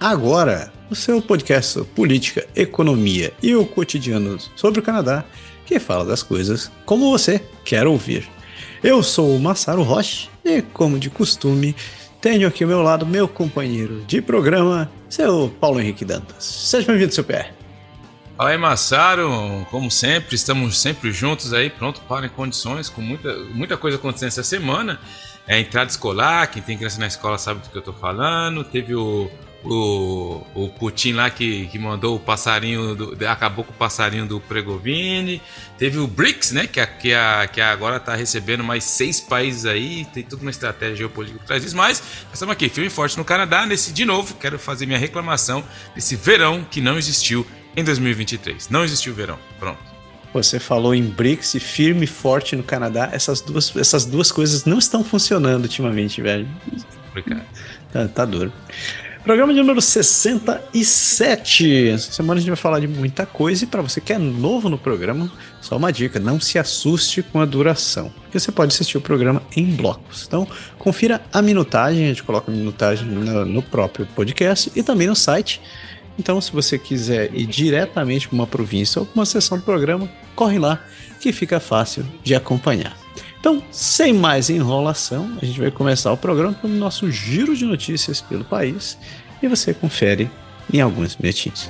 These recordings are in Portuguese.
Agora, o seu podcast sobre política, economia e o cotidiano sobre o Canadá, que fala das coisas como você quer ouvir. Eu sou o Massaro Roche e, como de costume, tenho aqui ao meu lado meu companheiro de programa, seu Paulo Henrique Dantas. Seja bem-vindo, seu pé. Fala aí, Massaro. Como sempre, estamos sempre juntos aí, pronto para em condições, com muita, muita coisa acontecendo essa semana. É entrada escolar, quem tem criança na escola sabe do que eu tô falando. Teve o, o, o Putin lá que, que mandou o passarinho, do, acabou com o passarinho do Pregovini. Teve o BRICS, né? Que, que, a, que agora está recebendo mais seis países aí. Tem toda uma estratégia geopolítica por trás disso. Mas estamos aqui, firme e forte no Canadá. Nesse, de novo, quero fazer minha reclamação desse verão que não existiu em 2023. Não existiu verão. Pronto. Você falou em BRICS e firme e forte no Canadá. Essas duas, essas duas coisas não estão funcionando ultimamente, velho. Obrigado. Tá, tá duro. Programa de número 67. Essa semana a gente vai falar de muita coisa e para você que é novo no programa, só uma dica, não se assuste com a duração, porque você pode assistir o programa em blocos. Então, confira a minutagem, a gente coloca a minutagem no, no próprio podcast e também no site. Então, se você quiser ir diretamente para uma província ou para uma sessão do programa, corre lá que fica fácil de acompanhar. Então, sem mais enrolação, a gente vai começar o programa com o nosso giro de notícias pelo país e você confere em alguns minutinhos.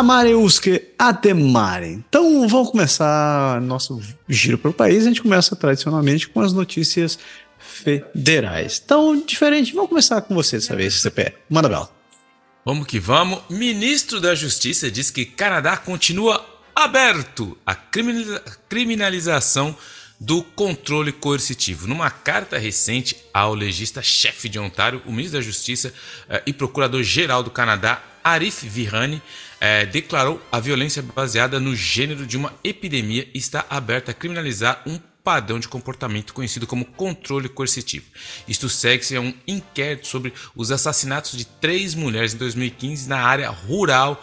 Amareuske Ademare. Então vamos começar nosso giro pelo país. A gente começa tradicionalmente com as notícias federais. Então, diferente, vamos começar com você dessa vez, CPE. Manda bela. Vamos que vamos. Ministro da Justiça diz que Canadá continua aberto à criminalização do controle coercitivo. Numa carta recente ao legista-chefe de Ontário, o ministro da Justiça eh, e procurador-geral do Canadá, Arif Virani, é, declarou a violência baseada no gênero de uma epidemia e está aberta a criminalizar um padrão de comportamento conhecido como controle coercitivo. Isto segue-se a um inquérito sobre os assassinatos de três mulheres em 2015 na área rural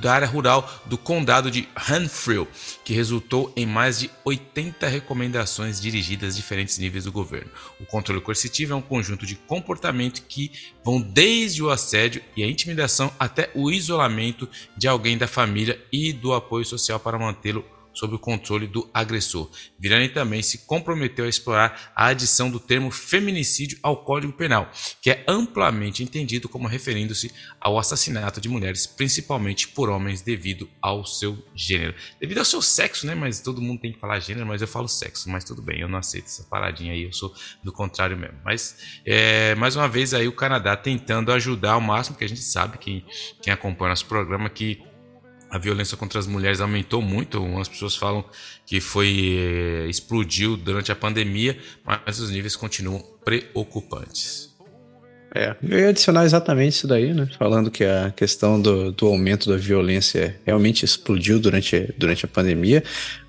da área rural do condado de Renfrew, que resultou em mais de 80 recomendações dirigidas a diferentes níveis do governo. O controle coercitivo é um conjunto de comportamento que vão desde o assédio e a intimidação até o isolamento de alguém da família e do apoio social para mantê-lo sob o controle do agressor. Virani também se comprometeu a explorar a adição do termo feminicídio ao Código Penal, que é amplamente entendido como referindo-se ao assassinato de mulheres, principalmente por homens devido ao seu gênero. Devido ao seu sexo, né? Mas todo mundo tem que falar gênero, mas eu falo sexo, mas tudo bem, eu não aceito essa paradinha aí, eu sou do contrário mesmo. Mas, é, mais uma vez aí o Canadá tentando ajudar ao máximo, que a gente sabe, quem, quem acompanha nosso programa, que a violência contra as mulheres aumentou muito. Algumas pessoas falam que foi eh, explodiu durante a pandemia, mas os níveis continuam preocupantes. É, eu ia adicionar exatamente isso daí, né? Falando que a questão do, do aumento da violência realmente explodiu durante, durante a pandemia.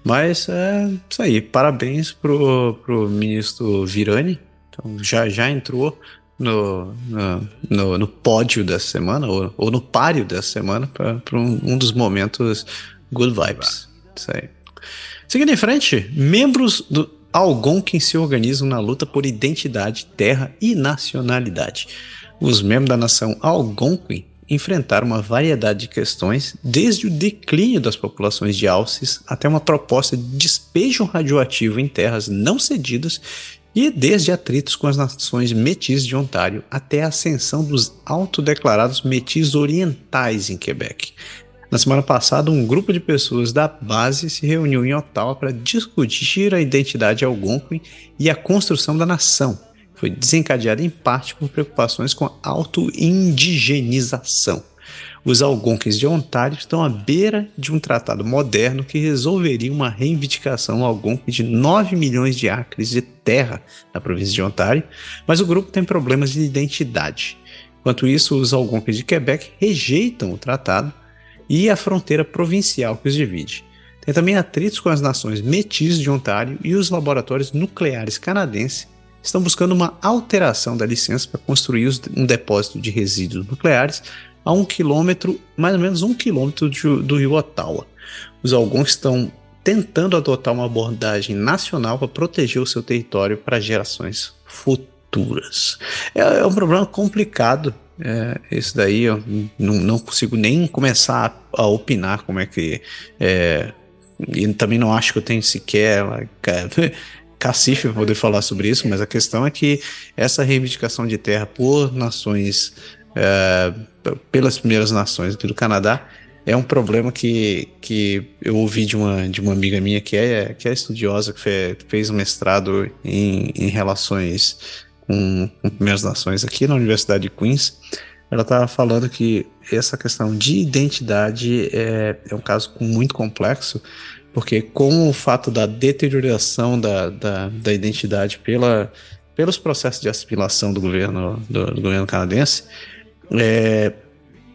Mas é isso aí. Parabéns pro, pro ministro Virani. Então, já, já entrou no, no, no, no pódio dessa semana, ou, ou no páreo dessa semana, para um, um dos momentos good vibes. Isso aí. Seguindo em frente, membros do Algonquin se organizam na luta por identidade, terra e nacionalidade. Os membros da nação Algonquin enfrentaram uma variedade de questões, desde o declínio das populações de alces até uma proposta de despejo radioativo em terras não cedidas e desde atritos com as nações metis de Ontário até a ascensão dos autodeclarados metis orientais em Quebec. Na semana passada, um grupo de pessoas da base se reuniu em Ottawa para discutir a identidade algonquin e a construção da nação. Foi desencadeada em parte por preocupações com a auto-indigenização. Os algonquins de Ontário estão à beira de um tratado moderno que resolveria uma reivindicação algonquin de 9 milhões de acres de terra na província de Ontário, mas o grupo tem problemas de identidade. Enquanto isso, os algonquins de Quebec rejeitam o tratado e a fronteira provincial que os divide. Tem também atritos com as nações Métis de Ontário e os laboratórios nucleares canadenses estão buscando uma alteração da licença para construir um depósito de resíduos nucleares a um quilômetro, mais ou menos um quilômetro de, do rio Ottawa. Os algonquins estão tentando adotar uma abordagem nacional para proteger o seu território para gerações futuras. É, é um problema complicado. É, esse daí eu não, não, consigo nem começar a, a opinar como é que. É, e também não acho que eu tenho sequer cacife para poder falar sobre isso, mas a questão é que essa reivindicação de terra por nações, é, pelas primeiras nações aqui do Canadá, é um problema que, que eu ouvi de uma, de uma amiga minha que é, que é estudiosa, que fez, um mestrado em, em relações com, com primeiras nações aqui na Universidade de Queens. Ela estava falando que essa questão de identidade é, é um caso muito complexo, porque com o fato da deterioração da, da, da identidade pela, pelos processos de assimilação do governo, do, do governo canadense, é,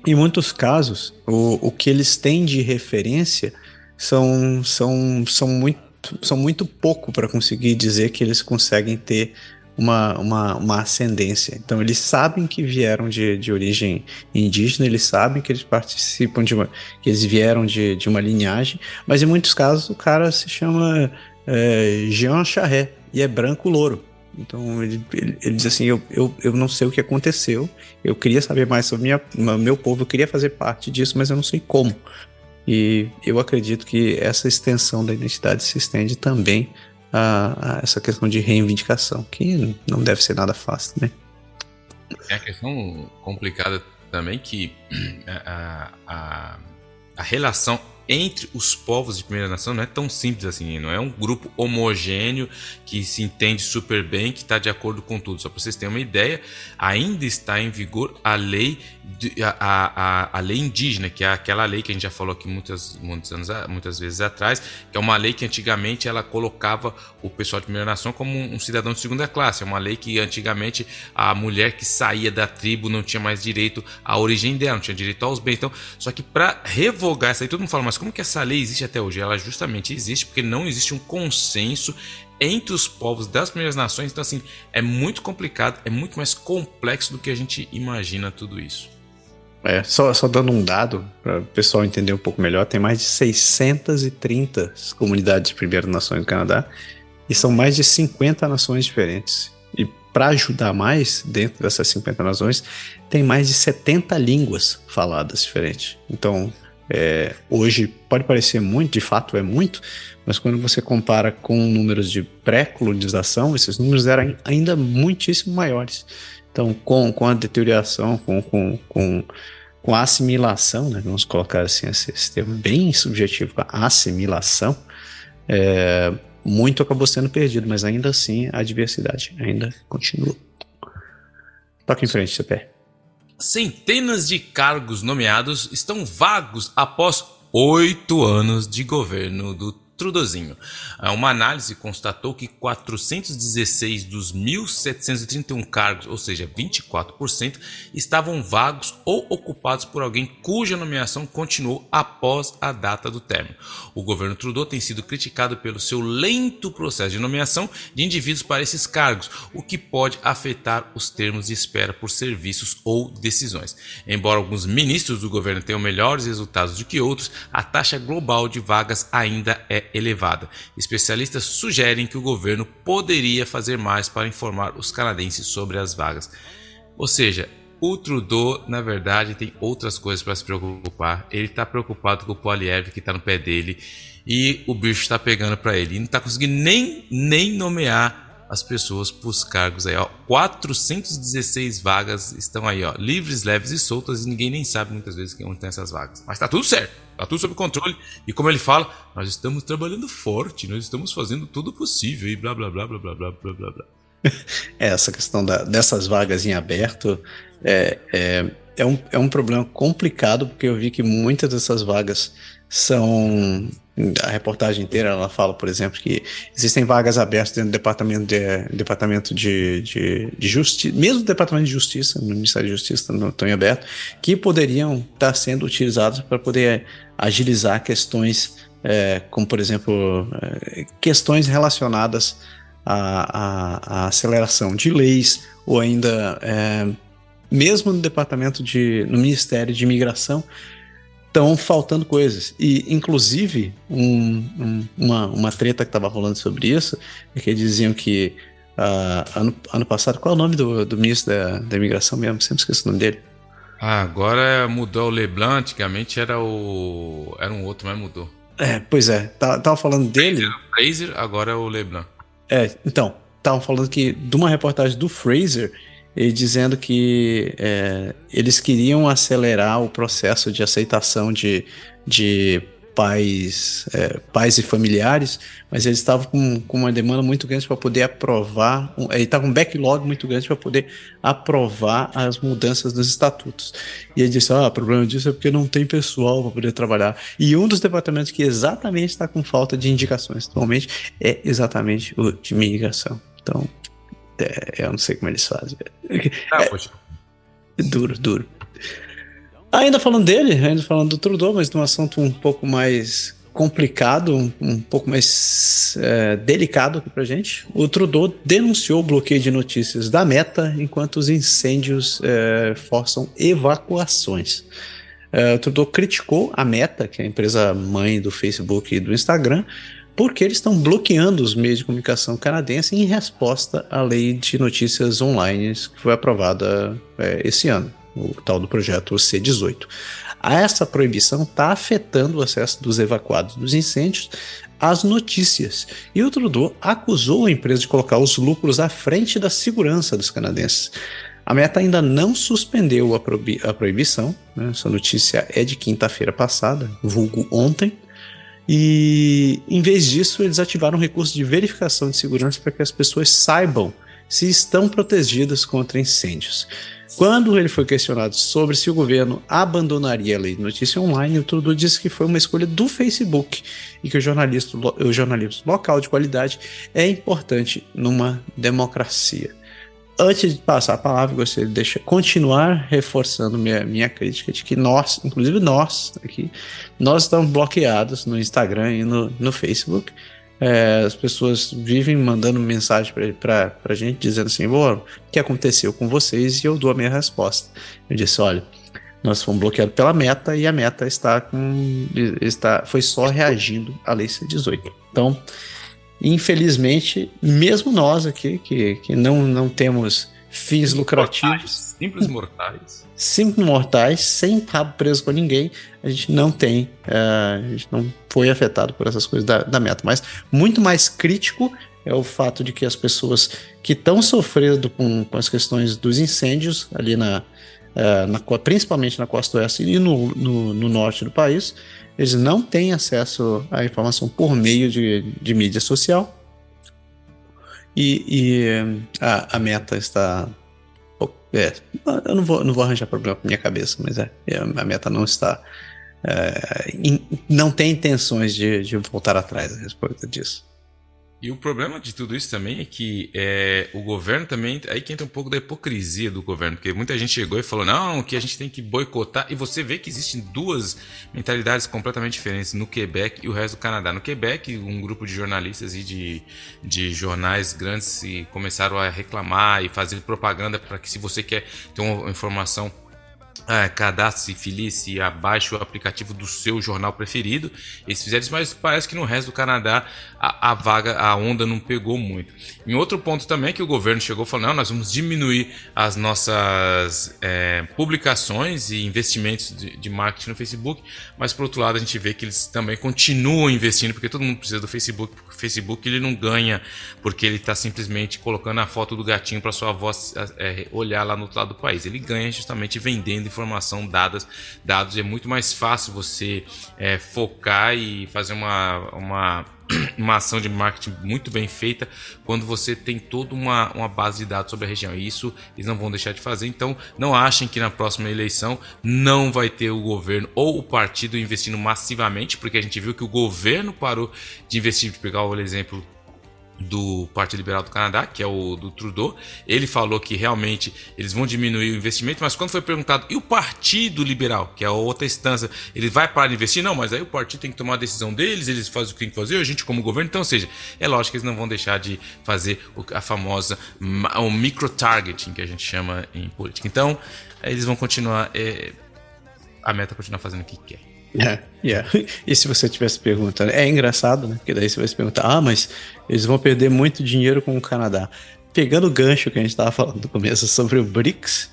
em muitos casos, o, o que eles têm de referência são, são, são, muito, são muito pouco para conseguir dizer que eles conseguem ter uma, uma, uma ascendência. Então eles sabem que vieram de, de origem indígena, eles sabem que eles participam de uma. que eles vieram de, de uma linhagem, mas em muitos casos o cara se chama é, Jean Charret e é branco louro. Então ele, ele, ele, diz assim: eu, eu, eu não sei o que aconteceu, eu queria saber mais sobre minha, meu povo, eu queria fazer parte disso, mas eu não sei como. E eu acredito que essa extensão da identidade se estende também a, a essa questão de reivindicação, que não deve ser nada fácil, né? É a questão complicada também que a, a, a relação entre os povos de primeira nação não é tão simples assim, não é um grupo homogêneo que se entende super bem, que está de acordo com tudo. Só para vocês terem uma ideia, ainda está em vigor a lei, a, a, a, lei indígena, que é aquela lei que a gente já falou aqui muitas, muitos anos, muitas vezes atrás, que é uma lei que antigamente ela colocava o pessoal de primeira nação como um cidadão de segunda classe. É uma lei que antigamente a mulher que saía da tribo não tinha mais direito à origem dela, não tinha direito aos bens. Então, só que para revogar essa lei, todo mundo fala, mas como que essa lei existe até hoje? Ela justamente existe porque não existe um consenso entre os povos das primeiras nações. Então, assim, é muito complicado, é muito mais complexo do que a gente imagina tudo isso. É, só, só dando um dado para o pessoal entender um pouco melhor, tem mais de 630 comunidades de primeiras nações no Canadá e são mais de 50 nações diferentes. E para ajudar mais, dentro dessas 50 nações, tem mais de 70 línguas faladas diferentes. Então, é, hoje pode parecer muito, de fato é muito, mas quando você compara com números de pré-colonização, esses números eram ainda muitíssimo maiores. Então, com, com a deterioração, com, com, com, com a assimilação, né, vamos colocar assim esse, esse termo bem subjetivo, a assimilação, é, muito acabou sendo perdido, mas ainda assim a diversidade ainda continua. Toque em frente, CPR. Centenas de cargos nomeados estão vagos após oito anos de governo do Trudozinho. Ah, uma análise constatou que 416 dos 1.731 cargos, ou seja, 24%, estavam vagos ou ocupados por alguém cuja nomeação continuou após a data do término. O governo Trudeau tem sido criticado pelo seu lento processo de nomeação de indivíduos para esses cargos, o que pode afetar os termos de espera por serviços ou decisões. Embora alguns ministros do governo tenham melhores resultados do que outros, a taxa global de vagas ainda é elevada. Especialistas sugerem que o governo poderia fazer mais para informar os canadenses sobre as vagas. Ou seja, o Trudeau, na verdade, tem outras coisas para se preocupar. Ele está preocupado com o Poiliev que está no pé dele e o bicho está pegando para ele. E não está conseguindo nem, nem nomear as pessoas para os cargos aí, ó. 416 vagas estão aí, ó, livres, leves e soltas e ninguém nem sabe muitas vezes onde tem essas vagas. Mas está tudo certo, está tudo sob controle e como ele fala, nós estamos trabalhando forte, nós estamos fazendo tudo possível e blá blá blá blá blá blá blá blá. É, essa questão da, dessas vagas em aberto é, é, é, um, é um problema complicado, porque eu vi que muitas dessas vagas são. A reportagem inteira ela fala, por exemplo, que existem vagas abertas dentro do departamento de, departamento de, de, de justiça, mesmo o departamento de justiça, no Ministério de Justiça estão em aberto, que poderiam estar sendo utilizados para poder agilizar questões, é, como por exemplo, é, questões relacionadas à, à, à, aceleração de leis, ou ainda é, mesmo no departamento de. no Ministério de Imigração, estão faltando coisas. E, inclusive, um, um, uma, uma treta que estava rolando sobre isso é que diziam que uh, ano, ano passado, qual é o nome do, do ministro da, da imigração mesmo? Sempre esqueço o nome dele. Ah, agora mudou o Leblanc, antigamente era o. Era um outro, mas mudou. É, pois é, tá, tava falando dele. Fraser, agora é o Leblanc. É, então, estavam falando que de uma reportagem do Fraser e dizendo que é, eles queriam acelerar o processo de aceitação de, de pais, é, pais e familiares, mas eles estavam com, com uma demanda muito grande para poder aprovar, ele estava com um backlog muito grande para poder aprovar as mudanças dos estatutos. E ele disse: Ah, o problema disso é porque não tem pessoal para poder trabalhar. E um dos departamentos que exatamente está com falta de indicações atualmente é exatamente o de migração. Então, é, eu não sei como eles fazem. Ah, é. Duro, duro. Ainda falando dele, ainda falando do Trudeau, mas de um assunto um pouco mais complicado, um, um pouco mais é, delicado aqui pra gente. O Trudeau denunciou o bloqueio de notícias da Meta enquanto os incêndios é, forçam evacuações. É, o Trudeau criticou a Meta, que é a empresa mãe do Facebook e do Instagram, porque eles estão bloqueando os meios de comunicação canadenses em resposta à lei de notícias online que foi aprovada é, esse ano, o tal do projeto C18. Essa proibição está afetando o acesso dos evacuados dos incêndios às notícias. E o Trudeau acusou a empresa de colocar os lucros à frente da segurança dos canadenses. A Meta ainda não suspendeu a, proibi a proibição, né? essa notícia é de quinta-feira passada, vulgo ontem, e em vez disso, eles ativaram um recurso de verificação de segurança para que as pessoas saibam se estão protegidas contra incêndios. Quando ele foi questionado sobre se o governo abandonaria a lei de notícia online, o Trudeau disse que foi uma escolha do Facebook e que o jornalismo, o jornalismo local de qualidade é importante numa democracia antes de passar a palavra, gostaria de deixar, continuar reforçando minha, minha crítica de que nós, inclusive nós aqui, nós estamos bloqueados no Instagram e no, no Facebook. É, as pessoas vivem mandando mensagem para a gente dizendo assim: o que aconteceu com vocês? E eu dou a minha resposta. Eu disse: olha, nós fomos bloqueados pela meta e a meta está com. Está, foi só reagindo à Lei C18. Então, infelizmente, mesmo nós aqui, que, que não, não temos fins lucrativos. Mortais, simples mortais. Simples mortais, sem rabo preso com ninguém, a gente não tem, uh, a gente não foi afetado por essas coisas da, da meta. Mas muito mais crítico é o fato de que as pessoas que estão sofrendo com, com as questões dos incêndios ali na, uh, na principalmente na costa oeste e no, no, no norte do país, eles não têm acesso à informação por meio de, de mídia social. E, e a, a, meta está. É, eu não vou, não vou arranjar problema com minha cabeça, mas é, é a meta não está. É, in, não tem intenções de, de voltar atrás a respeito disso. E o problema de tudo isso também é que é, o governo também. Aí que entra um pouco da hipocrisia do governo, porque muita gente chegou e falou: não, que a gente tem que boicotar. E você vê que existem duas mentalidades completamente diferentes no Quebec e o resto do Canadá. No Quebec, um grupo de jornalistas e de, de jornais grandes começaram a reclamar e fazer propaganda para que, se você quer ter uma informação é, cadastre feliz e abaixe o aplicativo do seu jornal preferido. Eles fizeram isso, mas parece que no resto do Canadá a, a vaga, a onda não pegou muito. Em outro ponto também que o governo chegou falando, não, nós vamos diminuir as nossas é, publicações e investimentos de, de, marketing no Facebook, mas por outro lado a gente vê que eles também continuam investindo, porque todo mundo precisa do Facebook, porque o Facebook ele não ganha porque ele está simplesmente colocando a foto do gatinho para sua voz é, olhar lá no outro lado do país. Ele ganha justamente vendendo informação, dadas, dados. É muito mais fácil você é, focar e fazer uma, uma uma ação de marketing muito bem feita quando você tem toda uma, uma base de dados sobre a região. E isso eles não vão deixar de fazer. Então, não achem que na próxima eleição não vai ter o governo ou o partido investindo massivamente, porque a gente viu que o governo parou de investir, de pegar o exemplo do Partido Liberal do Canadá, que é o do Trudeau. Ele falou que realmente eles vão diminuir o investimento, mas quando foi perguntado, e o Partido Liberal, que é a outra instância, ele vai parar de investir? Não, mas aí o partido tem que tomar a decisão deles, eles fazem o que tem que fazer, a gente como governo. Então, ou seja, é lógico que eles não vão deixar de fazer a famosa o micro-targeting, que a gente chama em política. Então, eles vão continuar, é, a meta é continuar fazendo o que quer. É, yeah. E se você tivesse perguntando, é engraçado, né? Porque daí você vai se perguntar, ah, mas eles vão perder muito dinheiro com o Canadá. Pegando o gancho que a gente estava falando no começo sobre o BRICS,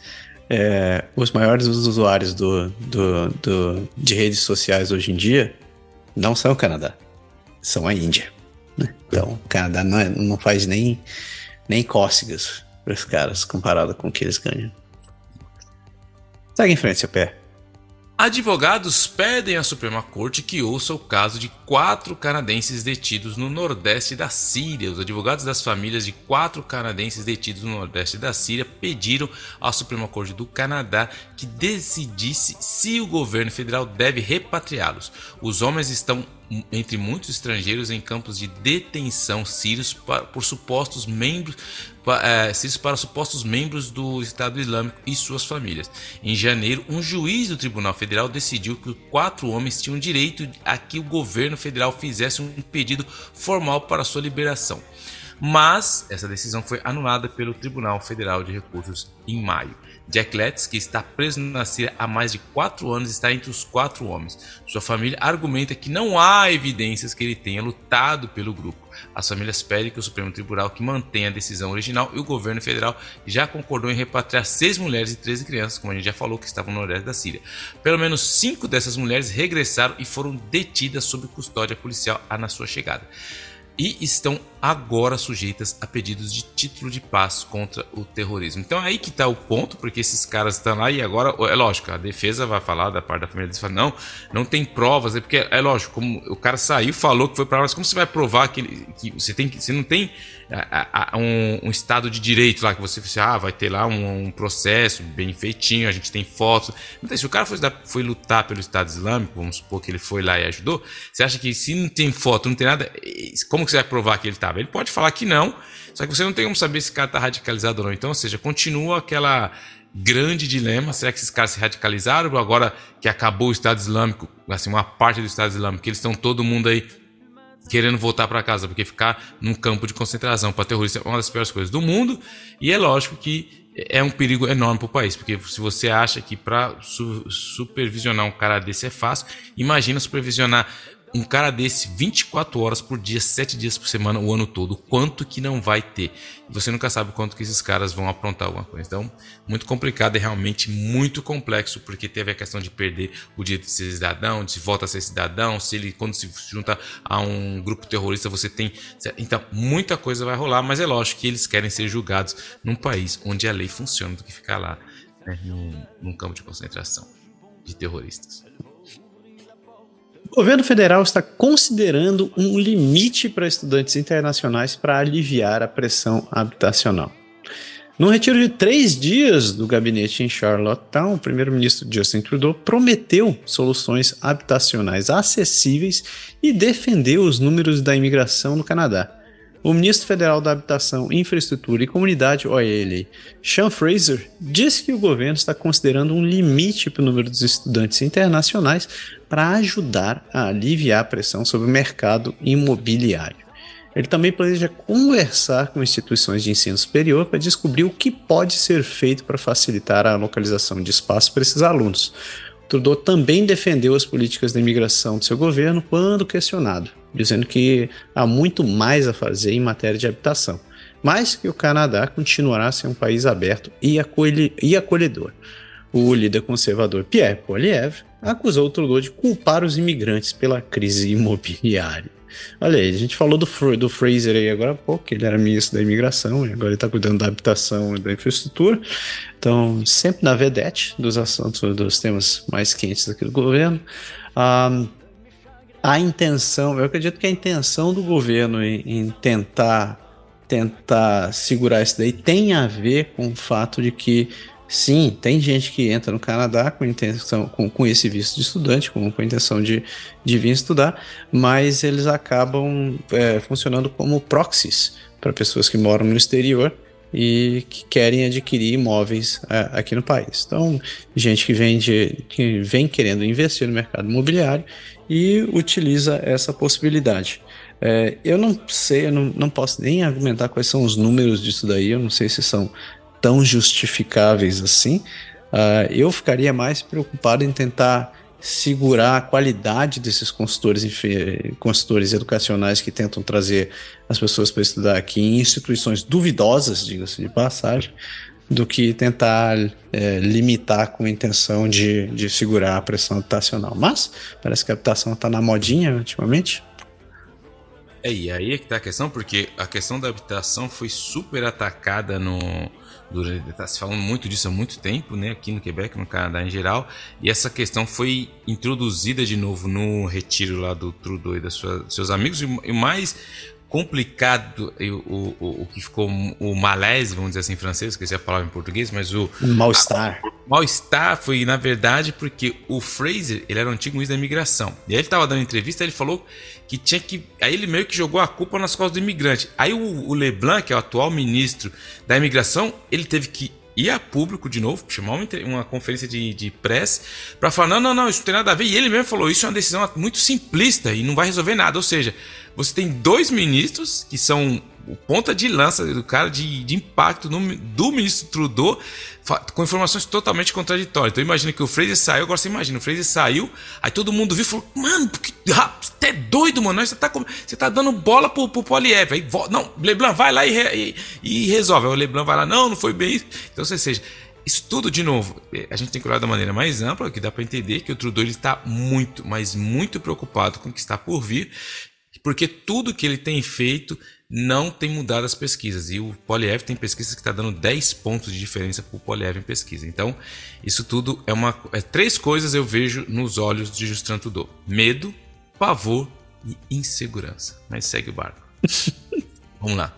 é, os maiores usuários do, do, do, de redes sociais hoje em dia não são o Canadá, são a Índia. Né? Então, o Canadá não, é, não faz nem, nem cócegas para os caras comparado com o que eles ganham. Segue em frente, seu pé. Advogados pedem à Suprema Corte que ouça o caso de quatro canadenses detidos no nordeste da Síria. Os advogados das famílias de quatro canadenses detidos no nordeste da Síria pediram à Suprema Corte do Canadá que decidisse se o governo federal deve repatriá-los. Os homens estão entre muitos estrangeiros em campos de detenção sírios por supostos membros é, sírios para supostos membros do Estado Islâmico e suas famílias. Em janeiro, um juiz do Tribunal Federal decidiu que quatro homens tinham direito a que o governo federal fizesse um pedido formal para sua liberação. Mas essa decisão foi anulada pelo Tribunal Federal de Recursos em maio. Jack Letts, que está preso na Síria há mais de quatro anos, está entre os quatro homens. Sua família argumenta que não há evidências que ele tenha lutado pelo grupo. As famílias pedem que o Supremo Tribunal que mantenha a decisão original e o governo federal já concordou em repatriar seis mulheres e 13 crianças, como a gente já falou, que estavam no nordeste da Síria. Pelo menos cinco dessas mulheres regressaram e foram detidas sob custódia policial na sua chegada e estão agora sujeitas a pedidos de título de paz contra o terrorismo. Então é aí que está o ponto, porque esses caras estão lá e agora, é lógico, a defesa vai falar da parte da família deles, não, não tem provas, é porque é lógico, como o cara saiu, falou que foi para mas como você vai provar que, que você tem que, você não tem a, a, um, um, estado de direito lá que você ah, vai ter lá um, um, processo bem feitinho, a gente tem fotos. Então, se o cara foi, foi lutar pelo Estado Islâmico, vamos supor que ele foi lá e ajudou, você acha que se não tem foto, não tem nada, como que você vai provar que ele Ele pode falar que não, só que você não tem como saber se o cara está radicalizado ou não. Então, ou seja, continua aquela grande dilema. Será que esses caras se radicalizaram agora que acabou o Estado Islâmico, assim, uma parte do Estado Islâmico, eles estão todo mundo aí querendo voltar para casa, porque ficar num campo de concentração para terrorista é uma das piores coisas do mundo. E é lógico que é um perigo enorme para o país, porque se você acha que para su supervisionar um cara desse é fácil, imagina supervisionar um cara desse 24 horas por dia, 7 dias por semana, o ano todo, quanto que não vai ter? Você nunca sabe quanto que esses caras vão aprontar alguma coisa. Então, muito complicado e realmente muito complexo, porque teve a questão de perder o direito de ser cidadão, de se volta a ser cidadão, se ele quando se junta a um grupo terrorista, você tem. Então, muita coisa vai rolar, mas é lógico que eles querem ser julgados num país onde a lei funciona do que ficar lá né, num, num campo de concentração de terroristas. O governo federal está considerando um limite para estudantes internacionais para aliviar a pressão habitacional. No retiro de três dias do gabinete em Charlottetown, o primeiro-ministro Justin Trudeau prometeu soluções habitacionais acessíveis e defendeu os números da imigração no Canadá. O ministro federal da Habitação, Infraestrutura e Comunidade, OEL, Sean Fraser, disse que o governo está considerando um limite para o número dos estudantes internacionais para ajudar a aliviar a pressão sobre o mercado imobiliário. Ele também planeja conversar com instituições de ensino superior para descobrir o que pode ser feito para facilitar a localização de espaço para esses alunos. Trudeau também defendeu as políticas de imigração do seu governo quando questionado, dizendo que há muito mais a fazer em matéria de habitação, mas que o Canadá continuará a ser um país aberto e, e acolhedor. O líder conservador Pierre Poilievre acusou Trudeau de culpar os imigrantes pela crise imobiliária. Olha aí, a gente falou do, do Fraser aí agora há pouco, que ele era ministro da imigração, e agora ele está cuidando da habitação e da infraestrutura. Então, sempre na vedete dos assuntos, dos temas mais quentes aqui do governo. Um, a intenção, eu acredito que a intenção do governo em, em tentar tentar segurar isso daí tem a ver com o fato de que sim, tem gente que entra no Canadá com intenção, com, com esse visto de estudante, com, com a intenção de, de vir estudar, mas eles acabam é, funcionando como proxies para pessoas que moram no exterior e que querem adquirir imóveis é, aqui no país. Então, gente que vem, de, que vem querendo investir no mercado imobiliário e utiliza essa possibilidade. É, eu não sei, eu não, não posso nem argumentar quais são os números disso daí, eu não sei se são tão justificáveis assim. Uh, eu ficaria mais preocupado em tentar segurar a qualidade desses consultores, consultores educacionais que tentam trazer as pessoas para estudar aqui em instituições duvidosas, diga-se de passagem, do que tentar é, limitar com a intenção de, de segurar a pressão habitacional. Mas parece que a habitação está na modinha ultimamente. É, e aí é que tá a questão, porque a questão da habitação foi super atacada no. Está se falando muito disso há muito tempo, né? Aqui no Quebec, no Canadá em geral. E essa questão foi introduzida de novo no retiro lá do Trudeau e dos seus amigos. E mais complicado o, o, o que ficou o malaise, vamos dizer assim em francês, esqueci a palavra em português, mas o mal-estar. Mal-estar foi na verdade porque o Fraser, ele era um antigo ministro da imigração. E aí ele estava dando entrevista, ele falou que tinha que aí ele meio que jogou a culpa nas costas do imigrante. Aí o, o Leblanc, que é o atual ministro da imigração, ele teve que ir a público de novo, chamar uma, uma conferência de, de press para falar: não, não, não, isso não tem nada a ver. E ele mesmo falou: isso é uma decisão muito simplista e não vai resolver nada. Ou seja, você tem dois ministros que são o ponta de lança do cara de, de impacto no, do ministro Trudeau com informações totalmente contraditórias. Então imagina que o Fraser saiu, agora você imagina, o Fraser saiu, aí todo mundo viu e falou, mano, porque, você é doido, mano, você tá, você tá dando bola pro, pro Poliev. Aí, não, Leblanc vai lá e, e, e resolve. Aí o Leblanc vai lá, não, não foi bem isso. Então, ou seja, isso tudo, de novo, é, a gente tem que olhar da maneira mais ampla, que dá para entender que o Trudeau está muito, mas muito preocupado com o que está por vir porque tudo que ele tem feito não tem mudado as pesquisas. E o Poliev tem pesquisas que está dando 10 pontos de diferença para o Poliev em pesquisa. Então, isso tudo é uma. É, três coisas eu vejo nos olhos de Justin Trudeau: medo, pavor e insegurança. Mas segue o barco. Vamos lá.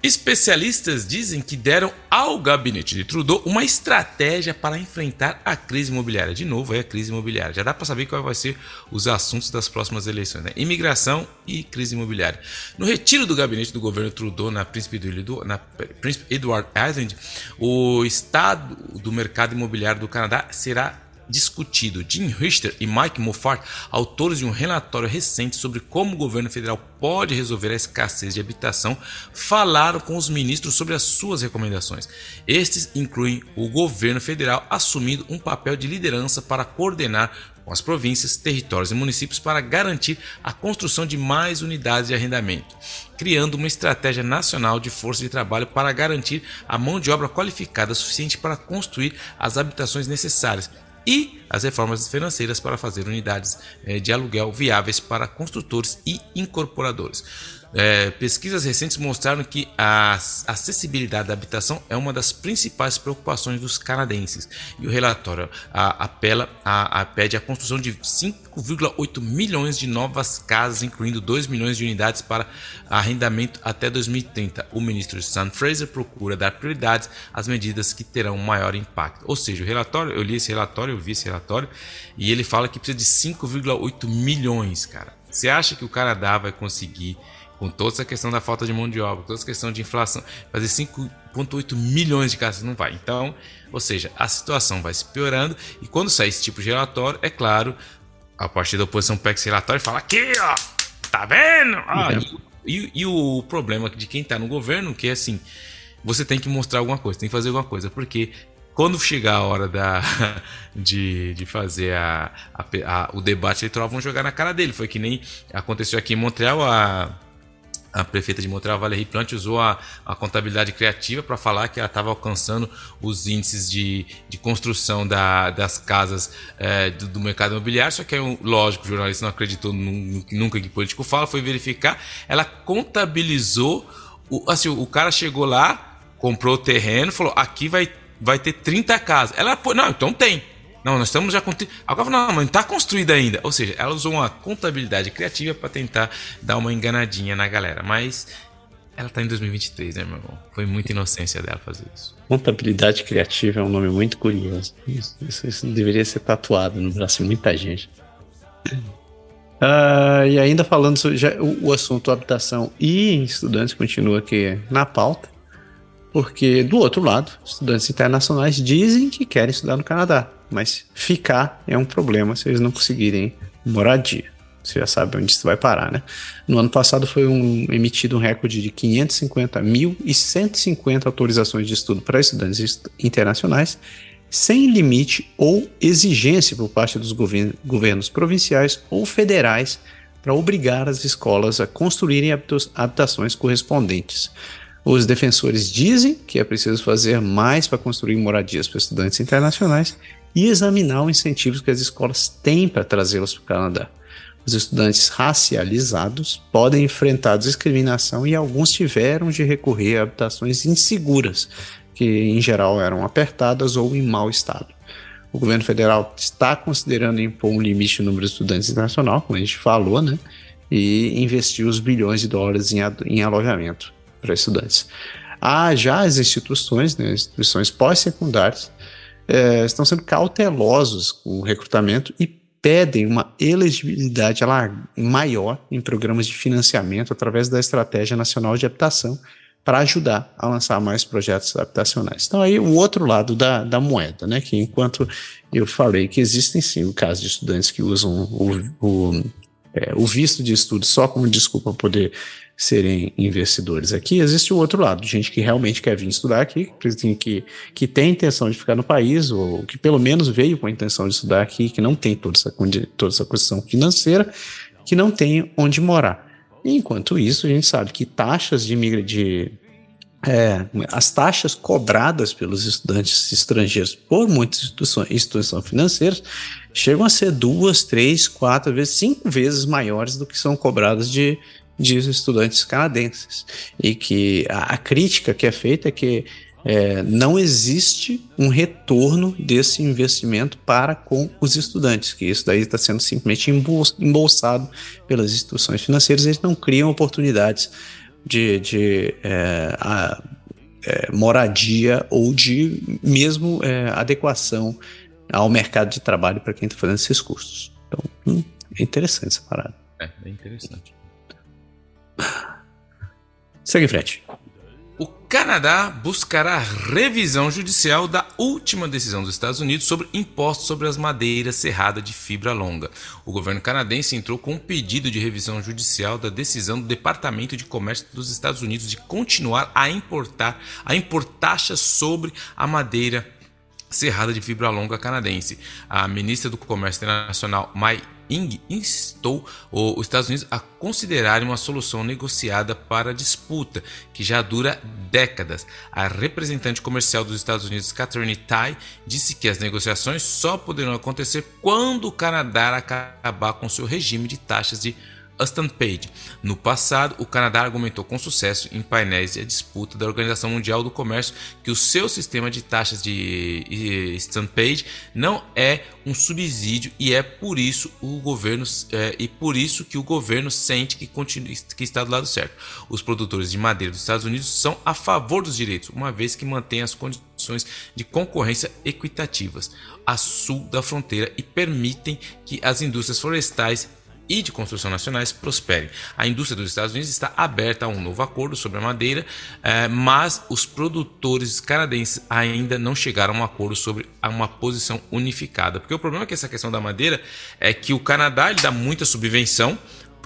Especialistas dizem que deram ao gabinete de Trudeau uma estratégia para enfrentar a crise imobiliária. De novo, é a crise imobiliária. Já dá para saber quais vão ser os assuntos das próximas eleições: né? imigração e crise imobiliária. No retiro do gabinete do governo Trudeau na Príncipe, do, na Príncipe Edward Island, o estado do mercado imobiliário do Canadá será discutido. Jim Richter e Mike Moffat, autores de um relatório recente sobre como o governo federal pode resolver a escassez de habitação, falaram com os ministros sobre as suas recomendações. Estes incluem o governo federal assumindo um papel de liderança para coordenar com as províncias, territórios e municípios para garantir a construção de mais unidades de arrendamento, criando uma estratégia nacional de força de trabalho para garantir a mão de obra qualificada suficiente para construir as habitações necessárias e as reformas financeiras para fazer unidades eh, de aluguel viáveis para construtores e incorporadores. É, pesquisas recentes mostraram que a acessibilidade da habitação é uma das principais preocupações dos canadenses. E o relatório a, apela a, a, pede a construção de 5,8 milhões de novas casas, incluindo 2 milhões de unidades para arrendamento até 2030. O ministro Sam Fraser procura dar prioridade às medidas que terão maior impacto. Ou seja, o relatório, eu li esse relatório, eu vi esse relatório, e ele fala que precisa de 5,8 milhões, cara. Você acha que o Canadá vai conseguir com toda essa questão da falta de mão de obra, toda essa questão de inflação, fazer 5,8 milhões de casas não vai. Então, ou seja, a situação vai se piorando e quando sai esse tipo de relatório, é claro, a partir da oposição pega esse relatório e fala aqui, ó, tá vendo? Ah, é. e, e, e, o problema de quem tá no governo, que é assim, você tem que mostrar alguma coisa, tem que fazer alguma coisa, porque quando chegar a hora da, de, de fazer a, a, a, o debate eleitoral, vão jogar na cara dele. Foi que nem aconteceu aqui em Montreal, a a prefeita de Montreal, Valérie Plante, usou a, a contabilidade criativa para falar que ela estava alcançando os índices de, de construção da, das casas é, do, do, mercado imobiliário. Só que, um, lógico, o jornalista não acreditou nunca que político fala, foi verificar. Ela contabilizou, o, assim, o cara chegou lá, comprou o terreno, falou: aqui vai, vai ter 30 casas. Ela, não, então tem. Não, nós estamos já. Agora, não, mas não está construída ainda. Ou seja, ela usou uma contabilidade criativa para tentar dar uma enganadinha na galera. Mas ela está em 2023, né, meu irmão? Foi muita inocência dela fazer isso. Contabilidade criativa é um nome muito curioso. Isso, isso, isso deveria ser tatuado no braço de muita gente. Uh, e ainda falando sobre já, o, o, assunto habitação e estudantes continua aqui na pauta, porque do outro lado, estudantes internacionais dizem que querem estudar no Canadá, mas ficar é um problema se eles não conseguirem moradia. Você já sabe onde isso vai parar, né? No ano passado foi um, emitido um recorde de 550.150 autorizações de estudo para estudantes internacionais sem limite ou exigência por parte dos govern governos provinciais ou federais para obrigar as escolas a construírem habitações correspondentes. Os defensores dizem que é preciso fazer mais para construir moradias para estudantes internacionais e examinar os incentivos que as escolas têm para trazê-los para o Canadá. Os estudantes racializados podem enfrentar discriminação e alguns tiveram de recorrer a habitações inseguras, que em geral eram apertadas ou em mau estado. O governo federal está considerando impor um limite no número de estudantes internacional, como a gente falou, né? E investir os bilhões de dólares em, em alojamento para estudantes. Há já as instituições, né, instituições pós-secundárias, é, estão sendo cautelosos com o recrutamento e pedem uma elegibilidade maior em programas de financiamento através da Estratégia Nacional de Habitação, para ajudar a lançar mais projetos habitacionais. Então, aí o outro lado da, da moeda, né? Que enquanto eu falei que existem sim o caso de estudantes que usam o, o, é, o visto de estudo só como desculpa poder serem investidores aqui, existe o outro lado, gente que realmente quer vir estudar aqui, que, que tem intenção de ficar no país, ou que pelo menos veio com a intenção de estudar aqui, que não tem toda essa, toda essa questão financeira, que não tem onde morar. Enquanto isso, a gente sabe que taxas de, migra de é, as taxas cobradas pelos estudantes estrangeiros por muitas instituições, instituições financeiras chegam a ser duas, três, quatro vezes, cinco vezes maiores do que são cobradas de, de estudantes canadenses. E que a, a crítica que é feita é que é, não existe um retorno desse investimento para com os estudantes, que isso daí está sendo simplesmente embolsado pelas instituições financeiras, eles não criam oportunidades de, de é, a, é, moradia ou de mesmo é, adequação ao mercado de trabalho para quem está fazendo esses cursos. Então, hum, é interessante essa parada. É, é interessante. Segue em frente. O Canadá buscará revisão judicial da última decisão dos Estados Unidos sobre impostos sobre as madeiras serradas de fibra longa. O governo canadense entrou com um pedido de revisão judicial da decisão do Departamento de Comércio dos Estados Unidos de continuar a importar a impor taxas sobre a madeira serrada de fibra longa canadense. A ministra do Comércio Internacional, Mai Ing instou os Estados Unidos a considerarem uma solução negociada para a disputa, que já dura décadas. A representante comercial dos Estados Unidos, Catherine Tai, disse que as negociações só poderão acontecer quando o Canadá acabar com seu regime de taxas de Page. No passado, o Canadá argumentou com sucesso em painéis de disputa da Organização Mundial do Comércio que o seu sistema de taxas de Page não é um subsídio e é por isso o governo é, e por isso que o governo sente que, continua, que está do lado certo. Os produtores de madeira dos Estados Unidos são a favor dos direitos, uma vez que mantém as condições de concorrência equitativas a sul da fronteira e permitem que as indústrias florestais e de construção nacionais prosperem. A indústria dos Estados Unidos está aberta a um novo acordo sobre a madeira, eh, mas os produtores canadenses ainda não chegaram a um acordo sobre uma posição unificada. Porque o problema é que essa questão da madeira é que o Canadá ele dá muita subvenção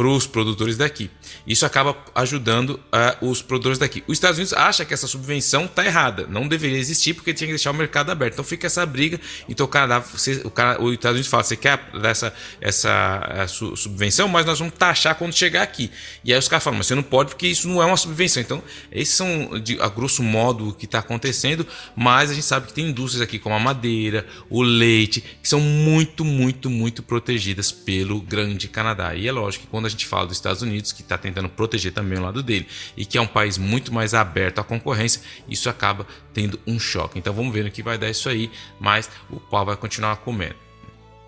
para os produtores daqui. Isso acaba ajudando uh, os produtores daqui. Os Estados Unidos acha que essa subvenção está errada, não deveria existir porque tinha que deixar o mercado aberto. Então fica essa briga. Então o Canadá, você, o, Canadá, os Estados Unidos fala: você quer essa, essa subvenção, mas nós vamos taxar quando chegar aqui. E aí os caras falam: mas você não pode porque isso não é uma subvenção. Então esses são, de, a grosso modo, o que está acontecendo. Mas a gente sabe que tem indústrias aqui como a madeira, o leite, que são muito, muito, muito protegidas pelo grande Canadá. E é lógico que quando a gente fala dos Estados Unidos, que está tentando proteger também o lado dele, e que é um país muito mais aberto à concorrência, isso acaba tendo um choque. Então vamos ver no que vai dar isso aí, mas o pau vai continuar comendo.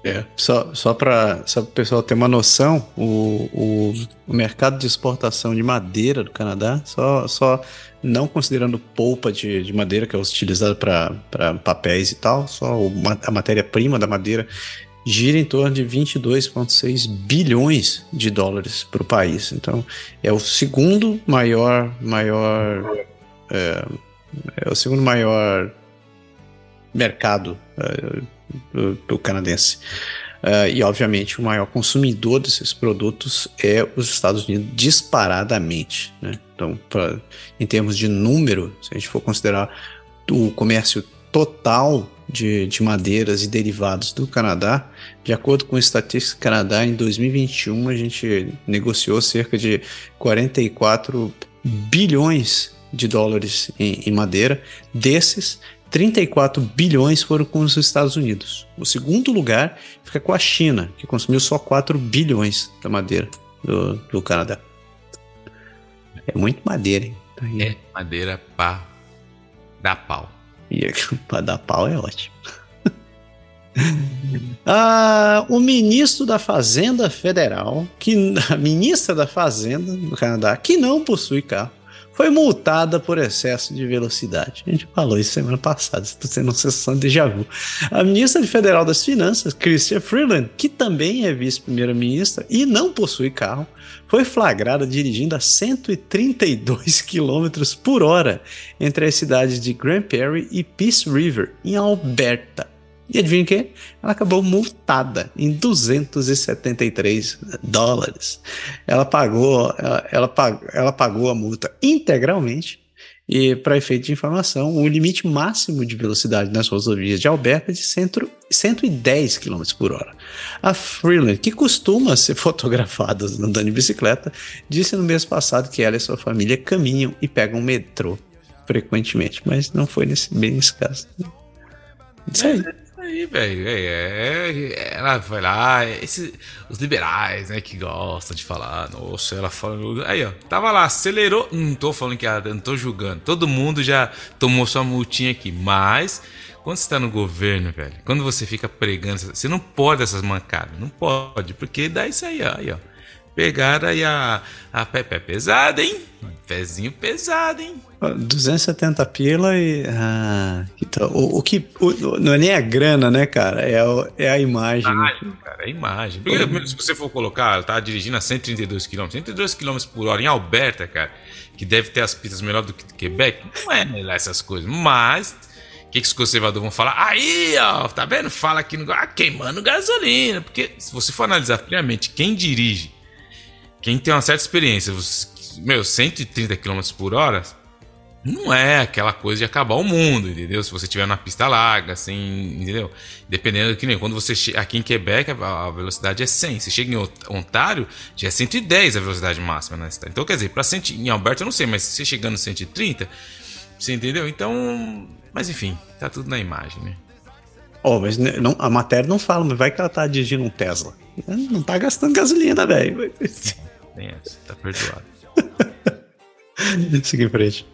É, só, só para o pessoal ter uma noção, o, o, o, mercado de exportação de madeira do Canadá, só, só não considerando polpa de, de madeira que é utilizada para papéis e tal, só a matéria-prima da madeira gira em torno de 22,6 bilhões de dólares para o país. Então, é o segundo maior, maior, é, é o segundo maior mercado é, do, do canadense. Uh, e, obviamente, o maior consumidor desses produtos é os Estados Unidos, disparadamente. Né? Então, pra, em termos de número, se a gente for considerar o comércio total de, de madeiras e derivados do Canadá, de acordo com o Estatística Canadá, em 2021 a gente negociou cerca de 44 bilhões de dólares em, em madeira. Desses, 34 bilhões foram com os Estados Unidos. O segundo lugar fica com a China, que consumiu só 4 bilhões da madeira do, do Canadá. É muito madeira, hein? Tá é madeira para dar pau. Para dar pau é ótimo. ah, o ministro da Fazenda Federal, que a ministra da Fazenda do Canadá, que não possui carro, foi multada por excesso de velocidade. A gente falou isso semana passada, estou tendo uma sessão de déjà vu. A ministra federal das Finanças, Chrystia Freeland, que também é vice-primeira-ministra e não possui carro, foi flagrada dirigindo a 132 km por hora entre as cidades de Grand Prairie e Peace River, em Alberta. E adivinha o que? Ela acabou multada em 273 dólares. Ela pagou, ela, ela, pagou, ela pagou a multa integralmente. E, para efeito de informação, o limite máximo de velocidade nas rodovias de Alberta é de 110 km por hora. A Freeland, que costuma ser fotografada andando de bicicleta, disse no mês passado que ela e sua família caminham e pegam metrô frequentemente, mas não foi nesse, bem nesse caso. Isso aí aí, velho. É, é, ela vai lá, esse, os liberais, né, que gostam de falar, nossa, ela fala. Aí, ó, tava lá, acelerou. Não tô falando que ela, não tô julgando. Todo mundo já tomou sua multinha aqui, mas. Quando você tá no governo, velho, quando você fica pregando, você não pode essas mancadas, não pode, porque dá isso aí, ó, aí, ó. Pegaram aí a, a pé, pé pesada, hein? Pezinho pesado, hein? 270 pila e. Ah, então, o, o que. O, não é nem a grana, né, cara? É, o, é a imagem. Né? cara, é a imagem. Porque, se você for colocar, tá dirigindo a 132 km. 132 km por hora em Alberta, cara, que deve ter as pistas melhor do que Quebec, não é lá essas coisas. Mas. O que, que os conservadores vão falar? Aí, ó, tá vendo? Fala aqui no. Ah, queimando gasolina. Porque se você for analisar friamente, quem dirige, quem tem uma certa experiência, meu, 130 km por hora não é aquela coisa de acabar o mundo, entendeu? Se você estiver na pista larga, assim, entendeu? Dependendo que nem quando você chega aqui em Quebec, a velocidade é 100. Você chega em Ontário, já é 110 a velocidade máxima na. Então, quer dizer, para em Alberta eu não sei, mas se chegando 130, você entendeu? Então, mas enfim, tá tudo na imagem, né? Oh, mas não, a matéria não fala, mas vai que ela tá dirigindo um Tesla. Não tá gastando gasolina, velho. Tem essa, tá perdoado. Siga em frente.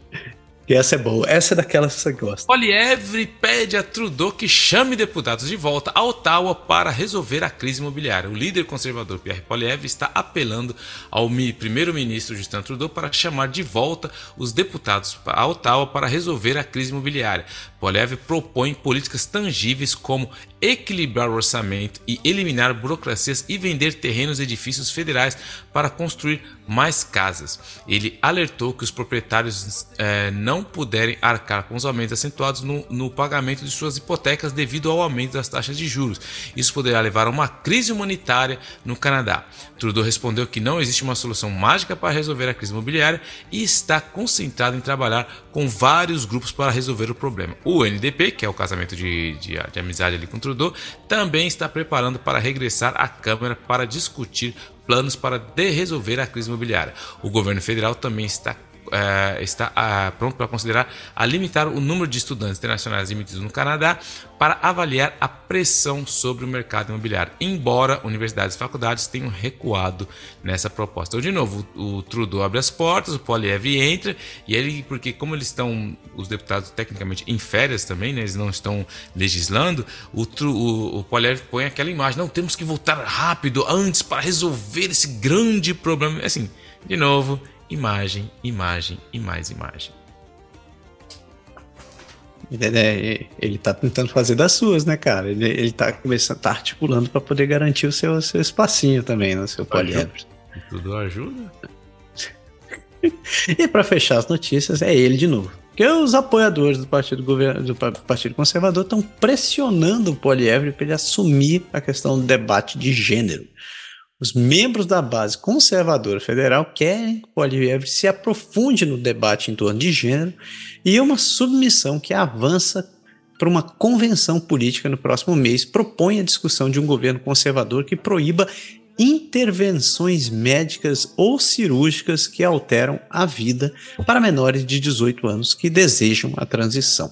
E essa é boa. Essa é daquelas que você gosta. Polievre pede a Trudeau que chame deputados de volta a Ottawa para resolver a crise imobiliária. O líder conservador Pierre Polievre está apelando ao primeiro-ministro Justin Trudeau para chamar de volta os deputados a Ottawa para resolver a crise imobiliária. Polievre propõe políticas tangíveis como equilibrar o orçamento e eliminar burocracias e vender terrenos e edifícios federais para construir mais casas. Ele alertou que os proprietários eh, não puderem arcar com os aumentos acentuados no, no, pagamento de suas hipotecas devido ao aumento das taxas de juros. Isso poderá levar a uma crise humanitária no Canadá. Trudeau respondeu que não existe uma solução mágica para resolver a crise imobiliária e está concentrado em trabalhar com vários grupos para resolver o problema. O NDP, que é o casamento de, de, de amizade ali com Trudeau, também está preparando para regressar à Câmara para discutir planos para resolver a crise imobiliária. O governo federal também está é, está é, pronto para considerar a limitar o número de estudantes internacionais emitidos no Canadá para avaliar a pressão sobre o mercado imobiliário, embora universidades e faculdades tenham recuado nessa proposta. Então, de novo, o, o Trudeau abre as portas, o Poliev entra, e ele, porque como eles estão, os deputados tecnicamente em férias também, né, eles não estão legislando, o, o, o Poliev põe aquela imagem, não, temos que voltar rápido antes para resolver esse grande problema. Assim, de novo, imagem, imagem e mais imagem. Ele, ele tá tentando fazer das suas, né, cara? Ele, ele tá começando, tá articulando para poder garantir o seu, seu espacinho também no seu poliedro. Tudo ajuda. e para fechar as notícias, é ele de novo. Porque os apoiadores do Partido, Govern... do Partido Conservador estão pressionando o Polievre para ele assumir a questão do debate de gênero. Os membros da base conservadora federal querem que o Polievre se aprofunde no debate em torno de gênero e uma submissão que avança para uma convenção política no próximo mês propõe a discussão de um governo conservador que proíba intervenções médicas ou cirúrgicas que alteram a vida para menores de 18 anos que desejam a transição.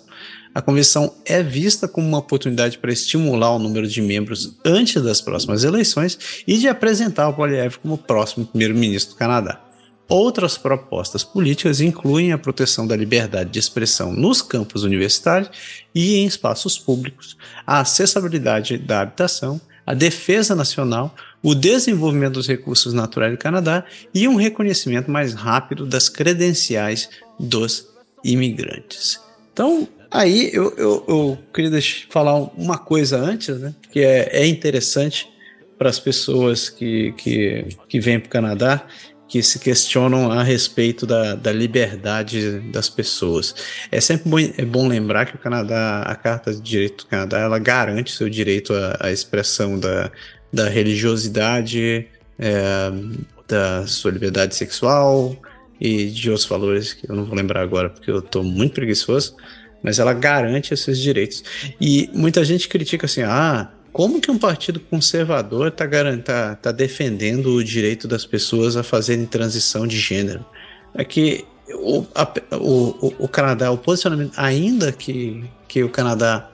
A convenção é vista como uma oportunidade para estimular o número de membros antes das próximas eleições e de apresentar o Poliev como próximo primeiro-ministro do Canadá. Outras propostas políticas incluem a proteção da liberdade de expressão nos campos universitários e em espaços públicos, a acessibilidade da habitação, a defesa nacional, o desenvolvimento dos recursos naturais do Canadá e um reconhecimento mais rápido das credenciais dos imigrantes. Então, Aí eu, eu, eu queria deixar, falar uma coisa antes, né? Que é, é interessante para as pessoas que, que, que vêm para o Canadá que se questionam a respeito da, da liberdade das pessoas. É sempre bom, é bom lembrar que o Canadá, a Carta de Direito do Canadá, ela garante seu direito à, à expressão da, da religiosidade, é, da sua liberdade sexual e de outros valores que eu não vou lembrar agora porque eu estou muito preguiçoso mas ela garante esses direitos. E muita gente critica assim: ah, como que um partido conservador está tá, tá defendendo o direito das pessoas a fazerem transição de gênero? É que o, a, o, o, Canadá, o posicionamento, ainda que, que o Canadá,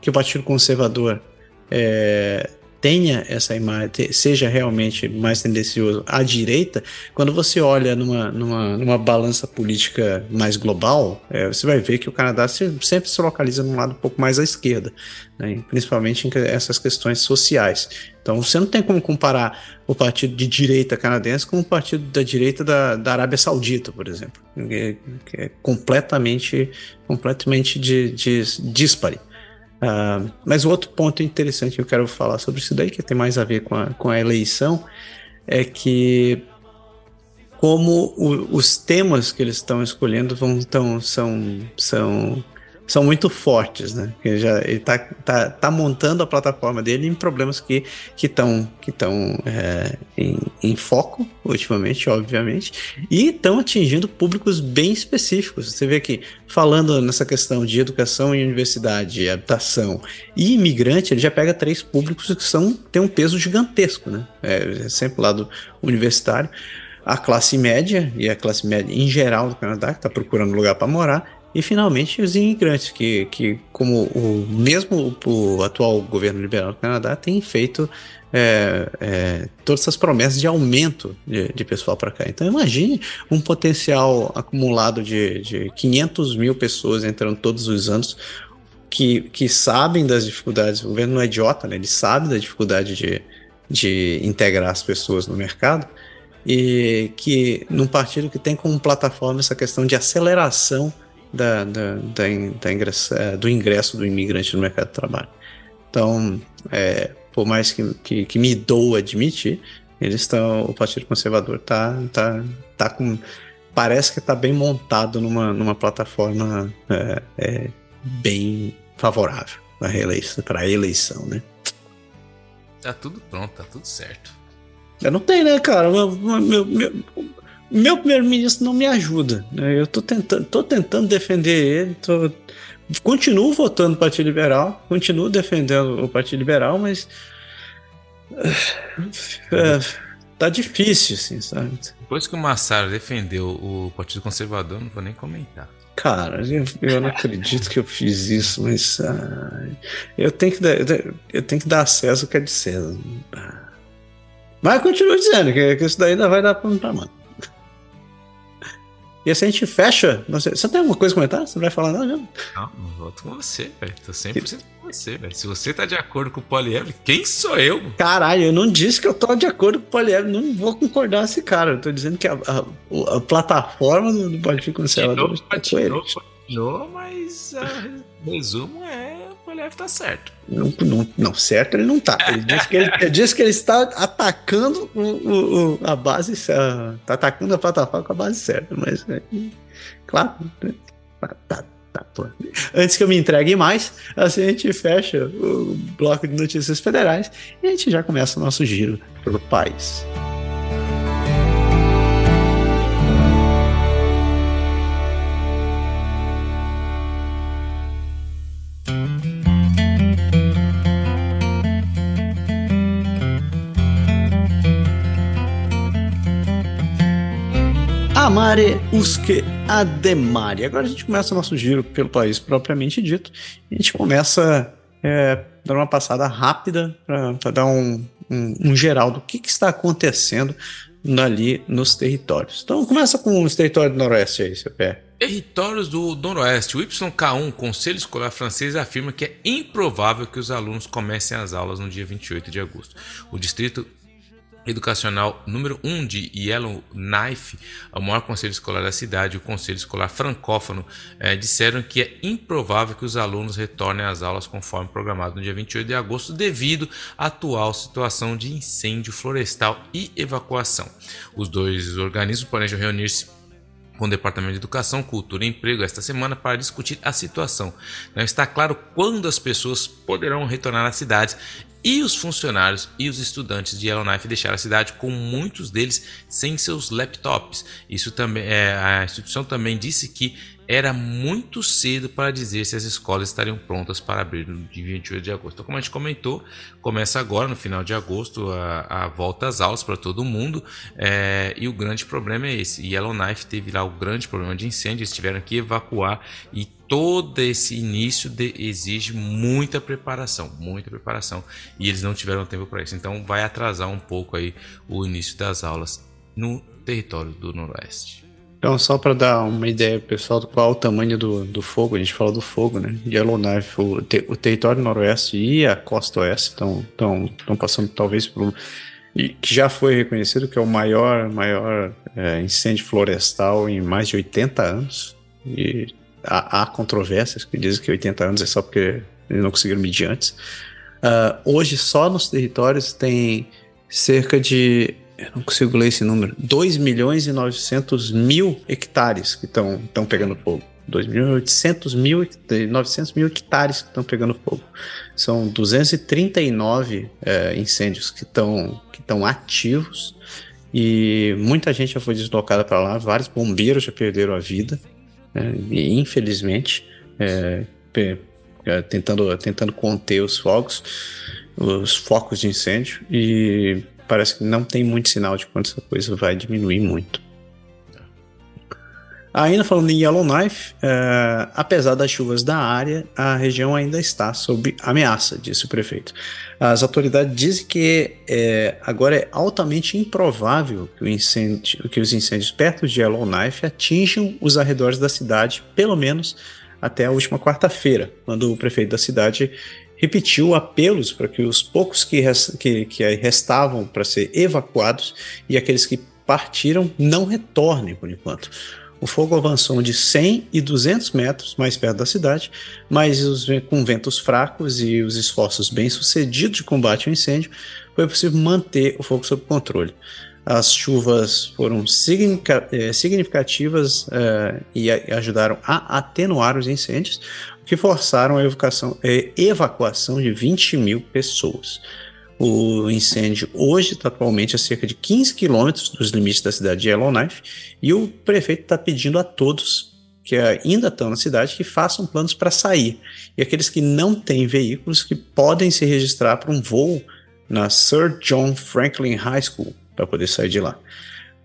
que o Partido Conservador é, tenha essa imagem, seja realmente mais tendencioso à direita, quando você olha numa, numa, numa balança política mais global, é, você vai ver que o Canadá sempre se localiza num lado um pouco mais à esquerda, né, principalmente em essas questões sociais. Então você não tem como comparar o partido de direita canadense com o partido da direita da, da Arábia Saudita, por exemplo, que é completamente, completamente de, de, dispare. Uh, mas o outro ponto interessante que eu quero falar sobre isso daí, que tem mais a ver com a, com a eleição, é que como o, os temas que eles estão escolhendo vão, tão, são, são são muito fortes, né? Ele já ele tá, tá, montando a plataforma dele em problemas que estão que tão, é, em, em, foco ultimamente, obviamente, e estão atingindo públicos bem específicos. Você vê que falando nessa questão de educação em universidade, habitação e imigrante, ele já pega três públicos que são têm um peso gigantesco, né? É, é sempre lá do universitário a classe média e a classe média em geral do Canadá que está procurando lugar para morar e finalmente os imigrantes, que, que como o mesmo o atual governo liberal do Canadá tem feito é, é, todas essas promessas de aumento de, de pessoal para cá. Então imagine um potencial acumulado de, de 500 mil pessoas entrando todos os anos que, que sabem das dificuldades. O governo não é idiota, né? ele sabe da dificuldade de, de integrar as pessoas no mercado e que num partido que tem como plataforma essa questão de aceleração da, da, da, da ingressa, é, do ingresso do imigrante no mercado de trabalho. Então, é, por mais que, que, que, me doa admitir, eles estão, o Partido Conservador tá, tá, tá com, parece que está bem montado numa, numa plataforma é, é, bem favorável para a eleição, eleição, né? Tá tudo pronto, tá tudo certo. Eu não tem, né, cara? Meu, meu, meu, meu primeiro-ministro não me ajuda. Né? Eu tô tentando, tô tentando defender ele, tô, continuo votando no Partido Liberal, continuo defendendo o Partido Liberal, mas. É, tá difícil, assim, sabe? Depois que o Massaro defendeu o Partido Conservador, não vou nem comentar. Cara, eu, eu não acredito que eu fiz isso, mas eu tenho que dar, eu tenho que dar acesso ao que é de César. Mas continua dizendo que, que isso daí ainda vai dar pano pra mano. E assim a gente fecha. Sei, você tem alguma coisa a comentar? Você não vai falar nada mesmo? Não, não volto com você, velho. Tô 100% com você, velho. Se você tá de acordo com o Polievre, quem sou eu? Caralho, eu não disse que eu tô de acordo com o Polievre. Não vou concordar com esse cara. Eu tô dizendo que a, a, a plataforma do, do Partido Conservador. Continuou, mas o resumo é Polievre tá certo. Não, não, não, certo ele não tá. Ele disse que ele, ele, disse que ele está atacando o, o, a base, está atacando a plataforma com a base certa, mas é, claro, né? tá, tá, tá, Antes que eu me entregue mais, assim a gente fecha o bloco de notícias federais e a gente já começa o nosso giro pelo país. Amare usque ademare. Agora a gente começa o nosso giro pelo país propriamente dito. A gente começa é, dando uma passada rápida para dar um, um, um, geral do que, que, está acontecendo ali nos territórios. Então começa com os territórios do Noroeste aí, seu pé. Territórios do Noroeste. O YK1, Conselho Escolar Francês, afirma que é improvável que os alunos comecem as aulas no dia 28 de agosto. O distrito educacional número 1 um de Yellowknife, o maior conselho escolar da cidade, o conselho escolar francófono, eh, disseram que é improvável que os alunos retornem às aulas conforme programado no dia 28 de agosto, devido à atual situação de incêndio florestal e evacuação. Os dois organismos planejam reunir-se com o Departamento de Educação, Cultura e Emprego esta semana para discutir a situação. Não está claro quando as pessoas poderão retornar às cidades e os funcionários e os estudantes de Yellowknife deixaram a cidade com muitos deles sem seus laptops. Isso também é, a instituição também disse que era muito cedo para dizer se as escolas estariam prontas para abrir no dia 28 de agosto. Então, como a gente comentou, começa agora, no final de agosto, a, a volta às aulas para todo mundo. É, e o grande problema é esse. Yellowknife teve lá o grande problema de incêndio, eles tiveram que evacuar e todo esse início de, exige muita preparação, muita preparação. E eles não tiveram tempo para isso. Então vai atrasar um pouco aí o início das aulas no território do Noroeste. Então, só para dar uma ideia, pessoal, do qual é o tamanho do, do fogo, a gente fala do fogo, né? Yellowknife, o, te, o território noroeste e a costa oeste estão passando talvez por um. Que já foi reconhecido que é o maior, maior é, incêndio florestal em mais de 80 anos. E há, há, controvérsias que dizem que 80 anos é só porque eles não conseguiram medir antes. Uh, hoje, só nos territórios tem cerca de eu não consigo ler esse número, 2 milhões e 900 mil hectares que estão pegando fogo. 2.800 mil, 900 mil hectares que estão pegando fogo. São 239 é, incêndios que estão que ativos e muita gente já foi deslocada para lá. Vários bombeiros já perderam a vida, né, e infelizmente, é, é, tentando, tentando conter os fogos, os focos de incêndio. E parece que não tem muito sinal de quando essa coisa vai diminuir muito. Ainda falando em Yellowknife, uh, apesar das chuvas da área, a região ainda está sob ameaça, disse o prefeito. As autoridades dizem que é, agora é altamente improvável que, incêndio, que, os incêndios perto de Yellowknife atinjam os arredores da cidade, pelo menos até a última quarta-feira, quando o prefeito da cidade repetiu apelos para que os poucos que, rest, que, que restavam para ser evacuados e aqueles que partiram não retornem por enquanto. O fogo avançou de 100 e 200 metros mais perto da cidade, mas os, com ventos fracos e os esforços bem-sucedidos de combate ao incêndio, foi possível manter o fogo sob controle. As chuvas foram eh, significativas uh, e ajudaram a atenuar os incêndios, que forçaram a evacuação, é, evacuação de 20 mil pessoas. O incêndio hoje está atualmente a cerca de 15 quilômetros dos limites da cidade de Yellowknife e o prefeito está pedindo a todos que ainda estão na cidade que façam planos para sair. E aqueles que não têm veículos que podem se registrar para um voo na Sir John Franklin High School, para poder sair de lá.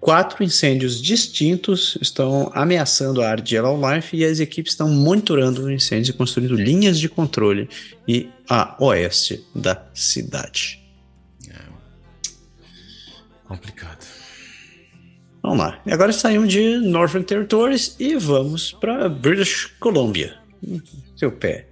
Quatro incêndios distintos estão ameaçando a área de Yellowknife e as equipes estão monitorando os incêndios e construindo linhas de controle e a oeste da cidade. É. Complicado. Vamos lá. E agora saímos de Northern Territories e vamos para British Columbia. Seu pé.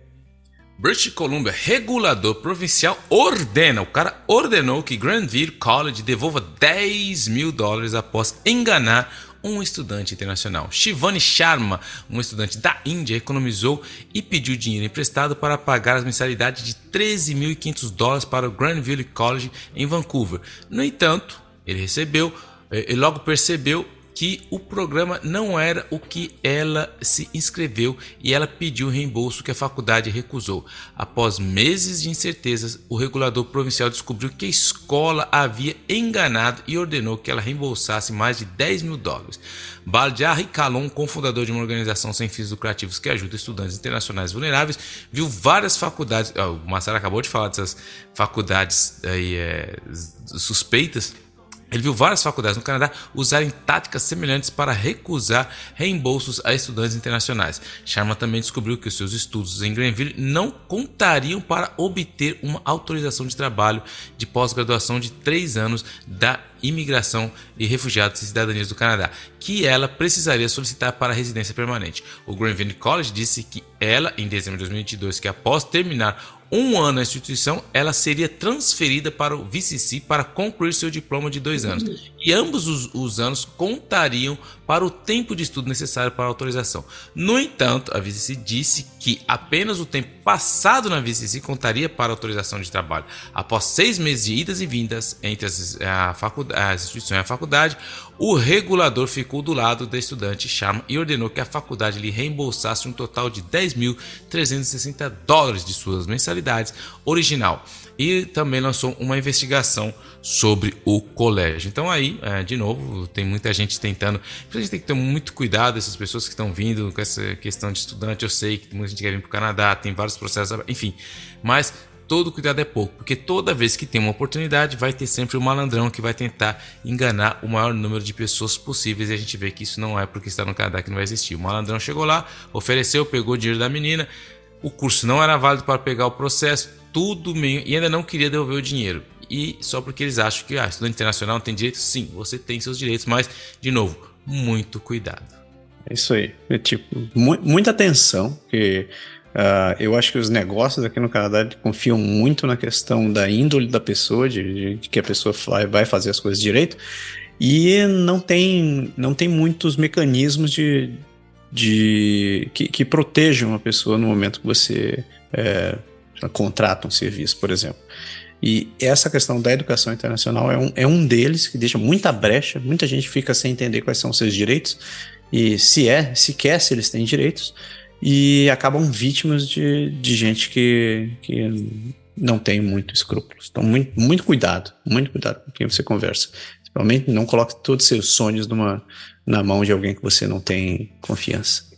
British Columbia, regulador provincial, ordena, o cara ordenou que Granville College devolva 10 mil dólares após enganar um estudante internacional. Shivani Sharma, um estudante da Índia, economizou e pediu dinheiro emprestado para pagar as mensalidades de 13.500 dólares para o Granville College em Vancouver. No entanto, ele recebeu, e logo percebeu que o programa não era o que ela se inscreveu e ela pediu reembolso que a faculdade recusou. Após meses de incertezas, o regulador provincial descobriu que a escola havia enganado e ordenou que ela reembolsasse mais de 10 mil dólares. Baljar Kalon, cofundador de uma organização sem fins lucrativos que ajuda estudantes internacionais vulneráveis, viu várias faculdades. o Massara acabou de falar dessas faculdades aí, é, suspeitas ele viu várias faculdades no Canadá usarem táticas semelhantes para recusar reembolsos a estudantes internacionais. Sharma também descobriu que os seus estudos em Granville não contariam para obter uma autorização de trabalho de pós-graduação de três anos da Imigração e Refugiados e Cidadanias do Canadá, que ela precisaria solicitar para residência permanente. O Granville College disse que ela, em dezembro de 2022, que após terminar um ano na instituição, ela seria transferida para o VCC para concluir seu diploma de dois anos. E ambos os, os, anos contariam para o tempo de estudo necessário para a autorização. No entanto, a VCC disse que apenas o tempo passado na VCC contaria para a autorização de trabalho. Após seis meses de idas e vindas entre as, a as instituições e a faculdade, o regulador ficou do lado da estudante Sharma e ordenou que a faculdade lhe reembolsasse um total de 10.360 dólares de suas mensalidades original e também lançou uma investigação sobre o colégio. Então aí, é, de novo, tem muita gente tentando. A gente tem que ter muito cuidado essas pessoas que estão vindo com essa questão de estudante. Eu sei que muita gente quer vir para o Canadá, tem vários processos, enfim. Mas todo cuidado é pouco, porque toda vez que tem uma oportunidade, vai ter sempre um malandrão que vai tentar enganar o maior número de pessoas possíveis e a gente vê que isso não é porque está no Canadá que não vai existir. O malandrão chegou lá, ofereceu, pegou o dinheiro da menina, o curso não era válido para pegar o processo, tudo meio, e ainda não queria devolver o dinheiro. E só porque eles acham que ah, estudante internacional tem direitos, sim, você tem seus direitos, mas, de novo, muito cuidado. É isso aí. É tipo, mu muita atenção, porque Uh, eu acho que os negócios aqui no Canadá confiam muito na questão da índole da pessoa, de, de, que a pessoa vai, vai fazer as coisas direito, e não tem, não tem muitos mecanismos de, de que, que protejam a pessoa no momento que você é, contrata um serviço, por exemplo. E essa questão da educação internacional é um, é um deles que deixa muita brecha, muita gente fica sem entender quais são os seus direitos e se é, se quer, se eles têm direitos e acabam vítimas de, de gente que, que não tem muito escrúpulos. Então, muito, muito cuidado, muito cuidado com quem você conversa. Principalmente não coloque todos os seus sonhos numa, na mão de alguém que você não tem confiança.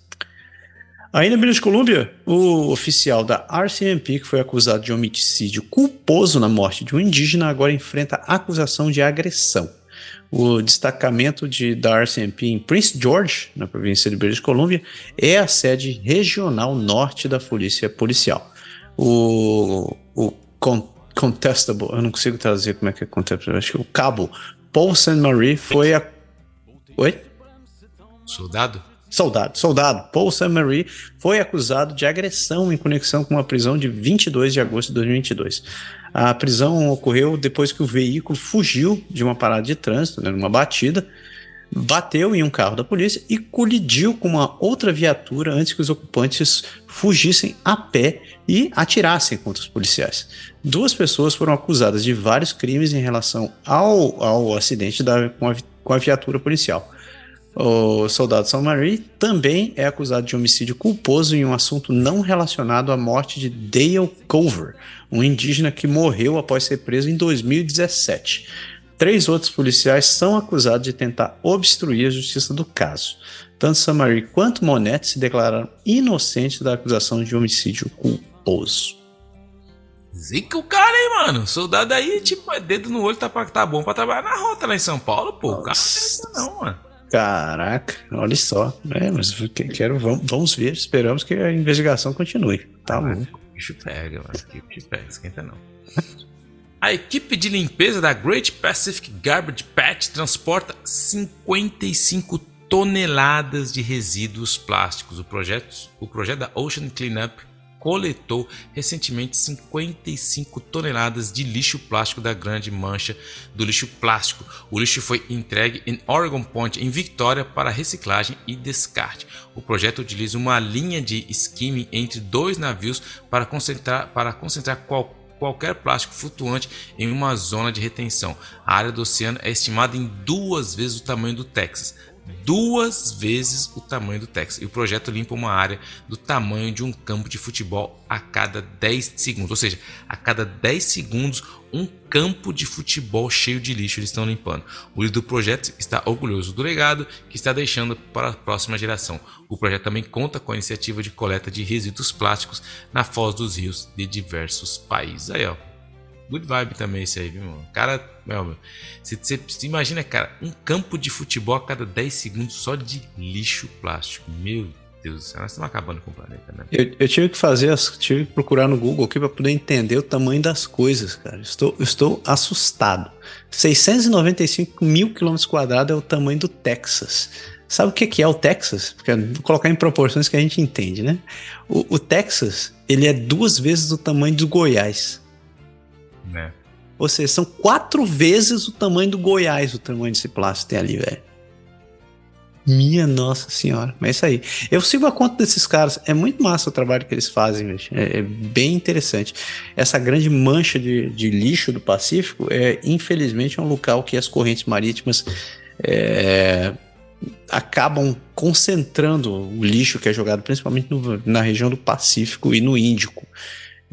Ainda em British Columbia, o oficial da RCMP, que foi acusado de homicídio culposo na morte de um indígena, agora enfrenta acusação de agressão o destacamento de, da RCMP em Prince George, na província de British Columbia, é a sede regional norte da polícia policial. O, o con, Contestable, eu não consigo traduzir como é que é Contestable, acho que o cabo Paul St. Marie foi a. Oi? Soldado? Soldado, soldado. Paul St. Marie foi acusado de agressão em conexão com uma prisão de 22 de agosto de 2022. A prisão ocorreu depois que o veículo fugiu de uma parada de trânsito, né, numa batida, bateu em um carro da polícia e colidiu com uma outra viatura antes que os ocupantes fugissem a pé e atirassem contra os policiais. Duas pessoas foram acusadas de vários crimes em relação ao, ao acidente da, com, a, com a viatura policial. O soldado Sam Marie também é acusado de homicídio culposo em um assunto não relacionado à morte de Dale Culver, um indígena que morreu após ser preso em 2017. Três outros policiais são acusados de tentar obstruir a justiça do caso. Tanto Sam Marie quanto Monette se declararam inocentes da acusação de homicídio culposo. Zica o cara, hein, mano. Soldado aí, tipo, é dedo no olho, tá, pra, tá bom pra trabalhar na rota lá em São Paulo, pô. O cara não, não, mano. Caraca, olha só. É, mas quero, vamos, vamos ver, esperamos que a investigação continue. Tá ah, bom. O bicho pega, mano. O bicho pega, esquenta não. A equipe de limpeza da Great Pacific Garbage Patch transporta 55 toneladas de resíduos plásticos. O projeto, o projeto da Ocean Cleanup coletou recentemente 55 toneladas de lixo plástico da grande mancha do lixo plástico. O lixo foi entregue em Oregon Point, em Victoria, para reciclagem e descarte. O projeto utiliza uma linha de skimming entre dois navios para concentrar, para concentrar qualquer qualquer plástico flutuante em uma zona de retenção. A área do oceano é estimada em duas vezes o tamanho do Texas duas vezes o tamanho do Texas. E o projeto limpa uma área do tamanho de um campo de futebol a cada 10 segundos. Ou seja, a cada 10 segundos, um campo de futebol cheio de lixo eles estão limpando. O líder do projeto está orgulhoso do legado que está deixando para a próxima geração. O projeto também conta com a iniciativa de coleta de resíduos plásticos na foz dos rios de diversos países. Aí, ó good vibe também esse aí, viu, mano? Cara, meu, você, você, imagina, cara, um campo de futebol a cada 10 segundos só de lixo plástico. Meu Deus do céu, nós estamos acabando com o planeta, né? Eu, eu tive que fazer, tive que procurar no Google aqui para poder entender o tamanho das coisas, cara. Estou, estou assustado. 695 mil quilômetros quadrados é o tamanho do Texas. Sabe o que é o Texas? Porque vou colocar em proporções que a gente entende, né? O, o Texas, ele é duas vezes o tamanho do Goiás. É. Ou seja, são quatro vezes o tamanho do Goiás, o tamanho desse plástico tem ali, velho. Minha nossa senhora. Mas é isso aí. Eu sigo a conta desses caras. É muito massa o trabalho que eles fazem. É, é, bem interessante. Essa grande mancha de, de, lixo do Pacífico é, infelizmente, é um local que as correntes marítimas é, acabam concentrando o lixo que é jogado principalmente no, na região do Pacífico e no Índico.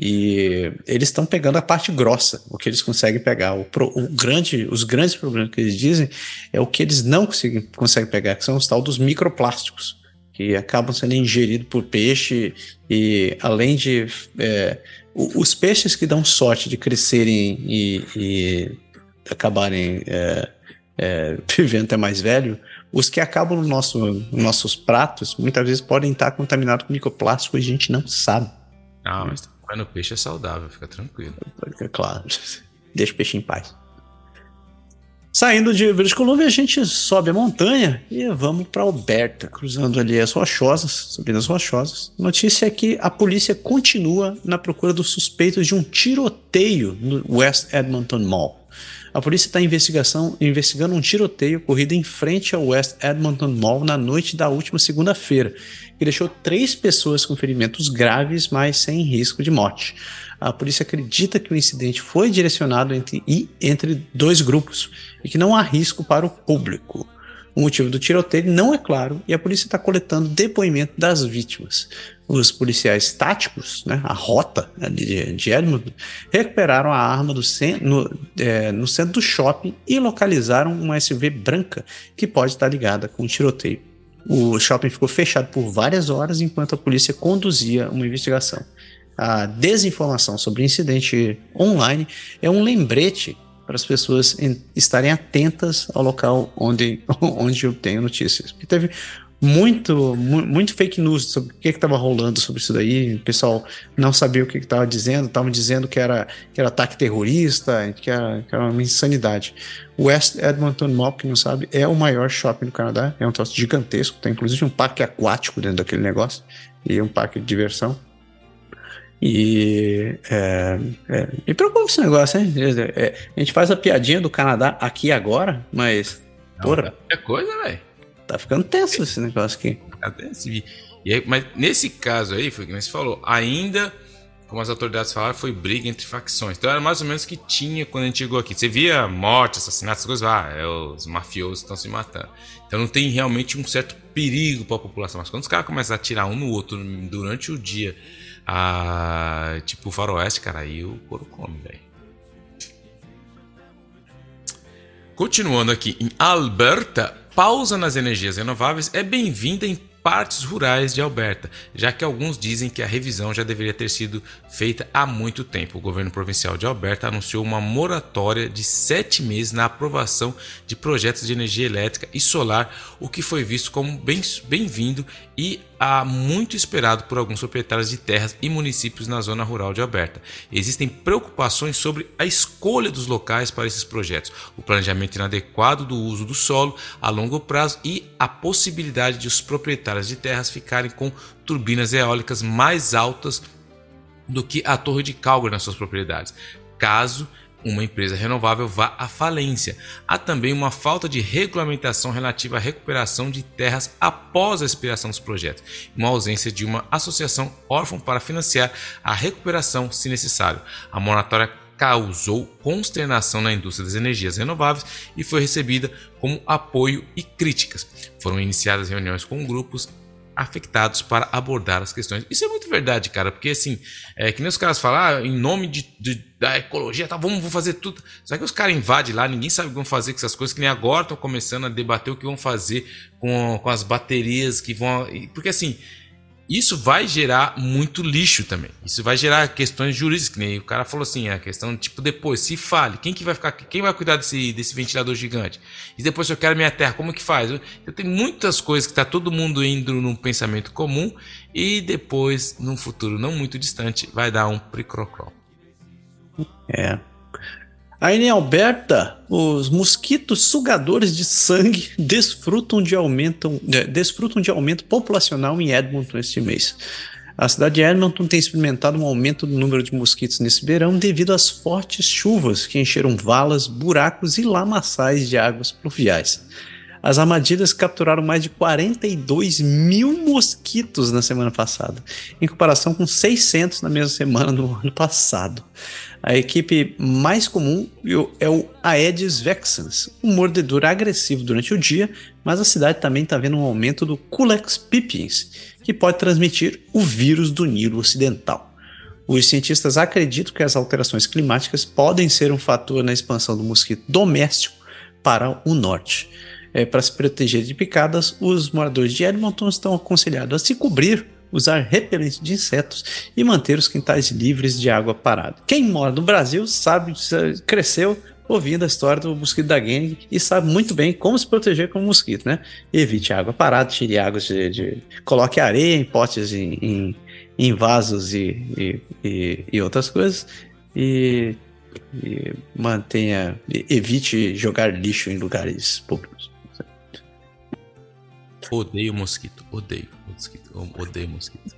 E eles estão pegando a parte grossa, o que eles conseguem pegar. O, pro, o, grande, os grandes problemas que eles dizem é o que eles não conseguem, conseguem pegar, que são os tal dos microplásticos, que acabam sendo ingeridos por peixe e além de é, os peixes que dão sorte de crescerem e, e acabarem é, é, vivendo até mais velho, os que acabam no nosso, nos nossos pratos muitas vezes podem estar contaminados com microplástico e a gente não sabe. Ah, mas mas no peixe é saudável, fica tranquilo. É claro. Deixa o peixe em paz. Saindo de British Columbia, a gente sobe a montanha e vamos para Alberta, cruzando ali as rochosas, subindo as rochosas. Notícia é que a polícia continua na procura dos suspeitos de um tiroteio no West Edmonton Mall. A polícia está investigando um tiroteio ocorrido em frente ao West Edmonton Mall na noite da última segunda-feira, que deixou três pessoas com ferimentos graves, mas sem risco de morte. A polícia acredita que o incidente foi direcionado entre, entre dois grupos e que não há risco para o público. O motivo do tiroteio não é claro e a polícia está coletando depoimento das vítimas. Os policiais táticos, né, a rota de, de Edmund, recuperaram a arma no, é, no centro do shopping e localizaram uma SUV branca que pode estar ligada com o tiroteio. O shopping ficou fechado por várias horas enquanto a polícia conduzia uma investigação. A desinformação sobre o incidente online é um lembrete para as pessoas estarem atentas ao local onde, onde eu tenho notícias. Porque teve muito, muito fake news sobre o que estava rolando sobre isso daí. O pessoal não sabia o que estava dizendo, estavam dizendo que era, que era ataque terrorista, que era, que era uma insanidade. O West Edmonton Mall, que não sabe, é o maior shopping do Canadá, é um troço gigantesco, tem inclusive um parque aquático dentro daquele negócio e um parque de diversão. E é, é, me preocupa esse negócio, hein? É, a gente faz a piadinha do Canadá aqui agora, mas. Não, porra. É coisa, velho. Tá ficando tenso esse negócio aqui. E aí, mas nesse caso aí, foi o que você falou, ainda, como as autoridades falaram, foi briga entre facções. Então era mais ou menos o que tinha quando a gente chegou aqui. Você via morte, assassinatos, coisas, ah, é, os mafiosos estão se matando. Então não tem realmente um certo perigo para a população. Mas quando os caras começam a atirar um no outro durante o dia ah, tipo, o faroeste, cara, aí o couro come, velho. Continuando aqui, em Alberta, pausa nas energias renováveis é bem-vinda em partes rurais de Alberta, já que alguns dizem que a revisão já deveria ter sido feita há muito tempo. O governo provincial de Alberta anunciou uma moratória de sete meses na aprovação de projetos de energia elétrica e solar, o que foi visto como bem-vindo e há muito esperado por alguns proprietários de terras e municípios na zona rural de Alberta. Existem preocupações sobre a escolha dos locais para esses projetos, o planejamento inadequado do uso do solo a longo prazo e a possibilidade de os proprietários de terras ficarem com turbinas eólicas mais altas do que a torre de Calgary nas suas propriedades, caso uma empresa renovável vá à falência. Há também uma falta de regulamentação relativa à recuperação de terras após a expiração dos projetos, uma ausência de uma associação órfã para financiar a recuperação se necessário. A moratória causou consternação na indústria das energias renováveis e foi recebida como apoio e críticas. Foram iniciadas reuniões com grupos afetados para abordar as questões. Isso é muito verdade, cara, porque assim, é que nem os caras falam, ah, em nome de, de, da ecologia, tá, vamos, vamos fazer tudo. Só que os caras invadem lá, ninguém sabe o que vão fazer com essas coisas, que nem agora estão começando a debater o que vão fazer com, com as baterias que vão. Porque assim, isso vai gerar muito lixo também. Isso vai gerar questões jurídicas, que nem o cara falou assim, a questão tipo depois, se fale, quem que vai ficar, quem vai cuidar desse, desse ventilador gigante? E depois se eu quero minha terra, como que faz? Eu tenho muitas coisas que está todo mundo indo num pensamento comum e depois, num futuro não muito distante, vai dar um pricrocró. É, Aí em Alberta, os mosquitos sugadores de sangue desfrutam de, aumentam, desfrutam de aumento populacional em Edmonton este mês. A cidade de Edmonton tem experimentado um aumento do número de mosquitos nesse verão devido às fortes chuvas que encheram valas, buracos e lamaçais de águas pluviais. As armadilhas capturaram mais de 42 mil mosquitos na semana passada, em comparação com 600 na mesma semana do ano passado. A equipe mais comum é o Aedes vexans, um mordedor agressivo durante o dia, mas a cidade também está vendo um aumento do Culex pipiens, que pode transmitir o vírus do Nilo Ocidental. Os cientistas acreditam que as alterações climáticas podem ser um fator na expansão do mosquito doméstico para o norte. É, para se proteger de picadas, os moradores de Edmonton estão aconselhados a se cobrir usar repelente de insetos e manter os quintais livres de água parada. Quem mora no Brasil sabe, cresceu ouvindo a história do mosquito da dengue e sabe muito bem como se proteger com o mosquito, né? Evite água parada, tire água de, de coloque areia em potes, em, em, em vasos e, e, e, e, outras coisas e, e mantenha, evite jogar lixo em lugares públicos. Odeio mosquito, odeio mosquito. Odeio mosquito.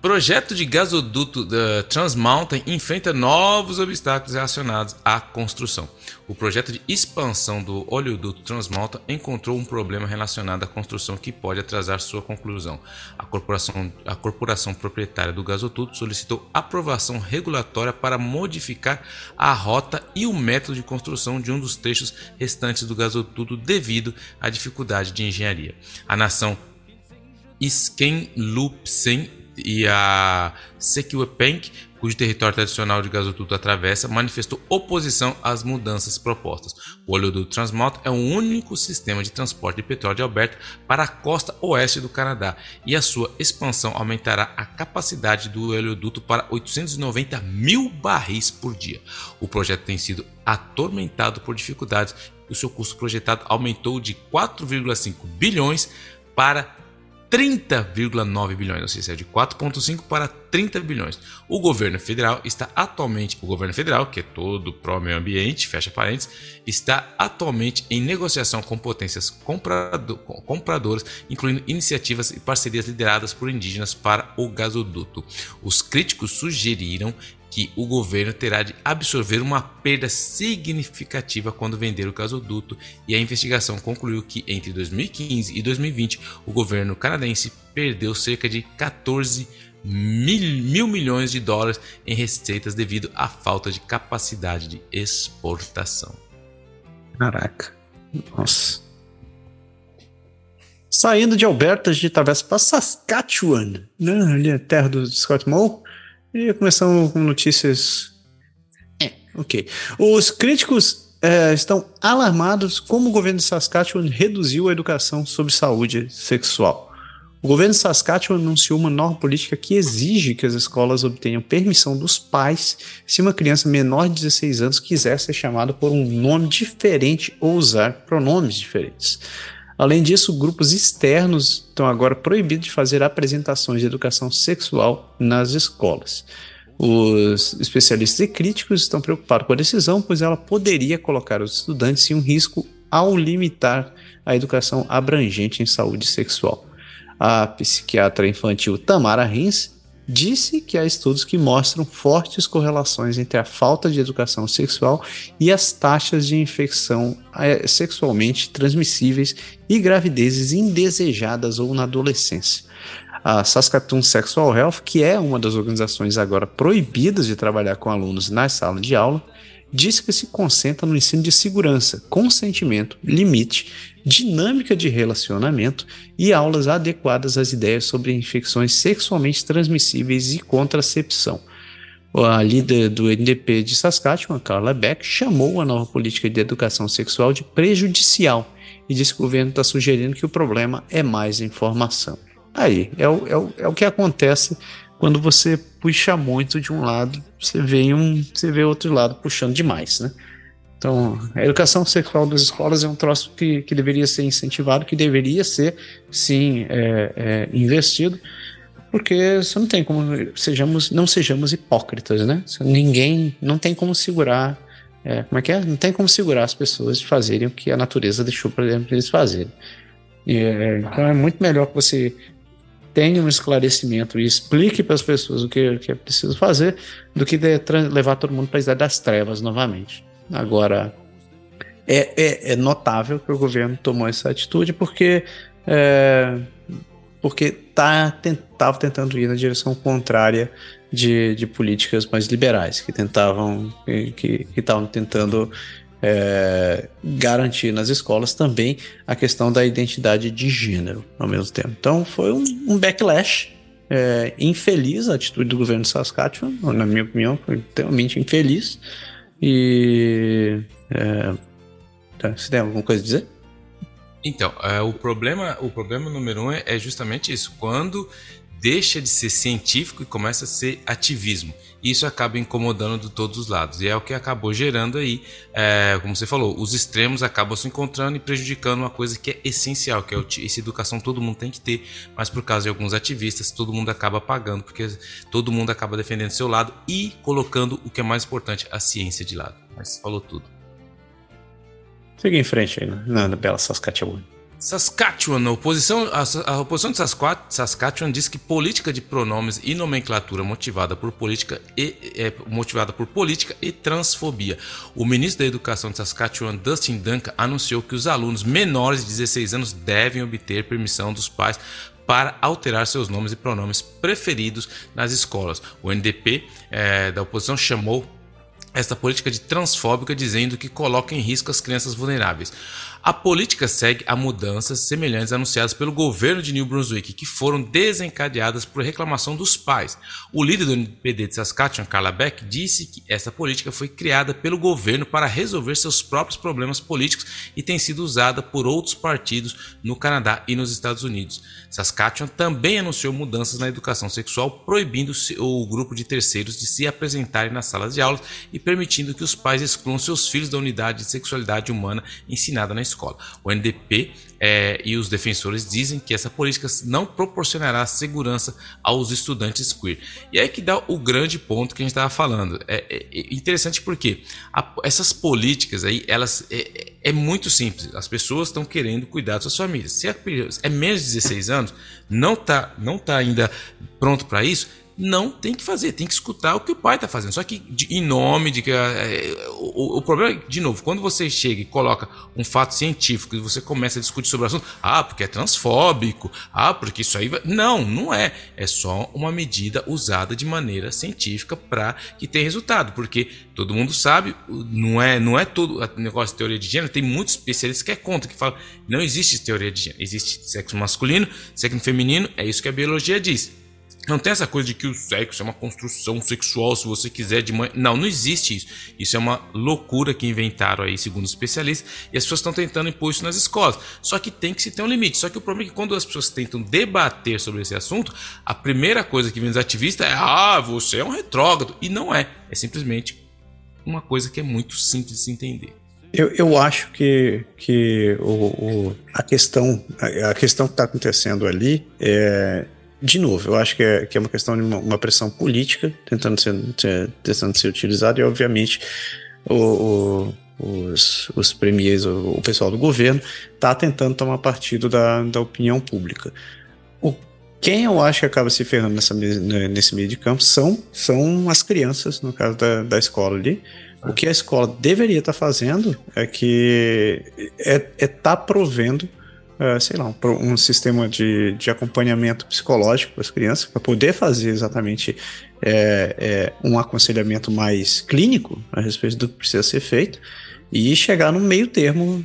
Projeto de gasoduto da Trans Mountain enfrenta novos obstáculos relacionados à construção. O projeto de expansão do oleoduto Trans Mountain encontrou um problema relacionado à construção que pode atrasar sua conclusão. A corporação, a corporação proprietária do gasoduto solicitou aprovação regulatória para modificar a rota e o método de construção de um dos trechos restantes do gasoduto devido à dificuldade de engenharia. A nação Skenlupsen e a Sequiwepenk, cujo território tradicional de gasoduto atravessa, manifestou oposição às mudanças propostas. O oleoduto Transmountain é o único sistema de transporte de petróleo de Alberta para a costa oeste do Canadá e a sua expansão aumentará a capacidade do oleoduto para 890 mil barris por dia. O projeto tem sido atormentado por dificuldades e o seu custo projetado aumentou de 4,5 bilhões para 30,9 bilhões, ou seja, de 4,5 para 30 bilhões. O governo federal está atualmente, o governo federal, que é todo pró meio ambiente, fecha parênteses, está atualmente em negociação com potências comprado, compradoras, incluindo iniciativas e parcerias lideradas por indígenas para o gasoduto. Os críticos sugeriram que o governo terá de absorver uma perda significativa quando vender o gasoduto, e a investigação concluiu que entre 2015 e 2020 o governo canadense perdeu cerca de 14 mil, mil milhões de dólares em receitas devido à falta de capacidade de exportação. Caraca, nossa. Saindo de Alberta, a gente atravessa para Saskatchewan, né? ali é terra do Scott Moe e começamos com notícias. É, ok. Os críticos é, estão alarmados como o governo de Saskatchewan reduziu a educação sobre saúde sexual. O governo de Saskatchewan anunciou uma nova política que exige que as escolas obtenham permissão dos pais se uma criança menor de 16 anos quiser ser chamada por um nome diferente ou usar pronomes diferentes. Além disso, grupos externos estão agora proibidos de fazer apresentações de educação sexual nas escolas. Os especialistas e críticos estão preocupados com a decisão, pois ela poderia colocar os estudantes em um risco ao limitar a educação abrangente em saúde sexual. A psiquiatra infantil Tamara Rins disse que há estudos que mostram fortes correlações entre a falta de educação sexual e as taxas de infecção eh, sexualmente transmissíveis e gravidezes indesejadas ou na adolescência. A Saskatoon Sexual Health, que é uma das organizações agora proibidas de trabalhar com alunos na sala de aula, diz que se concentra no ensino de segurança, consentimento, limite, dinâmica de relacionamento e aulas adequadas às ideias sobre infecções sexualmente transmissíveis e contracepção. A líder do NDP de Saskatchewan, Carla Beck, chamou a nova política de educação sexual de prejudicial e disse que o governo está sugerindo que o problema é mais informação. Aí, é o, é o, é o que acontece quando você puxa muito de um lado, você vê um, você vê outro lado puxando demais, né? Então, a educação sexual das escolas é um troço que, que deveria ser incentivado, que deveria ser, sim, é, é, investido, porque você não tem como sejamos, não sejamos hipócritas, né? Ninguém, não tem como segurar, é, como é que é? Não tem como segurar as pessoas de fazerem o que a natureza deixou para eles fazerem. E, é, então é muito melhor que você tenha um esclarecimento e explique para as pessoas o que, que, é preciso fazer, do que de, levar todo mundo para a idade das trevas novamente. Agora, é, é, é, notável que o governo tomou essa atitude porque é, porque tá, estava tentando ir na direção contrária de, de políticas mais liberais, que tentavam que estavam tentando é, garantir nas escolas também a questão da identidade de gênero ao mesmo tempo. Então foi um, um backlash é, infeliz a atitude do governo de Saskatchewan, na minha opinião, foi extremamente infeliz. E. É, tá, você tem alguma coisa a dizer? Então, é, o, problema, o problema número um é, é justamente isso. Quando deixa de ser científico e começa a ser ativismo. Isso acaba incomodando de todos os lados. E é o que acabou gerando aí, é, como você falou, os extremos acabam se encontrando e prejudicando uma coisa que é essencial, que é essa educação todo mundo tem que ter, mas por causa de alguns ativistas, todo mundo acaba pagando, porque todo mundo acaba defendendo seu lado e colocando o que é mais importante, a ciência de lado. Mas falou tudo. Siga em frente aí, na, na bela Saskatchewan. Saskatchewan, a oposição, a, a oposição de Saskatchewan diz que política de pronomes e nomenclatura motivada por política e é, motivada por política e transfobia. O ministro da Educação de Saskatchewan, Dustin Duncan, anunciou que os alunos menores de 16 anos devem obter permissão dos pais para alterar seus nomes e pronomes preferidos nas escolas. O NDP é, da oposição chamou esta política de transfóbica, dizendo que coloca em risco as crianças vulneráveis. A política segue a mudanças semelhantes anunciadas pelo governo de New Brunswick, que foram desencadeadas por reclamação dos pais. O líder do NPD de Saskatchewan, Carla Beck, disse que essa política foi criada pelo governo para resolver seus próprios problemas políticos e tem sido usada por outros partidos no Canadá e nos Estados Unidos. Saskatchewan também anunciou mudanças na educação sexual, proibindo o grupo de terceiros de se apresentarem nas salas de aulas e permitindo que os pais excluam seus filhos da unidade de sexualidade humana ensinada na escola. O NDP é, e os defensores dizem que essa política não proporcionará segurança aos estudantes queer. E é aí que dá o grande ponto que a gente estava falando. É, é, é, interessante porque a, essas políticas aí, elas é, é, muito simples. As pessoas estão querendo cuidar das suas famílias. Se é menos de 16 anos, não está não tá ainda pronto para isso, não tem que fazer, tem que escutar o que o pai está fazendo. Só que de, em nome de que. É, o, o, problema é, de novo, quando você chega e coloca um fato científico e você começa a discutir sobre o assunto, ah, porque é transfóbico, ah, porque isso aí vai. Não, não é. É só uma medida usada de maneira científica para que tenha resultado. Porque todo mundo sabe, não é, não é todo negócio de teoria de gênero, tem muitos especialistas que é contra, que falam não existe teoria de gênero, existe sexo masculino, sexo feminino, é isso que a biologia diz Não tem essa coisa de que o sexo é uma construção sexual, se você quiser de mãe. Não, não existe isso. Isso é uma loucura que inventaram aí, segundo os especialistas, e as pessoas estão tentando impor isso nas escolas. Só que tem que se ter um limite. Só que o problema é que quando as pessoas tentam debater sobre esse assunto, a primeira coisa que vem dos ativistas é: ah, você é um retrógrado. E não é. É simplesmente uma coisa que é muito simples de se entender. Eu, eu acho que, que o, o a questão a, a questão que está acontecendo ali é de novo, eu acho que é, que é uma questão de uma, uma pressão política tentando ser, tentando ser utilizada e, obviamente, o, o, os, os premiers, o, o, pessoal do governo, está tentando tomar partido da, da opinião pública. O, quem eu acho que acaba se ferrando nessa, nesse meio de campo são, são as crianças, no caso da, da escola ali. O que a escola deveria estar tá fazendo é que é é tá provendo uh, sei lá, um, um sistema de, de acompanhamento psicológico para as crianças, para poder fazer exatamente é, é, um aconselhamento mais clínico a respeito do que precisa ser feito e chegar no meio termo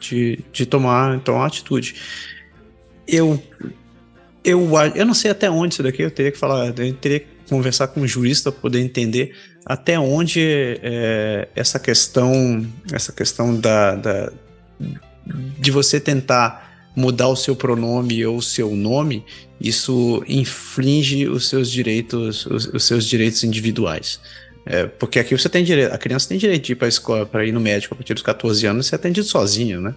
de, de tomar então, a atitude. Eu, eu, eu não sei até onde isso daqui, eu teria que falar, eu teria que conversar com um jurista para poder entender até onde é, essa questão, essa questão da, da, de você tentar mudar o seu pronome ou o seu nome, isso infringe os seus direitos, os, os seus direitos individuais. É, porque aqui você tem direito, a criança tem direito de ir para a escola, para ir no médico a partir dos 14 anos, você é atendido sozinho, né?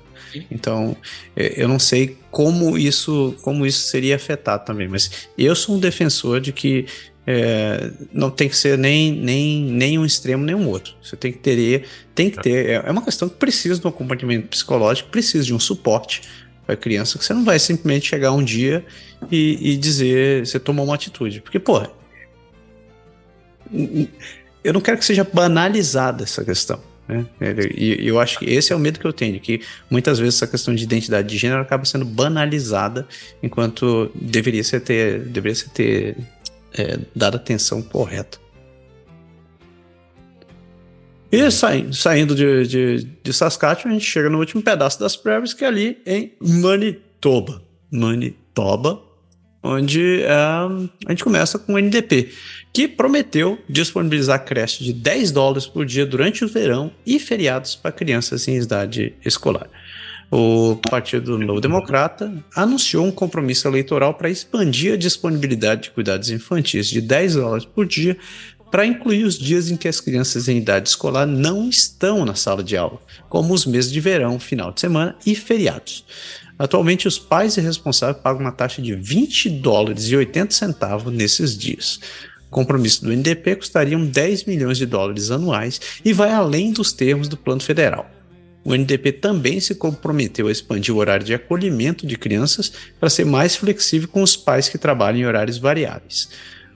Então, é, eu não sei como isso, como isso seria afetado também, mas eu sou um defensor de que é, não tem que ser nem, nem, nem um extremo nem um outro. Você tem que ter, tem que ter. É, é uma questão que precisa de um acompanhamento psicológico, precisa de um suporte para a criança, que você não vai simplesmente chegar um dia e, e dizer você tomou uma atitude. Porque, pô, eu não quero que seja banalizada essa questão. Né? E eu acho que esse é o medo que eu tenho, que muitas vezes essa questão de identidade de gênero acaba sendo banalizada, enquanto deveria ser ter, deveria ser ter é, dar atenção correta. E saindo, saindo de, de, de Saskatchewan, a gente chega no último pedaço das prévias, que é ali em Manitoba. Manitoba, onde é, a gente começa com o NDP, que prometeu disponibilizar creche de 10 dólares por dia durante o verão e feriados para crianças em idade escolar o Partido Novo Democrata anunciou um compromisso eleitoral para expandir a disponibilidade de cuidados infantis de 10 dólares por dia para incluir os dias em que as crianças em idade escolar não estão na sala de aula, como os meses de verão, final de semana e feriados. Atualmente, os pais e responsáveis pagam uma taxa de 20 dólares e 80 centavos nesses dias. O compromisso do NDP custaria 10 milhões de dólares anuais e vai além dos termos do plano federal. O NDP também se comprometeu a expandir o horário de acolhimento de crianças para ser mais flexível com os pais que trabalham em horários variáveis.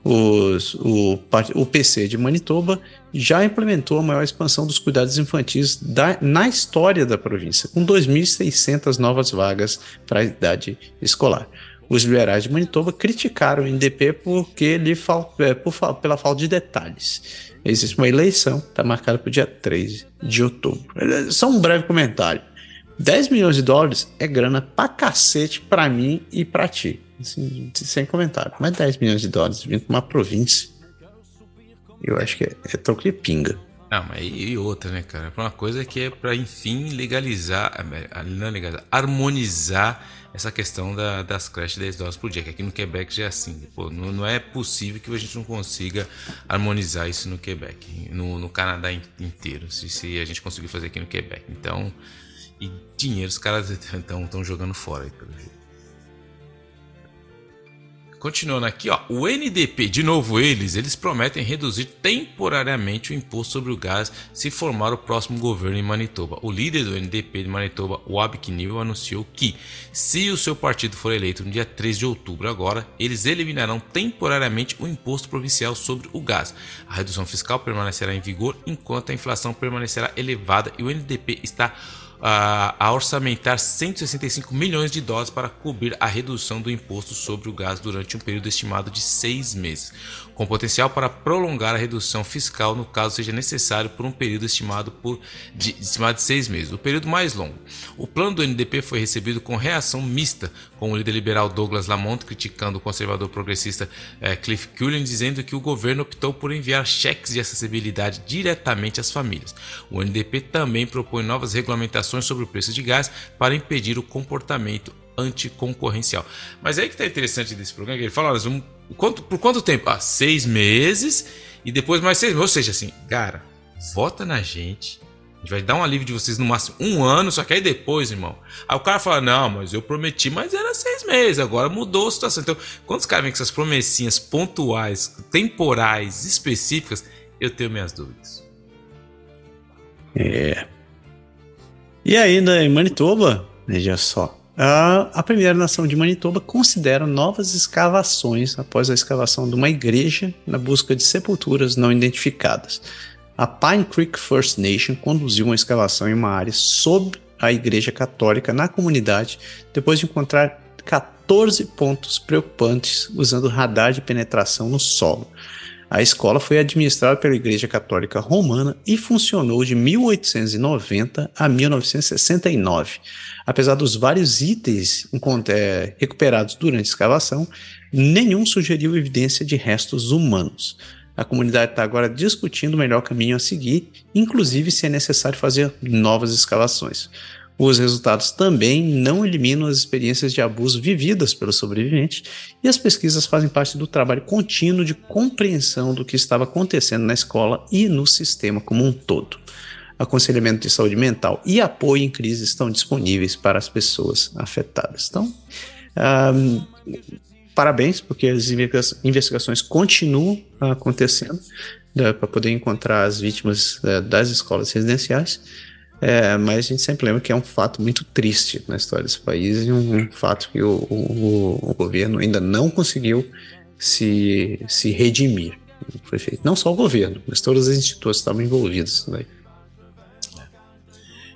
Os, o, o PC de Manitoba já implementou a maior expansão dos cuidados infantis da, na história da província, com 2.600 novas vagas para a idade escolar. Os liberais de Manitoba criticaram o NDP porque ele fal, é, por, pela falta de detalhes existe uma eleição, está marcada para o dia 3 de outubro. Só um breve comentário. 10 milhões de dólares é grana pra cacete pra mim e pra ti. Assim, sem comentário. Mas 10 milhões de dólares vindo pra uma província, eu acho que é, é troco de pinga. Não, mas e outra, né, cara? Uma coisa que é para enfim legalizar, é, não é legalizar, harmonizar essa questão da, das creches de 10 dólares por dia, que aqui no Quebec já é assim. Pô, não, não, é possível que a gente não consiga harmonizar isso no Quebec, no, no Canadá inteiro, se, se, a gente conseguir fazer aqui no Quebec. Então, e dinheiro os caras estão jogando fora pelo jeito. Continuando aqui, ó, o NDP, de novo eles, eles prometem reduzir temporariamente o imposto sobre o gás se formar o próximo governo em Manitoba. O líder do NDP de Manitoba, Wab Kinew, anunciou que, se o seu partido for eleito no dia 3 de outubro agora, eles eliminarão temporariamente o imposto provincial sobre o gás. A redução fiscal permanecerá em vigor enquanto a inflação permanecerá elevada e o NDP está a, orçamentar 165 milhões de dólares para cobrir a redução do imposto sobre o gás durante um período estimado de seis meses. Com potencial para prolongar a redução fiscal no caso seja necessário por um período estimado, por, de, estimado de seis meses, o período mais longo. O plano do NDP foi recebido com reação mista, com o líder liberal Douglas Lamont criticando o conservador progressista eh, Cliff Cullen, dizendo que o governo optou por enviar cheques de acessibilidade diretamente às famílias. O NDP também propõe novas regulamentações sobre o preço de gás para impedir o comportamento anticoncorrencial. Mas aí que está interessante desse programa, que ele fala, nós vamos, quanto, por quanto tempo? Ah, seis meses e depois mais seis meses. Ou seja, assim, cara, vota na gente. A gente vai dar um alívio de vocês no máximo um ano, só que aí depois, irmão. Aí o cara fala: Não, mas eu prometi, mas era seis meses, agora mudou a situação. Então, quando os caras vêm com essas promessinhas pontuais, temporais, específicas, eu tenho minhas dúvidas. É. E ainda em Manitoba, veja só, a, primeira nação de Manitoba considera novas escavações após a escavação de uma igreja na busca de sepulturas não identificadas. A Pine Creek First Nation conduziu uma escavação em uma área sob a igreja católica na comunidade depois de encontrar 14 pontos preocupantes usando radar de penetração no solo. A escola foi administrada pela Igreja Católica Romana e funcionou de 1890 a 1969. Apesar dos vários itens é, recuperados durante a escavação, nenhum sugeriu evidência de restos humanos. A comunidade está agora discutindo o melhor caminho a seguir, inclusive se é necessário fazer novas escavações. Os resultados também não eliminam as experiências de abuso vividas pelos sobreviventes, e as pesquisas fazem parte do trabalho contínuo de compreensão do que estava acontecendo na escola e no sistema como um todo. Aconselhamento de saúde mental e apoio em crise estão disponíveis para as pessoas afetadas. Então, um, parabéns, porque as investigações continuam acontecendo né, para poder encontrar as vítimas uh, das escolas residenciais. É, mas a gente sempre lembra que é um fato muito triste na história desse país e um, fato que o, o, o, governo ainda não conseguiu se, se redimir. Foi feito. Não só o governo, mas todas as instituições estavam envolvidas. Né?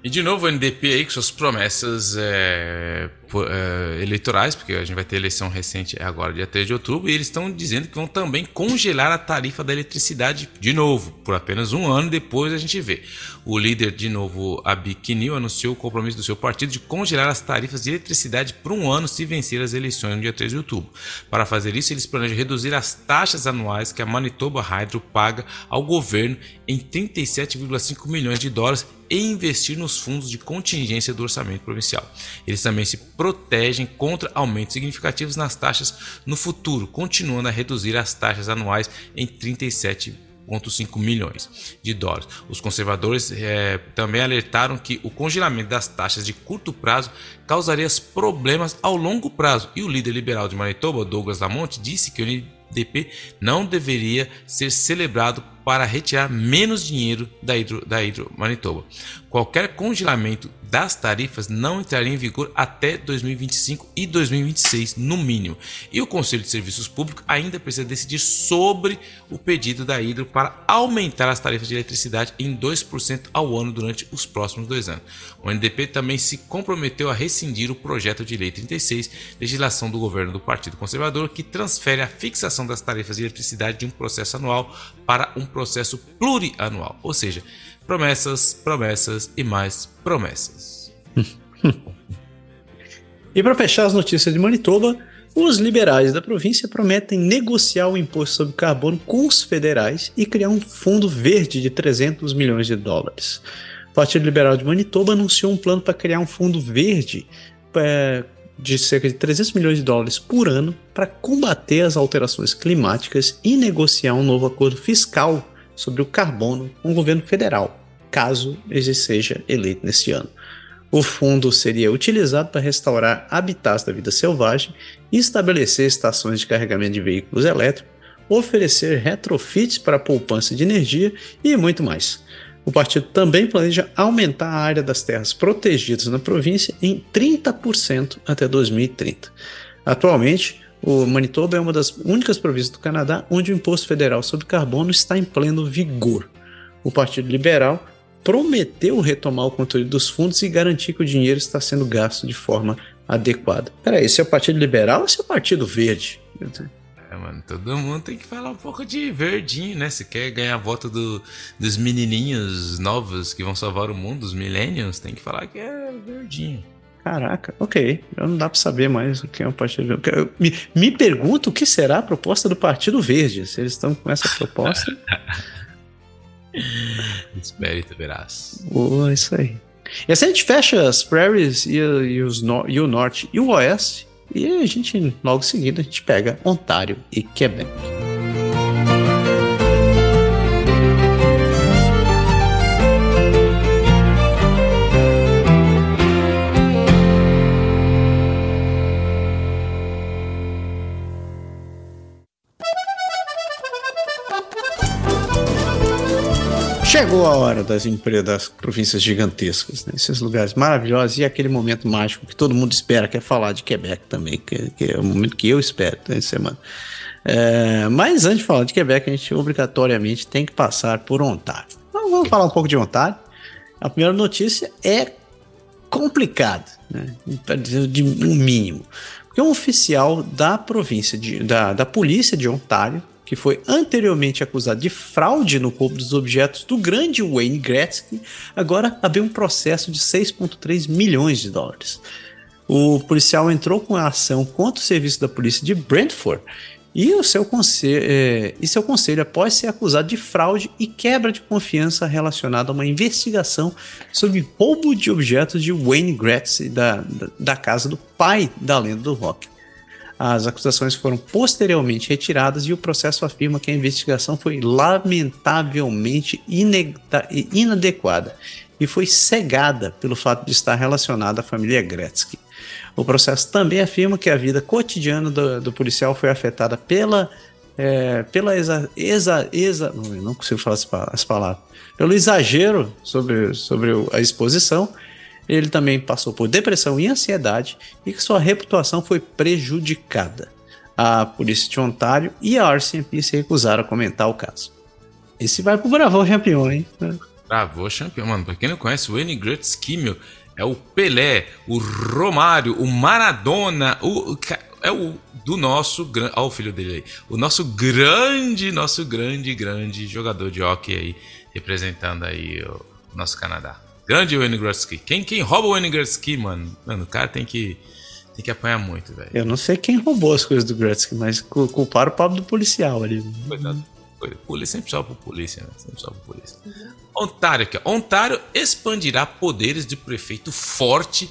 E de novo o NDP aí com suas promessas é, é, eleitorais, porque a gente vai ter eleição recente agora, dia 3 de outubro, e eles estão dizendo que vão também congelar a tarifa da eletricidade de novo, por apenas um ano, depois a gente vê. O líder, de novo, Abi Kinil, anunciou o compromisso do seu partido de congelar as tarifas de eletricidade por um ano se vencer as eleições no dia 3 de outubro. Para fazer isso, eles planejam reduzir as taxas anuais que a Manitoba Hydro paga ao governo em 37,5 milhões de dólares e investir nos fundos de contingência do orçamento provincial. Eles também se protegem contra aumentos significativos nas taxas no futuro, continuando a reduzir as taxas anuais em 37,5 milhões de dólares. Os conservadores é, também alertaram que o congelamento das taxas de curto prazo causaria problemas ao longo prazo. E o líder liberal de Manitoba, Douglas Lamonte, disse que o DP não deveria ser celebrado para retirar menos dinheiro da Hidro, da Hidro Manitoba. Qualquer congelamento das tarifas não entraria em vigor até 2025 e 2026, no mínimo. E o Conselho de Serviços Públicos ainda precisa decidir sobre o pedido da Hidro para aumentar as tarifas de eletricidade em 2% ao ano durante os próximos dois anos. O NDP também se comprometeu a rescindir o projeto de lei 36, legislação do governo do Partido Conservador, que transfere a fixação das tarifas de eletricidade de um processo anual para um processo plurianual, ou seja, promessas, promessas e mais promessas. e para fechar as notícias de Manitoba, os liberais da província prometem negociar o imposto sobre carbono com os federais e criar um fundo verde de 300 milhões de dólares. O Partido Liberal de Manitoba anunciou um plano para criar um fundo verde é, de cerca de 300 milhões de dólares por ano para combater as alterações climáticas e negociar um novo acordo fiscal sobre o carbono com o governo federal, caso ele seja eleito neste ano. O fundo seria utilizado para restaurar habitats da vida selvagem, estabelecer estações de carregamento de veículos elétricos, oferecer retrofits para poupança de energia e muito mais. O partido também planeja aumentar a área das terras protegidas na província em 30% até 2030. Atualmente, o Manitoba é uma das únicas províncias do Canadá onde o imposto federal sobre carbono está em pleno vigor. O Partido Liberal prometeu retomar o controle dos fundos e garantir que o dinheiro está sendo gasto de forma adequada. Peraí, esse é o Partido Liberal ou esse é o Partido Verde? É, mano, todo mundo tem que falar um pouco de verdinho, né? Se quer ganhar a voto do, dos menininhos novos que vão salvar o mundo, os millennials, tem que falar que é verdinho. Caraca, ok. Eu não dá para saber mais o que é o Partido Verde. Me, me pergunto o que será a proposta do Partido Verde. Se eles estão com essa proposta. Espere tu verás. Oh, isso aí. E assim a gente fecha as prairies e, e, os no, e o norte e o oeste. E a gente, logo em seguida, a gente pega Ontário e Quebec. Chegou a hora das empresas das províncias gigantescas, né? esses lugares maravilhosos e aquele momento mágico que todo mundo espera, que é falar de Quebec também, que, que é o momento que eu espero essa semana. É, mas antes de falar de Quebec, a gente obrigatoriamente tem que passar por Ontário. Então, vamos falar um pouco de Ontário. A primeira notícia é complicada, né? para dizer de um mínimo. Porque um oficial da província de, da, da polícia de Ontário que foi anteriormente acusado de fraude no roubo dos objetos do grande Wayne Gretzky, agora abriu um processo de 6,3 milhões de dólares. O policial entrou com a ação contra o serviço da polícia de Brentford e, o seu conselho, é, e seu conselho após ser acusado de fraude e quebra de confiança relacionada a uma investigação sobre roubo de objetos de Wayne Gretzky da, da, da casa do pai da lenda do rock. As acusações foram posteriormente retiradas e o processo afirma que a investigação foi lamentavelmente inadequada e foi cegada pelo fato de estar relacionada à família Gretzky. O processo também afirma que a vida cotidiana do, do policial foi afetada pela, é, pela exa, exa, exa, não consigo falar as palavras, pelo exagero sobre, sobre a exposição ele também passou por depressão e ansiedade e que sua reputação foi prejudicada. A polícia de Ontário e a RCMP se recusaram a comentar o caso. Esse vai pro Bravo Champion, hein? Bravo Champion, mano. Pra quem não conhece, o Wayne Gretzky, meu, é o Pelé, o Romário, o Maradona, o, é o do nosso olha o filho dele aí, o nosso grande, nosso grande, grande jogador de hockey aí, representando aí o nosso Canadá. Grande Wayne Gretzky. Quem, quem rouba o Wayne Gretzky, mano? Mano, o cara tem que, tem que apanhar muito, velho. Eu não sei quem roubou as coisas do Gretzky, mas culparam o pobre do policial ali. Coitado. Polícia sempre salva por polícia, né? Sempre salva por polícia. Ontário aqui, ó. Ontário expandirá poderes de prefeito forte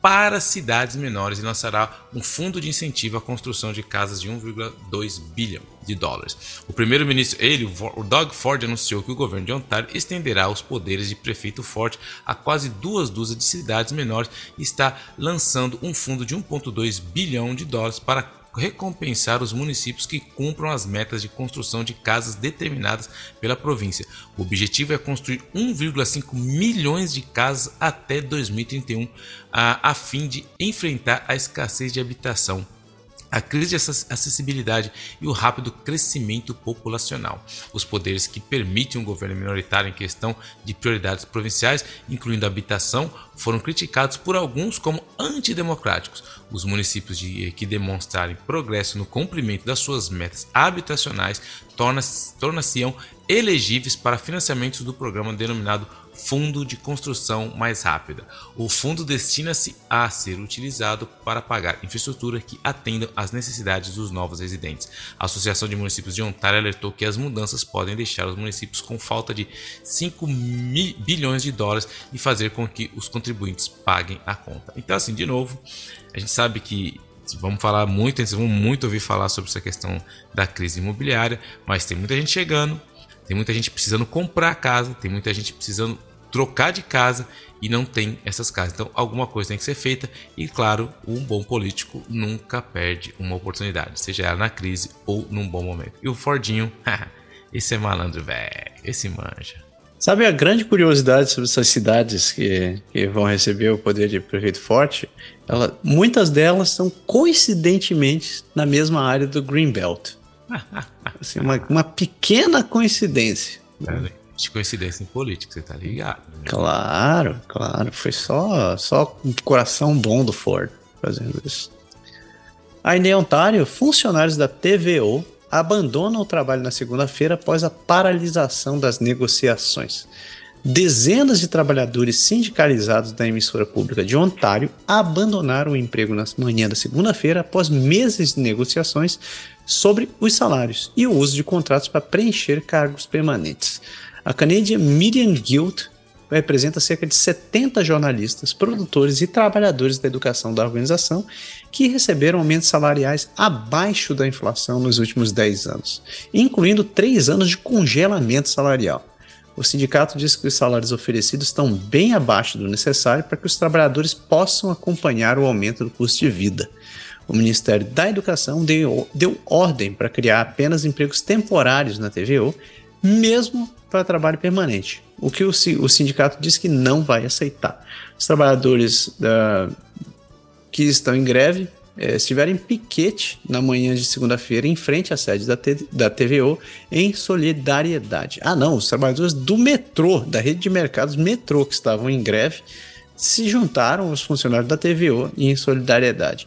para cidades menores e lançará um fundo de incentivo à construção de casas de 1,2 bilhão de dólares. O primeiro-ministro, ele, o Doug Ford, anunciou que o governo de Ontário estenderá os poderes de prefeito forte a quase duas dúzias de cidades menores e está lançando um fundo de 1,2 bilhão de dólares para recompensar os municípios que cumpram as metas de construção de casas determinadas pela província. O objetivo é construir 1,5 milhões de casas até 2031, a, a fim de enfrentar a escassez de habitação a crise de acessibilidade e o rápido crescimento populacional. Os poderes que permitem um governo minoritário em questão de prioridades provinciais, incluindo habitação, foram criticados por alguns como antidemocráticos. Os municípios de, que demonstrarem progresso no cumprimento das suas metas habitacionais torna-se-ão elegíveis para financiamentos do programa denominado Fundo de Construção Mais Rápida. O fundo destina-se a ser utilizado para pagar infraestrutura que atenda às necessidades dos novos residentes. A Associação de Municípios de Ontário alertou que as mudanças podem deixar os municípios com falta de 5 bilhões de dólares e fazer com que os contribuintes paguem a conta. Então, assim, de novo, a gente sabe que vamos falar muito, vocês vão muito ouvir falar sobre essa questão da crise imobiliária, mas tem muita gente chegando, tem muita gente precisando comprar casa, tem muita gente precisando trocar de casa e não tem essas casas. Então, alguma coisa tem que ser feita e, claro, um bom político nunca perde uma oportunidade, seja ela na crise ou num bom momento. E o Fordinho, esse é malandro, velho, esse manja. Sabe a grande curiosidade sobre essas cidades que, que vão receber o poder de prefeito forte? Ela, muitas delas são coincidentemente na mesma área do Greenbelt. assim, uma, uma pequena coincidência. É, de coincidência em política, você tá ligado? Né? Claro, claro. Foi só, só um coração bom do Ford fazendo isso. Ainda em Ontário, funcionários da TVO abandonam o trabalho na segunda-feira após a paralisação das negociações. Dezenas de trabalhadores sindicalizados da emissora pública de Ontário abandonaram o emprego na manhã da segunda-feira após meses de negociações sobre os salários e o uso de contratos para preencher cargos permanentes. A Canadian Media Guild representa cerca de 70 jornalistas, produtores e trabalhadores da educação da organização que receberam aumentos salariais abaixo da inflação nos últimos 10 anos, incluindo 3 anos de congelamento salarial. O sindicato diz que os salários oferecidos estão bem abaixo do necessário para que os trabalhadores possam acompanhar o aumento do custo de vida. O Ministério da Educação deu, deu ordem para criar apenas empregos temporários na TVO, mesmo para trabalho permanente, o que o, o sindicato diz que não vai aceitar. Os trabalhadores uh, que estão em greve é, estiveram em piquete na manhã de segunda-feira em frente à sede da, da TVO em solidariedade. Ah, não, os trabalhadores do metrô, da rede de mercados metrô que estavam em greve, se juntaram aos funcionários da TVO em solidariedade.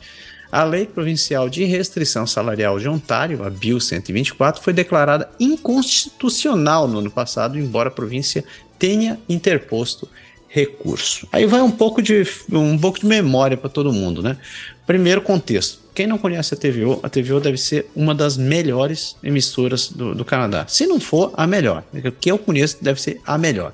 A Lei Provincial de Restrição Salarial de Ontário, a Bill 124, foi declarada inconstitucional no ano passado, embora a província tenha interposto recurso. Aí vai um pouco de, um pouco de memória para todo mundo, né? Primeiro contexto. Quem não conhece a TVO, a TVO deve ser uma das melhores emissoras do, do Canadá. Se não for, a melhor. O que eu conheço deve ser a melhor.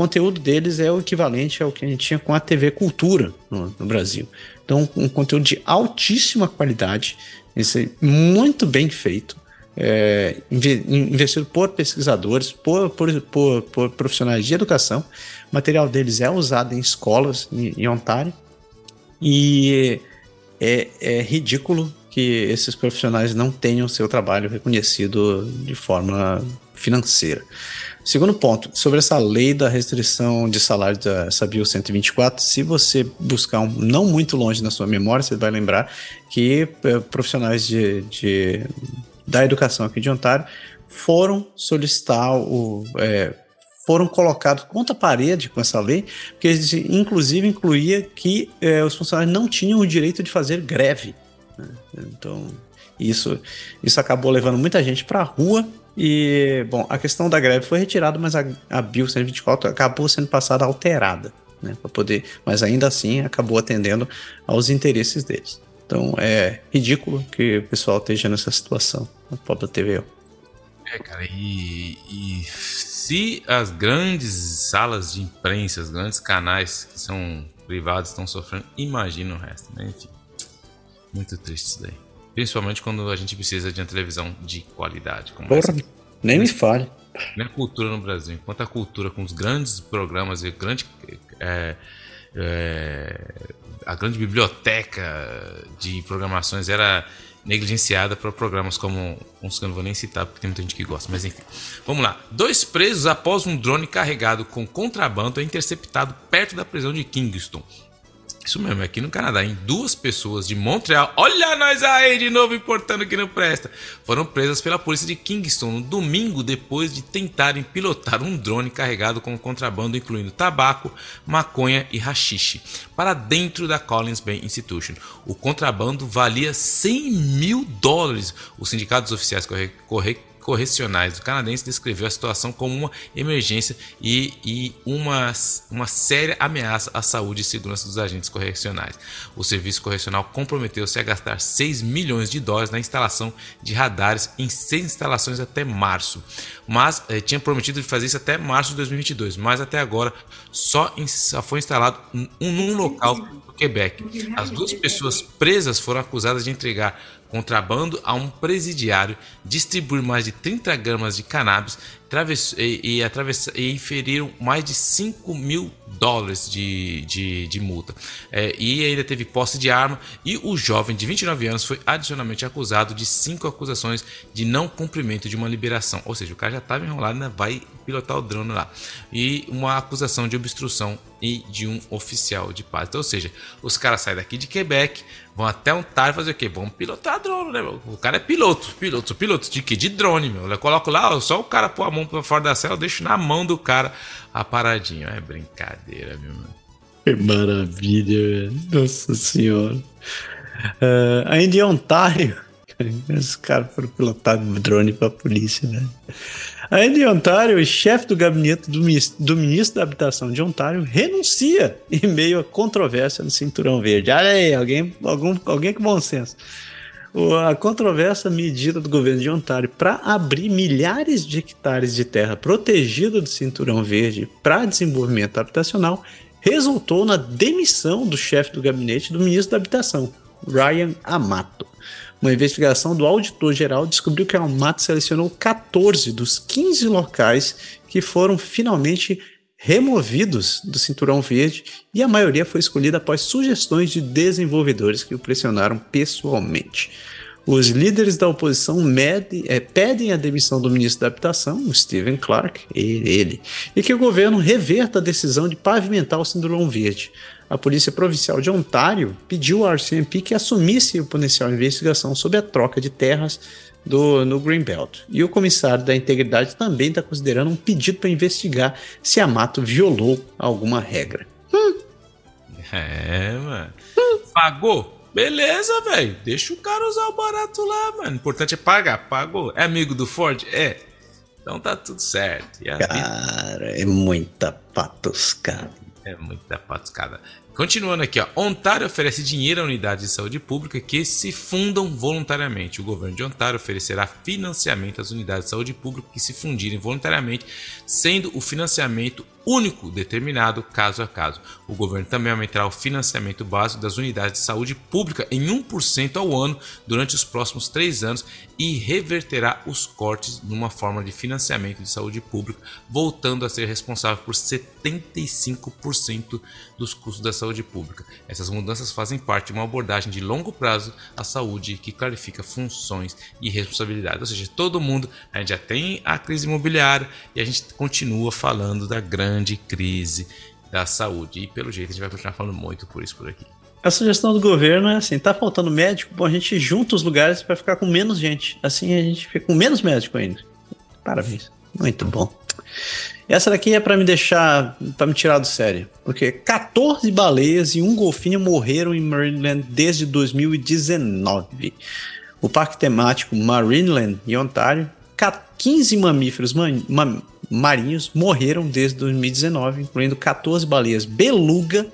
Conteúdo deles é o equivalente ao que a gente tinha com a TV Cultura no, no Brasil. Então, um conteúdo de altíssima qualidade, esse muito bem feito, é, investido por pesquisadores, por, por, por, por, profissionais de educação. O material deles é usado em escolas em, em Ontário e é, é ridículo que esses profissionais não tenham seu trabalho reconhecido de forma financeira. Segundo ponto, sobre essa lei da restrição de salário da Sabil 124, se você buscar um, não muito longe na sua memória, você vai lembrar que é, profissionais de, de, da educação aqui de Ontário foram solicitar o. É, foram colocados contra a parede com essa lei, porque inclusive incluía que é, os funcionários não tinham o direito de fazer greve. Né? Então, isso, isso acabou levando muita gente para a rua e, bom, a questão da greve foi retirada, mas a, a Bill 124 acabou sendo passada alterada, né, para poder, mas ainda assim acabou atendendo aos interesses deles. Então é ridículo que o pessoal esteja nessa situação, a própria TVO. É, cara, e, e se as grandes salas de imprensa, os grandes canais que são privados estão sofrendo, imagina o resto, né? Enfim, muito triste isso daí. Principalmente quando a gente precisa de uma televisão de qualidade. Como Porra, essa. nem me fale. Nem a cultura no Brasil. Enquanto a cultura com os grandes programas e grande, é, é, a grande biblioteca de programações era negligenciada para programas como uns que eu não vou nem citar porque tem muita gente que gosta, mas enfim. Vamos lá. Dois presos após um drone carregado com contrabando é interceptado perto da prisão de Kingston. Isso mesmo, aqui no Canadá, em duas pessoas de Montreal, olha nós aí de novo importando que não presta, foram presas pela polícia de Kingston no domingo depois de tentarem pilotar um drone carregado com contrabando incluindo tabaco, maconha e rachixe para dentro da Collins Bay Institution. O contrabando valia 100 mil dólares. Os sindicatos oficiais corre, corre, correcionais do canadense descreveu a situação como uma emergência e, e uma, uma séria ameaça à saúde e segurança dos agentes correcionais. O serviço correcional comprometeu-se a gastar 6 milhões de dólares na instalação de radares em seis instalações até março, mas eh, tinha prometido fazer isso até março de 2022, mas até agora só, in, só foi instalado um, num local do Quebec. As duas pessoas presas foram acusadas de entregar contrabando a um presidiário, distribuir mais de 30 gramas de cannabis e, e, e inferiram mais de 5 mil dólares de, de, de multa. É, e ainda teve posse de arma e o jovem de 29 anos foi adicionalmente acusado de cinco acusações de não cumprimento de uma liberação. Ou seja, o cara já estava enrolado, ainda vai pilotar o drone lá. E uma acusação de obstrução e de um oficial de paz. Então, ou seja, os caras saem daqui de Quebec, vão até tar fazer o quê? Vão pilotar drone, né? O cara é piloto, piloto, piloto de quê? De drone, meu. Eu coloco lá, só o cara pôr a mão pra fora da cela, eu deixo na mão do cara a paradinha. É brincadeira, meu mano. Que maravilha, velho. Nossa senhora. Uh, ainda em Ontário, os caras foram pilotar drone pra polícia, né? Ainda em Ontário, o chefe do gabinete do, do, ministro da Habitação de Ontário renuncia em meio a controvérsia no Cinturão Verde. Olha aí, alguém, algum, alguém com bom senso. A controvérsia medida do governo de Ontário para abrir milhares de hectares de terra protegida do Cinturão Verde para desenvolvimento habitacional resultou na demissão do chefe do gabinete do ministro da Habitação, Ryan Amato. Uma investigação do auditor-geral descobriu que a Amato selecionou 14 dos 15 locais que foram finalmente removidos do cinturão verde e a maioria foi escolhida após sugestões de desenvolvedores que o pressionaram pessoalmente. Os líderes da oposição mede, é, pedem a demissão do ministro da Habitação, Stephen Clark, ele, e que o governo reverta a decisão de pavimentar o cinturão verde a Polícia Provincial de Ontário pediu ao RCMP que assumisse o potencial investigação sobre a troca de terras do, no Greenbelt. E o comissário da Integridade também está considerando um pedido para investigar se a Mato violou alguma regra. Hum. É, mano. Hum. Pagou? Beleza, velho. Deixa o cara usar o barato lá, mano. O importante é pagar. Pagou. É amigo do Ford? É. Então tá tudo certo. cara, é muita patuscada. É muita patuscada. Continuando aqui, ó. Ontário oferece dinheiro a unidades de saúde pública que se fundam voluntariamente. O governo de Ontário oferecerá financiamento às unidades de saúde pública que se fundirem voluntariamente, sendo o financiamento único determinado caso a caso. O governo também aumentará o financiamento básico das unidades de saúde pública em 1% ao ano durante os próximos três anos e reverterá os cortes numa forma de financiamento de saúde pública, voltando a ser responsável por 75% dos custos da saúde pública. Essas mudanças fazem parte de uma abordagem de longo prazo à saúde que clarifica funções e responsabilidades. Ou seja, todo mundo, a gente já tem a crise imobiliária e a gente continua falando da grande grande crise da saúde. E pelo jeito a gente vai continuar falando muito por isso por aqui. A sugestão do governo é assim: tá faltando médico, bom, a gente junta os lugares para ficar com menos gente. Assim a gente fica com menos médico ainda. Parabéns. Muito bom. Essa daqui é para me deixar, para me tirar do sério, porque 14 baleias e um golfinho morreram em Marineland desde 2019. O parque temático Marineland em Ontário, 15 mamíferos marinhos morreram desde 2019, incluindo 14 baleias beluga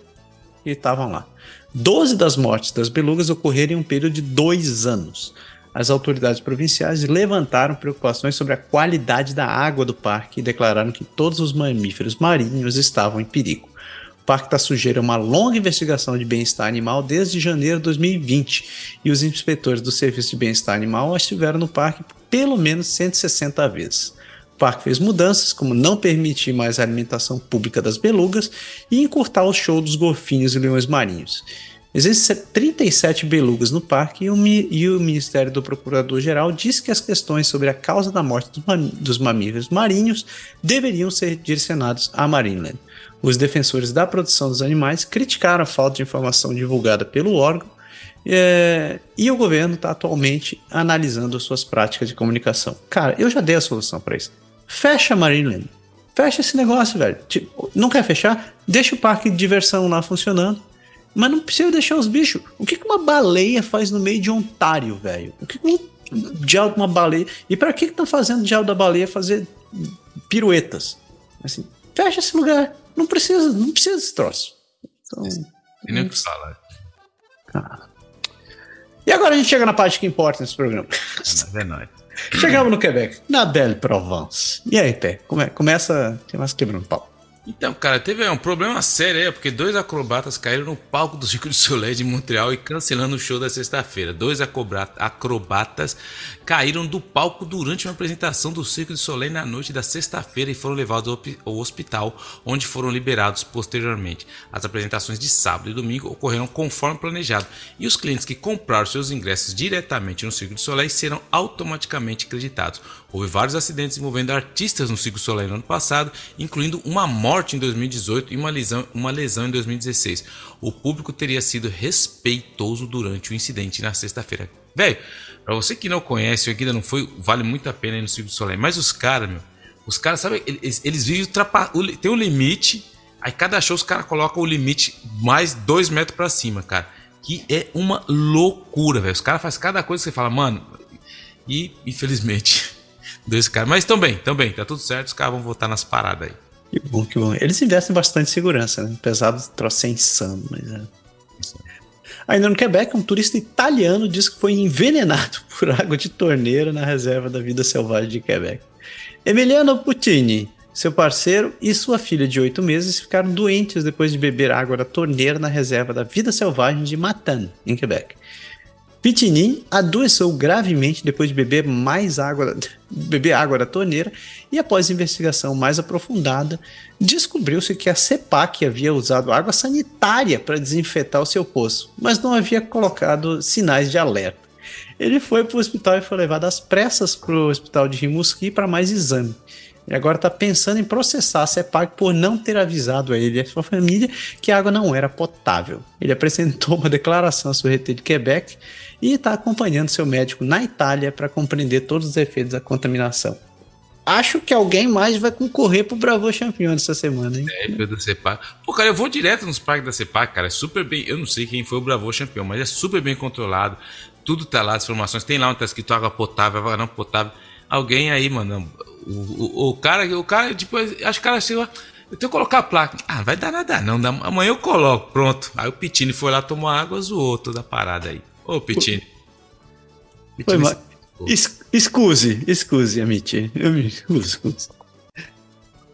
que estavam lá. 12 das mortes das belugas ocorreram em um período de dois anos. As autoridades provinciais levantaram preocupações sobre a qualidade da água do parque e declararam que todos os mamíferos marinhos estavam em perigo. O parque está sujeito a uma longa investigação de bem-estar animal desde janeiro de 2020 e os inspetores do Serviço de Bem-Estar Animal estiveram no parque pelo menos 160 vezes. O parque fez mudanças, como não permitir mais a alimentação pública das belugas e encurtar o show dos golfinhos e leões marinhos. Existem 37 belugas no parque e o, e o Ministério do Procurador-Geral diz que as questões sobre a causa da morte dos mamíferos marinhos deveriam ser direcionados à Marineland. Os defensores da produção dos animais criticaram a falta de informação divulgada pelo órgão é, e o governo está atualmente analisando suas práticas de comunicação. Cara, eu já dei a solução para isso. Fecha Marineland. Fecha esse negócio, velho. Tipo, não quer fechar? Deixa o parque de diversão lá funcionando. Mas não precisa deixar os bichos. O que, que uma baleia faz no meio de Ontário, velho? O que, que um diabo de uma baleia. E para que estão fazendo o diabo da baleia fazer piruetas? Assim, fecha esse lugar. Não precisa, não precisa desse troço. Então, e nem o que fala. E agora a gente chega na parte que importa nesse programa. É, é nóis. Chegamos no Quebec, na Belle Provence. E aí, Pé, come, começa, começa quebrando pau. Então, cara, teve um problema sério aí, porque dois acrobatas caíram no palco do Circo de Soleil de Montreal e cancelando o show da sexta-feira. Dois acrobatas caíram do palco durante uma apresentação do Circo de Soleil na noite da sexta-feira e foram levados ao hospital, onde foram liberados posteriormente. As apresentações de sábado e domingo ocorreram conforme planejado, e os clientes que compraram seus ingressos diretamente no Circo de Soleil serão automaticamente creditados. Houve vários acidentes envolvendo artistas no Circo Soleil no ano passado, incluindo uma morte em 2018 e uma lesão, uma lesão em 2016. O público teria sido respeitoso durante o incidente na sexta-feira. Velho, pra você que não conhece ou ainda não foi, vale muito a pena ir no Circo Soleil. Mas os caras, meu, os caras, sabe, eles, eles vivem tem um limite, aí cada show os caras colocam o limite mais dois metros para cima, cara. que é uma loucura, velho. Os caras fazem cada coisa que você fala, mano. E, infelizmente, dois caras. Mas também, também, tá tudo certo, os caras vão voltar nas paradas aí. Que bom, que bom. Eles investem bastante em segurança, né? Apesar do troço ser insano, mas é. Ainda no Quebec, um turista italiano diz que foi envenenado por água de torneira na reserva da vida selvagem de Quebec. Emiliano Puccini, seu parceiro e sua filha de oito meses ficaram doentes depois de beber água da torneira na reserva da vida selvagem de Matan, em Quebec. Pitinin adoeceu gravemente depois de beber mais água, beber água da torneira e após investigação mais aprofundada, descobriu-se que a CEPAC havia usado água sanitária para desinfetar o seu poço, mas não havia colocado sinais de alerta. Ele foi para o hospital e foi levado às pressas para o hospital de Rimouski para mais exame. E agora está pensando em processar a CEPAC por não ter avisado a ele e a sua família que a água não era potável. Ele apresentou uma declaração à Surrete de Quebec e está acompanhando seu médico na Itália para compreender todos os efeitos da contaminação. Acho que alguém mais vai concorrer pro Bravo Champion essa semana, hein? É, da CEPAC. Pô, cara, eu vou direto nos parques da CEPAC, cara. É super bem. Eu não sei quem foi o Bravo Champion, mas é super bem controlado. Tudo tá lá, as informações. Tem lá onde tá escrito água potável, água não potável. Alguém aí, mano. O, o, o cara, o cara, tipo, acho que o cara chegou. Eu tenho que colocar a placa. Ah, vai dar nada, não. Amanhã eu coloco, pronto. Aí o Pitini foi lá tomar água, zoou toda a parada aí. Ô, Pitini. Foi, mas... Excuse, excuse, Amit. Excuse.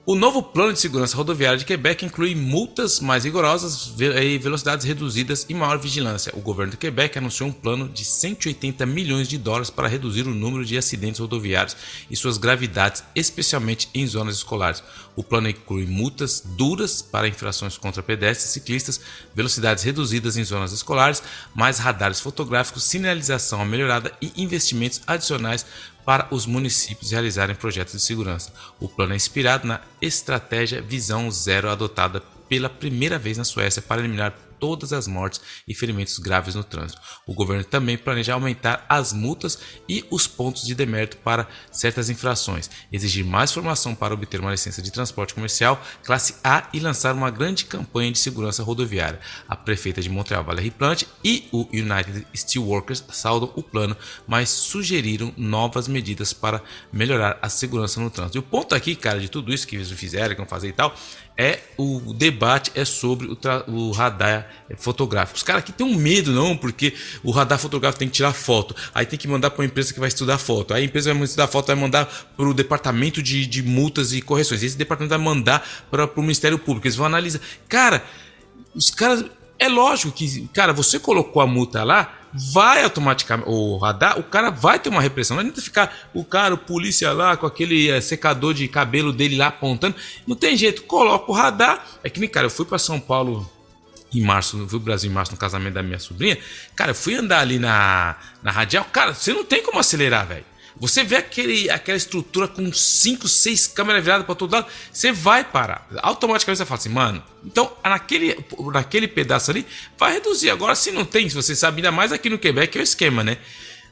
O novo plano de segurança rodoviária de Quebec inclui multas mais rigorosas e velocidades reduzidas e maior vigilância. O governo de Quebec anunciou um plano de 180 milhões de dólares para reduzir o número de acidentes rodoviários e suas gravidades, especialmente em zonas escolares. O plano inclui multas duras para infrações contra pedestres e ciclistas, velocidades reduzidas em zonas escolares, mais radares fotográficos, sinalização melhorada e investimentos adicionais para os municípios realizarem projetos de segurança. O plano é inspirado na estratégia Visão Zero adotada pela primeira vez na Suécia para eliminar todas as mortes e ferimentos graves no trânsito. O governo também planeja aumentar as multas e os pontos de demérito para certas infrações, exigir mais formação para obter uma licença de transporte comercial classe A e lançar uma grande campanha de segurança rodoviária. A prefeita de Montreal, Valérie Plante, e o United Steelworkers saudam o plano, mas sugeriram novas medidas para melhorar a segurança no trânsito. E o ponto aqui, cara, de tudo isso que eles fizeram, que vão fazer e tal, é o debate é sobre o, o radar fotográfico. Os caras aqui têm um medo, não, porque o radar fotográfico tem que tirar foto, aí tem que mandar para uma empresa que vai estudar foto, aí a empresa vai estudar foto, vai mandar para o departamento de, de multas e correções, esse departamento vai mandar para o Ministério Público, eles vão analisar. Cara, os caras. É lógico que, cara, você colocou a multa lá, vai automaticamente, o radar, o cara vai ter uma repressão. Não adianta ficar o cara, o polícia lá, com aquele é, secador de cabelo dele lá apontando. Não tem jeito, coloca o radar. É que nem, cara, eu fui para São Paulo em março, pro Brasil em março no casamento da minha sobrinha. Cara, eu fui andar ali na, na radial. Cara, você não tem como acelerar, velho. Você vê aquele, aquela estrutura com 5, 6 câmeras viradas para todo lado, você vai parar. Automaticamente você fala assim, mano, então naquele, naquele pedaço ali vai reduzir. Agora, se não tem, se você sabe, ainda mais aqui no Quebec, é o esquema, né?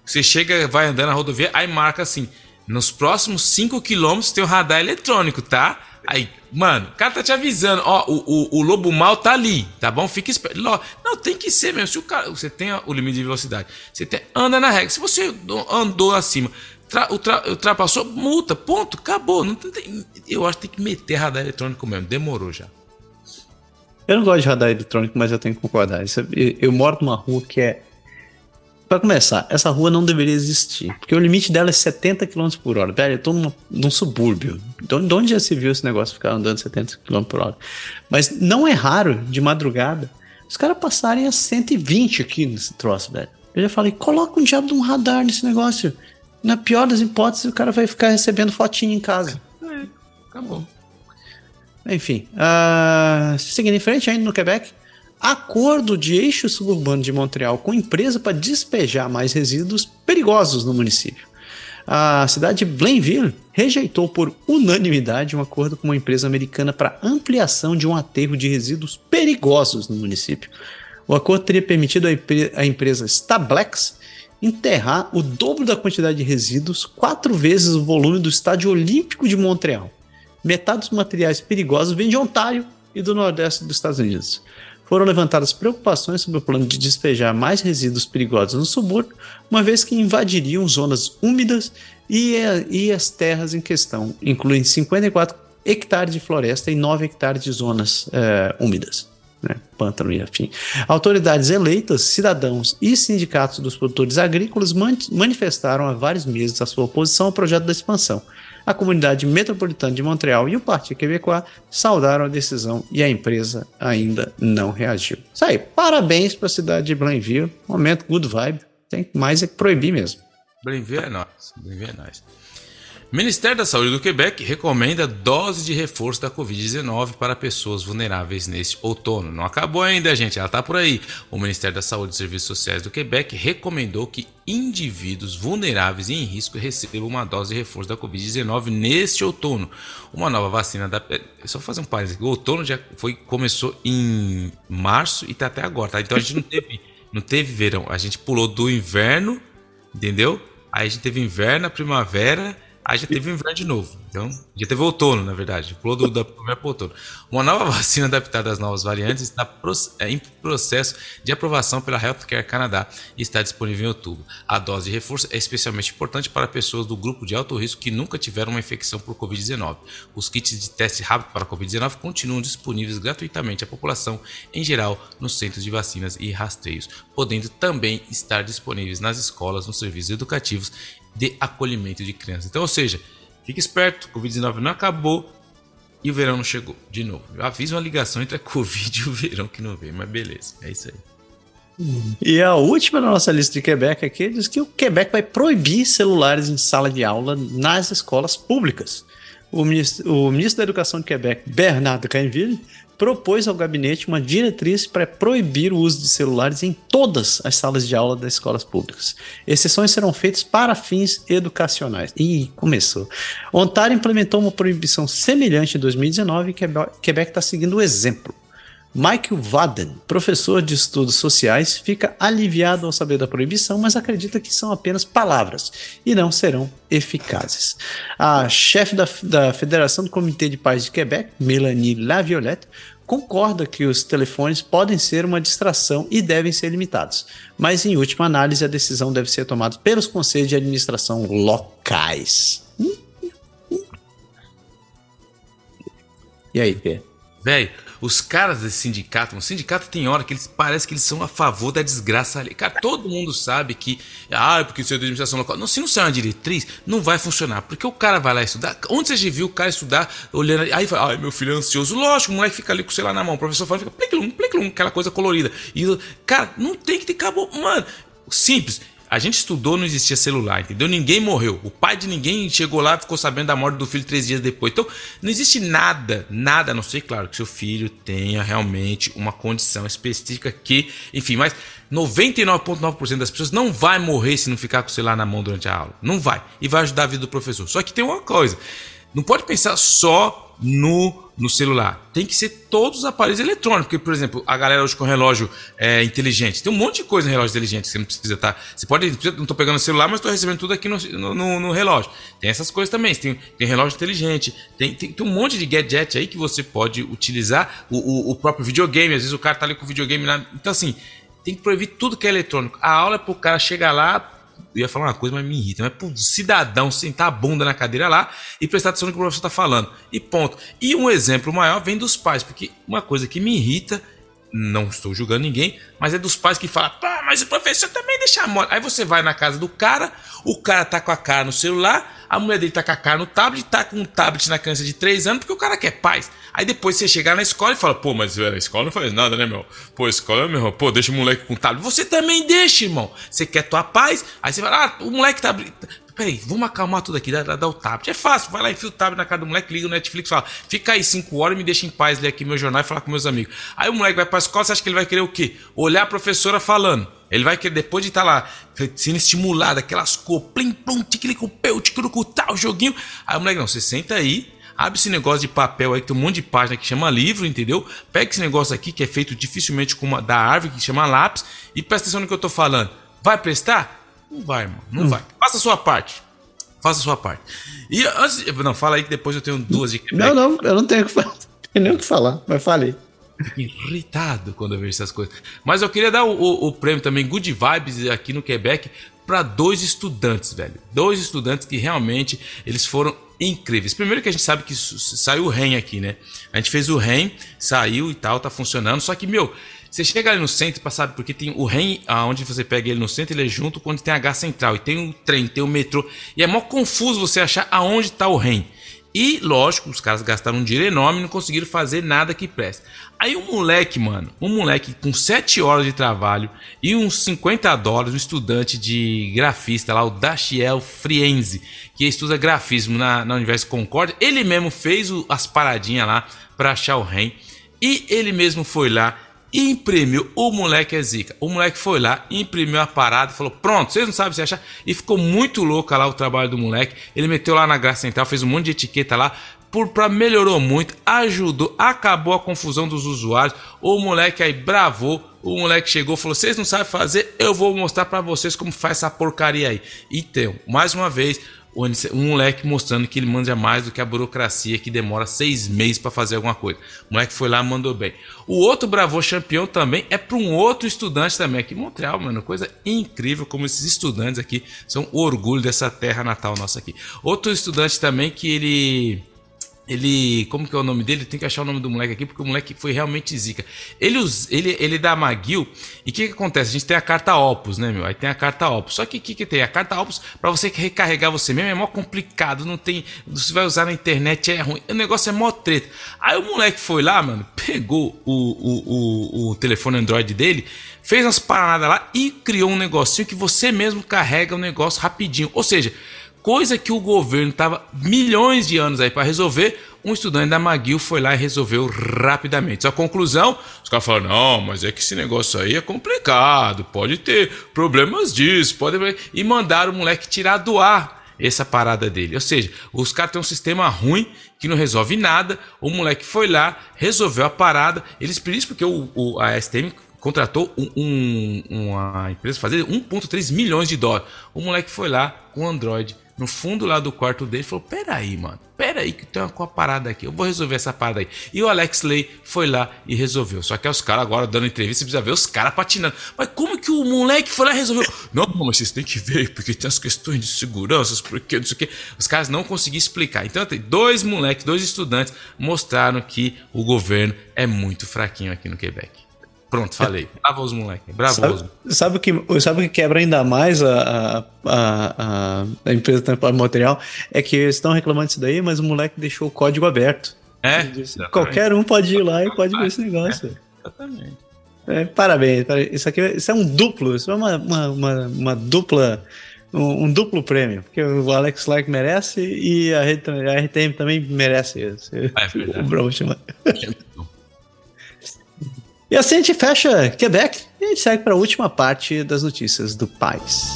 Você chega, vai andando na rodovia, aí marca assim: nos próximos 5 quilômetros tem um radar eletrônico, tá? Aí, mano, o cara tá te avisando, ó, o, o, o lobo mal tá ali, tá bom? Fica esperto. Não, tem que ser mesmo. Se o cara, você tem o limite de velocidade, você tem, anda na regra. Se você andou acima, tra, ultra, ultrapassou, multa, ponto, acabou. Não tem, eu acho que tem que meter radar eletrônico mesmo. Demorou já. Eu não gosto de radar eletrônico, mas eu tenho que concordar. Eu moro numa rua que é para começar, essa rua não deveria existir, porque o limite dela é 70 km por hora. Velho, eu tô numa, num subúrbio. De onde já se viu esse negócio ficar andando 70 km por hora? Mas não é raro, de madrugada, os caras passarem a 120 aqui nesse troço, velho. Eu já falei, coloca um diabo de um radar nesse negócio. Na pior das hipóteses, o cara vai ficar recebendo fotinho em casa. É, acabou. Enfim, uh, seguindo em frente ainda no Quebec, acordo de eixo suburbano de Montreal com empresa para despejar mais resíduos perigosos no município. A cidade de Blainville rejeitou por unanimidade um acordo com uma empresa americana para ampliação de um aterro de resíduos perigosos no município. O acordo teria permitido à empresa Stablex enterrar o dobro da quantidade de resíduos, quatro vezes o volume do Estádio Olímpico de Montreal. Metade dos materiais perigosos vem de Ontário e do Nordeste dos Estados Unidos. Foram levantadas preocupações sobre o plano de despejar mais resíduos perigosos no subúrbio, uma vez que invadiriam zonas úmidas e, e as terras em questão incluem 54 hectares de floresta e 9 hectares de zonas é, úmidas. Né, pântano e afim. Autoridades eleitas, cidadãos e sindicatos dos produtores agrícolas manifestaram há vários meses a sua oposição ao projeto da expansão. A comunidade metropolitana de Montreal e o Partido Quebecois saudaram a decisão e a empresa ainda não reagiu. Isso aí, parabéns para a cidade de Blainville. Momento good vibe. Tem mais é que proibir mesmo. Blainville é nós. Blainville é nós. Ministério da Saúde do Quebec recomenda dose de reforço da Covid-19 para pessoas vulneráveis neste outono. Não acabou ainda, gente, ela está por aí. O Ministério da Saúde e Serviços Sociais do Quebec recomendou que indivíduos vulneráveis e em risco recebam uma dose de reforço da Covid-19 neste outono. Uma nova vacina da. Só fazer um parênteses: o outono já foi, começou em março e está até agora, tá? Então a gente não teve, não teve verão, a gente pulou do inverno, entendeu? Aí a gente teve inverno, primavera Aí já teve inverno de novo. Então, já teve outono, na verdade. Pulou do, da primavera para outono. Uma nova vacina adaptada às novas variantes está é, em processo de aprovação pela Healthcare Canadá e está disponível em outubro. A dose de reforço é especialmente importante para pessoas do grupo de alto risco que nunca tiveram uma infecção por Covid-19. Os kits de teste rápido para Covid-19 continuam disponíveis gratuitamente à população em geral nos centros de vacinas e rastreios, podendo também estar disponíveis nas escolas, nos serviços educativos de acolhimento de crianças. Então, ou seja, fique esperto, Covid-19 não acabou e o verão não chegou de novo. Eu fiz uma ligação entre a Covid e o verão que não veio, mas beleza, é isso aí. E a última da nossa lista de Quebec aqui diz que o Quebec vai proibir celulares em sala de aula nas escolas públicas. O ministro, o ministro da Educação de Quebec, Bernard Cainville, propôs ao gabinete uma diretriz para proibir o uso de celulares em todas as salas de aula das escolas públicas. Exceções serão feitas para fins educacionais. Ih, começou. Ontário implementou uma proibição semelhante em 2019 e Quebec está seguindo o exemplo. Michael Vaden, professor de estudos sociais, fica aliviado ao saber da proibição, mas acredita que são apenas palavras e não serão eficazes. A chefe da, da Federação do Comitê de Pais de Quebec, Melanie Laviolette, concorda que os telefones podem ser uma distração e devem ser limitados, mas em última análise a decisão deve ser tomada pelos conselhos de administração locais. E aí, Pê? Velho, os caras desse sindicato, o sindicato tem hora que eles parece que eles são a favor da desgraça ali. Cara, todo mundo sabe que, ah, porque isso é da administração local. Não, se não sair uma diretriz, não vai funcionar. Porque o cara vai lá estudar. Onde você já viu o cara estudar, olhando, aí fala, ai, meu filho é ansioso. Lógico, o moleque fica ali com o celular na mão. O professor fala, fica plic-lum, plic-lum, aquela coisa colorida. E, cara, não tem que ter cabo. Mano, simples. A gente estudou, não existia celular, entendeu? Ninguém morreu. O pai de ninguém chegou lá e ficou sabendo da morte do filho três dias depois. Então, não existe nada, nada, a não ser, claro, que seu filho tenha realmente uma condição específica que, enfim, mas 99,9% das pessoas não vai morrer se não ficar com o celular na mão durante a aula. Não vai. E vai ajudar a vida do professor. Só que tem uma coisa. Não pode pensar só no no celular. Tem que ser todos os aparelhos eletrônicos. Porque, por exemplo, a galera hoje com relógio é, inteligente. Tem um monte de coisa no relógio inteligente que você não precisa estar. Tá? Você pode. Não estou pegando o celular, mas estou recebendo tudo aqui no, no, no, relógio. Tem essas coisas também. Tem, tem relógio inteligente. Tem, tem, tem, um monte de gadget aí que você pode utilizar. O, o, o próprio videogame. Às vezes o cara tá ali com o videogame lá. Então, assim, tem que proibir tudo que é eletrônico. A aula é pro cara chegar lá ia falar uma coisa, mas me irrita. Mas pro cidadão sentar a bunda na cadeira lá e prestar atenção no que o professor está falando. E ponto. E um exemplo maior vem dos pais, porque uma coisa que me irrita, não estou julgando ninguém, mas é dos pais que falam, pá, mas o professor também deixa a mole. Aí você vai na casa do cara, o cara tá com a cara no celular, a mulher dele tá com a cara no tablet, tá com um tablet na criança de 3 anos, porque o cara quer paz. Aí depois você chegar na escola e fala, pô, mas a escola não faz nada, né, meu? Pô, a escola, meu, pô, deixa o moleque com tablet. Você também deixa, irmão. Você quer tua paz, aí você fala, ah, o moleque tá. Peraí, vamos acalmar tudo aqui, dá, dá, dá, o tablet. É fácil, vai lá, enfia o tablet na cara do moleque, liga o Netflix fala, fica aí 5 horas e me deixa em paz ler aqui meu jornal e falar com meus amigos. Aí o moleque vai pra escola, você acha que ele vai querer o quê? Olhar a professora falando. Ele vai querer, depois de estar tá lá sendo estimulado, aquelas cores, plim, plum, tiquilicumpeu, tiquilucu, tal, joguinho. Aí o moleque, não, você senta aí, abre esse negócio de papel aí, que tem um monte de página que chama livro, entendeu? Pega esse negócio aqui, que é feito dificilmente com uma, da árvore, que chama lápis, e presta atenção no que eu tô falando. Vai prestar? Não vai, irmão, não hum. vai. Faça a sua parte. Faça a sua parte. E antes. Não, fala aí que depois eu tenho duas de Não, não, eu não tenho que falar. nem o que falar, mas falei. irritado quando eu vejo essas coisas. Mas eu queria dar o, o, o prêmio também Good Vibes aqui no Quebec para dois estudantes, velho. Dois estudantes que realmente eles foram incríveis. Primeiro que a gente sabe que saiu o REM aqui, né? A gente fez o REM, saiu e tal, tá funcionando. Só que, meu, você chega ali no centro saber porque tem o REM, aonde você pega ele no centro, ele é junto quando tem a H central. E tem o trem, tem o metrô. E é mó confuso você achar aonde está o REM. E, lógico, os caras gastaram um dinheiro enorme e não conseguiram fazer nada que preste. Aí um moleque, mano, um moleque com 7 horas de trabalho e uns 50 dólares, um estudante de grafista lá, o Dachiel Frienzi, que estuda grafismo na, na Universidade Concórdia, ele mesmo fez o, as paradinhas lá para achar o REM. E ele mesmo foi lá imprimiu. O moleque é zica. O moleque foi lá, imprimiu a parada falou: Pronto, vocês não sabem se achar. E ficou muito louco lá o trabalho do moleque. Ele meteu lá na Graça Central, fez um monte de etiqueta lá. Por, pra, melhorou muito, ajudou, acabou a confusão dos usuários. O moleque aí bravou. O moleque chegou falou: Vocês não sabem fazer, eu vou mostrar para vocês como faz essa porcaria aí. Então, mais uma vez, um moleque mostrando que ele manja mais do que a burocracia que demora seis meses para fazer alguma coisa. O moleque foi lá mandou bem. O outro Bravo campeão também é para um outro estudante também aqui em Montreal, mano. Coisa incrível como esses estudantes aqui são orgulho dessa terra natal nossa aqui. Outro estudante também que ele ele. Como que é o nome dele? Tem que achar o nome do moleque aqui, porque o moleque foi realmente zica. Ele, ele, ele dá McGill. E o que, que acontece? A gente tem a carta Opus, né, meu? Aí tem a carta Opus. Só que o que, que tem? A carta Opus, para você recarregar você mesmo, é mó complicado. Não tem. Você vai usar na internet, é ruim. O negócio é mó treta. Aí o moleque foi lá, mano, pegou o, o, o, o telefone Android dele, fez umas paradas lá e criou um negocinho que você mesmo carrega o negócio rapidinho. Ou seja, Coisa que o governo estava milhões de anos aí para resolver, um estudante da McGill foi lá e resolveu rapidamente. A conclusão, os caras falaram: não, mas é que esse negócio aí é complicado, pode ter problemas disso, pode. E mandaram o moleque tirar do ar essa parada dele. Ou seja, os caras têm um sistema ruim que não resolve nada. O moleque foi lá, resolveu a parada. Eles por isso porque o, o a STM contratou um, um, uma empresa fazer 1,3 milhões de dólares. O moleque foi lá com Android no fundo lá do quarto dele falou: Peraí, mano, peraí, que tem uma parada aqui, eu vou resolver essa parada aí. E o Alex Lay foi lá e resolveu. Só que os caras agora dando entrevista, você precisa ver os caras patinando. Mas como que o moleque foi lá e resolveu? Não, mas vocês têm que ver, porque tem as questões de segurança, porque não sei o que. Os caras não conseguiram explicar. Então, tem dois moleques, dois estudantes mostraram que o governo é muito fraquinho aqui no Quebec. Pronto, falei. Bravo os moleques. Bravo sabe, sabe, o que, sabe o que quebra ainda mais a, a, a, a empresa de material? É que eles estão reclamando disso daí, mas o moleque deixou o código aberto. É? Qualquer um pode ir lá e pode ver esse negócio. É, exatamente. É, parabéns. Isso aqui isso é um duplo. Isso é uma, uma, uma, uma dupla. Um, um, duplo prêmio, porque o Alex Lark merece e a, RTM também merece. Esse, é verdade. O Bravo. E assim a gente fecha Quebec e a gente segue para a última parte das notícias do país.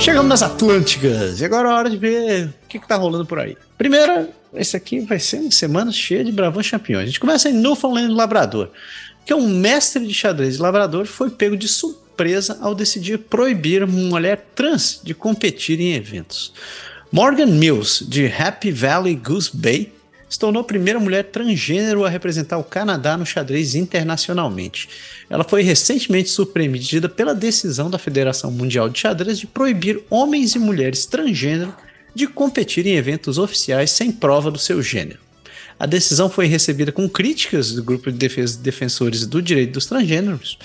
Chegamos nas Atlânticas e agora é hora de ver o que, está rolando por aí. Primeiro, esse aqui vai ser uma semana cheia de bravões campeões. A gente começa em Newfoundland Labrador que é um mestre de xadrez de lavrador foi pego de surpresa ao decidir proibir uma mulher trans de competir em eventos. Morgan Mills, de Happy Valley Goose Bay, se tornou a primeira mulher transgênero a representar o Canadá no xadrez internacionalmente. Ela foi recentemente surpreendida pela decisão da Federação Mundial de Xadrez de proibir homens e mulheres transgênero de competir em eventos oficiais sem prova do seu gênero. A decisão foi recebida com críticas do grupo de defesa, defensores do direito dos transgêneros.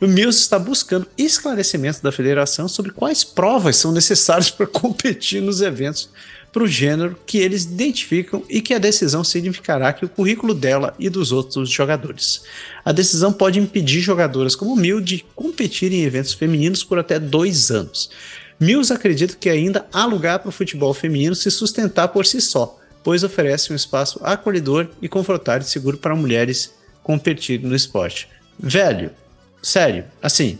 O Mills está buscando esclarecimentos da federação sobre quais provas são necessárias para competir nos eventos para o gênero que eles identificam e que a decisão significará que o currículo dela e dos outros jogadores. A decisão pode impedir jogadoras como Mills de competir em eventos femininos por até dois anos. Mills acredita que ainda há lugar para o futebol feminino se sustentar por si só, pois oferece um espaço acolhedor e confortável e seguro para mulheres competirem no esporte. Velho, sério, assim,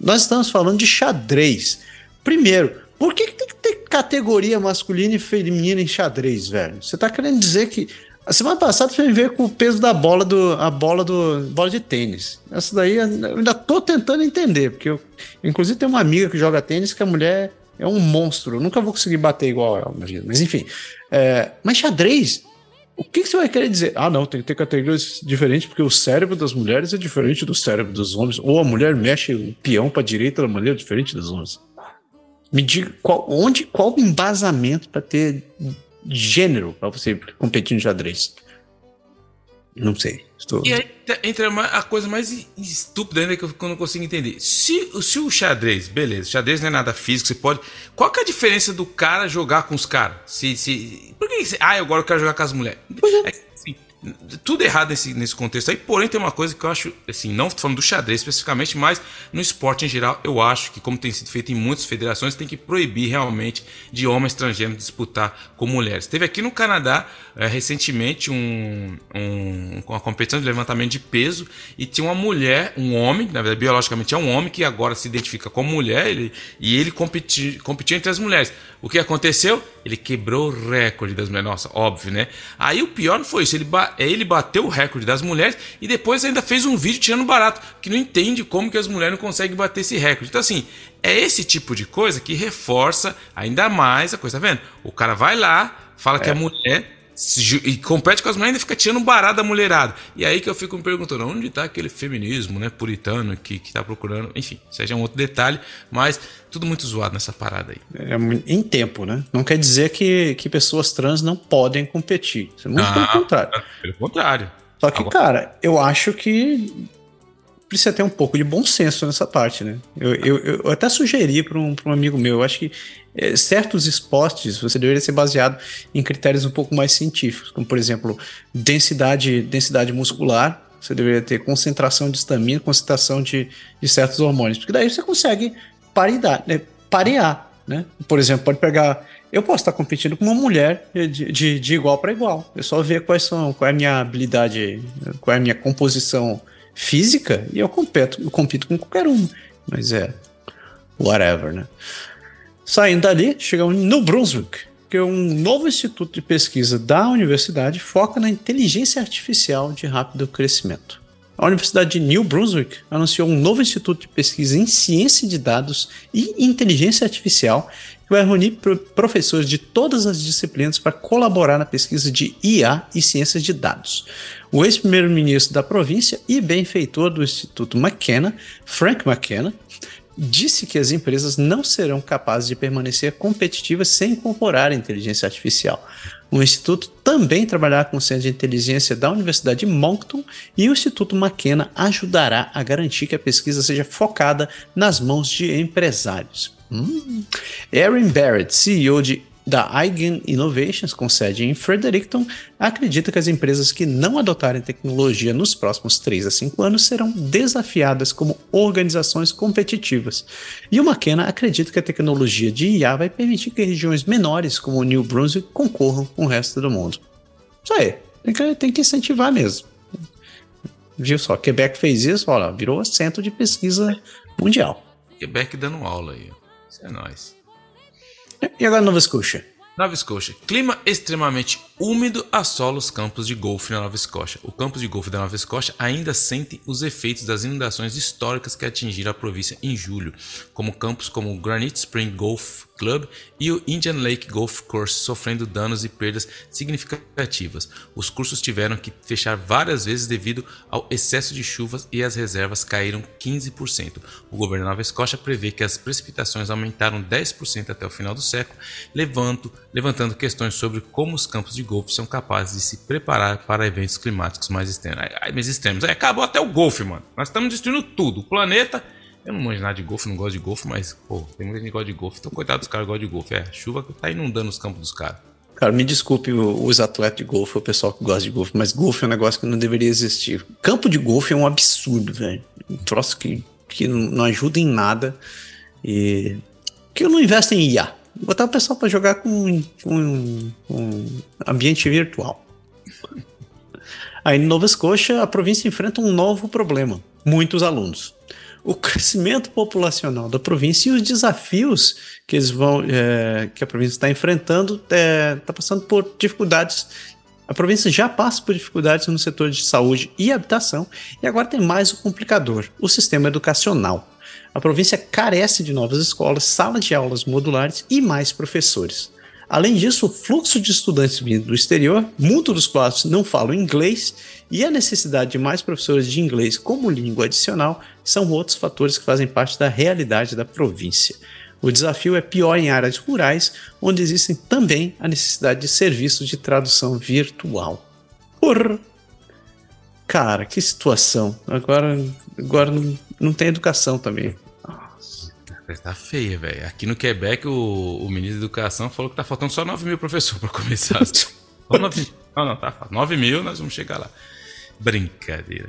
nós estamos falando de xadrez. Primeiro, por que, que tem que ter categoria masculina e feminina em xadrez, velho? Você está querendo dizer que A semana passada você me veio com o peso da bola do a bola do bola de tênis. Essa daí eu ainda tô tentando entender, porque eu inclusive tem uma amiga que joga tênis que a mulher é um monstro. Eu nunca vou conseguir bater igual ela, imagina. Mas enfim. É, mas xadrez, o que, que, você vai querer dizer? Ah, não, tem que ter categorias diferentes, porque o cérebro das mulheres é diferente do cérebro dos homens. Ou a mulher mexe o peão para direita da maneira diferente dos homens. Me diga qual, onde, qual o embasamento para ter gênero para você competir no xadrez? Não sei. Estou... E aí entra a coisa mais estúpida ainda que eu não consigo entender. Se, se o xadrez, beleza, xadrez não é nada físico, você pode. Qual que é a diferença do cara jogar com os caras? Se, se, por que você. Ah, agora eu quero jogar com as mulheres. É, assim, tudo errado nesse, nesse contexto aí, porém tem uma coisa que eu acho, assim, não falando do xadrez especificamente, mas no esporte em geral, eu acho que, como tem sido feito em muitas federações, tem que proibir realmente de homens estrangeiros disputar com mulheres. Teve aqui no Canadá, é, recentemente, um, um, uma competição de levantamento de peso e tinha uma mulher, um homem, na verdade, biologicamente é um homem, que agora se identifica como mulher ele, e ele competia, competia entre as mulheres. O que aconteceu? Ele quebrou o recorde das mulheres. Nossa, óbvio, né? Aí o pior não foi isso. Ele, é, ele bateu o recorde das mulheres e depois ainda fez um vídeo tirando barato. Que não entende como que as mulheres não conseguem bater esse recorde. Então, assim, é esse tipo de coisa que reforça ainda mais a coisa. Tá vendo? O cara vai lá, fala é. que é mulher e compete com as mulheres e fica tirando barato da mulherada. E aí que eu fico me perguntando, onde está aquele feminismo, né, puritano que, que tá procurando, enfim, seja um outro detalhe, mas tudo muito zoado nessa parada aí. É, em tempo, né? Não quer dizer que, que pessoas trans não podem competir. É muito ah, pelo contrário. Pelo contrário. Só que, Agora... cara, eu acho que precisa ter um pouco de bom senso nessa parte, né? Eu, eu, eu até sugeri para um, um amigo meu, eu acho que é, certos esportes você deveria ser baseado em critérios um pouco mais científicos, como por exemplo, densidade, densidade muscular, você deveria ter concentração de estamina, concentração de, de certos hormônios, porque daí você consegue paridade, né? parear, né? Por exemplo, pode pegar eu posso estar competindo com uma mulher de, de, de igual para igual. Eu só ver quais são, qual é a minha habilidade, qual é a minha composição física e eu compito, eu compito com qualquer um. Mas é, whatever, né? Saindo dali, chegamos no Brunswick, que é um novo instituto de pesquisa da universidade foca na inteligência artificial de rápido crescimento. A Universidade de New Brunswick anunciou um novo instituto de pesquisa em ciência de dados e inteligência artificial que vai reunir professores de todas as disciplinas para colaborar na pesquisa de IA e ciências de dados. O ex-primeiro-ministro da província e benfeitor do Instituto McKenna, Frank McKenna, disse que as empresas não serão capazes de permanecer competitivas sem incorporar a inteligência artificial. O Instituto também trabalhará com o Centro de Inteligência da Universidade de Moncton e o Instituto McKenna ajudará a garantir que a pesquisa seja focada nas mãos de empresários. Hum. Erin Barrett, CEO de da Eigen Innovations, com sede em Fredericton, acredita que as empresas que não adotarem tecnologia nos próximos 3 a 5 anos serão desafiadas como organizações competitivas. E o McKenna acredita que a tecnologia de IA vai permitir que regiões menores, como o New Brunswick, concorram com o resto do mundo. Isso aí, tem que, tem que incentivar mesmo. Viu só, Quebec fez isso, olha, virou centro de pesquisa mundial. Quebec dando aula aí, isso é nóis. E agora Nova Scotia? Nova Scotia. Clima extremamente úmido assola os campos de golfe na Nova Escócia. O campo de golfe da Nova Escócia ainda sente os efeitos das inundações históricas que atingiram a província em julho, como campos como o Granite Spring Golf Club e o Indian Lake Golf Course sofrendo danos e perdas significativas. Os cursos tiveram que fechar várias vezes devido ao excesso de chuvas e as reservas caíram 15%. O governo da Nova Escócia prevê que as precipitações aumentaram 10% até o final do século, levantando, questões sobre como os campos de golfe são capazes de se preparar para eventos climáticos mais extremos. Ai, mais extremos. Aí, acabou até o golfe, mano. Nós estamos destruindo tudo. O planeta. Eu não manjo nada de golfe, não gosto de golfe, mas, pô, tem muita gente que gosta de golfe. Então, coitado dos caras que gostam de golfe. É, chuva que tá inundando os campos dos caras. Cara, me desculpe os atletas de golfe, o pessoal que gosta de golfe, mas golfe é um negócio que não deveria existir. Campo de golfe é um absurdo, velho. Um troço que, que não ajuda em nada. E que não investe em IA botar o pessoal para jogar com, com, com ambiente virtual. Aí em Nova Escócia, a província enfrenta um novo problema: muitos alunos. O crescimento populacional da província e os desafios que eles vão, é, que a província está enfrentando, está é, tá passando por dificuldades A província já passa por dificuldades no setor de saúde e habitação e agora tem mais o complicador, o sistema educacional. A província carece de novas escolas, salas de aulas modulares e mais professores. Além disso, o fluxo de estudantes vindo do exterior, muitos dos quais não falam inglês, e a necessidade de mais professores de inglês como língua adicional são outros fatores que fazem parte da realidade da província. O desafio é pior em áreas rurais, onde existem também a necessidade de serviços de tradução virtual. Porra! Cara, que situação. Agora, agora não, não tem educação também. Tá feia, velho. Aqui no Quebec, o, o ministro da Educação falou que tá faltando só 9 mil professores para começar. não, não, tá. 9 mil, nós vamos chegar lá. Brincadeira.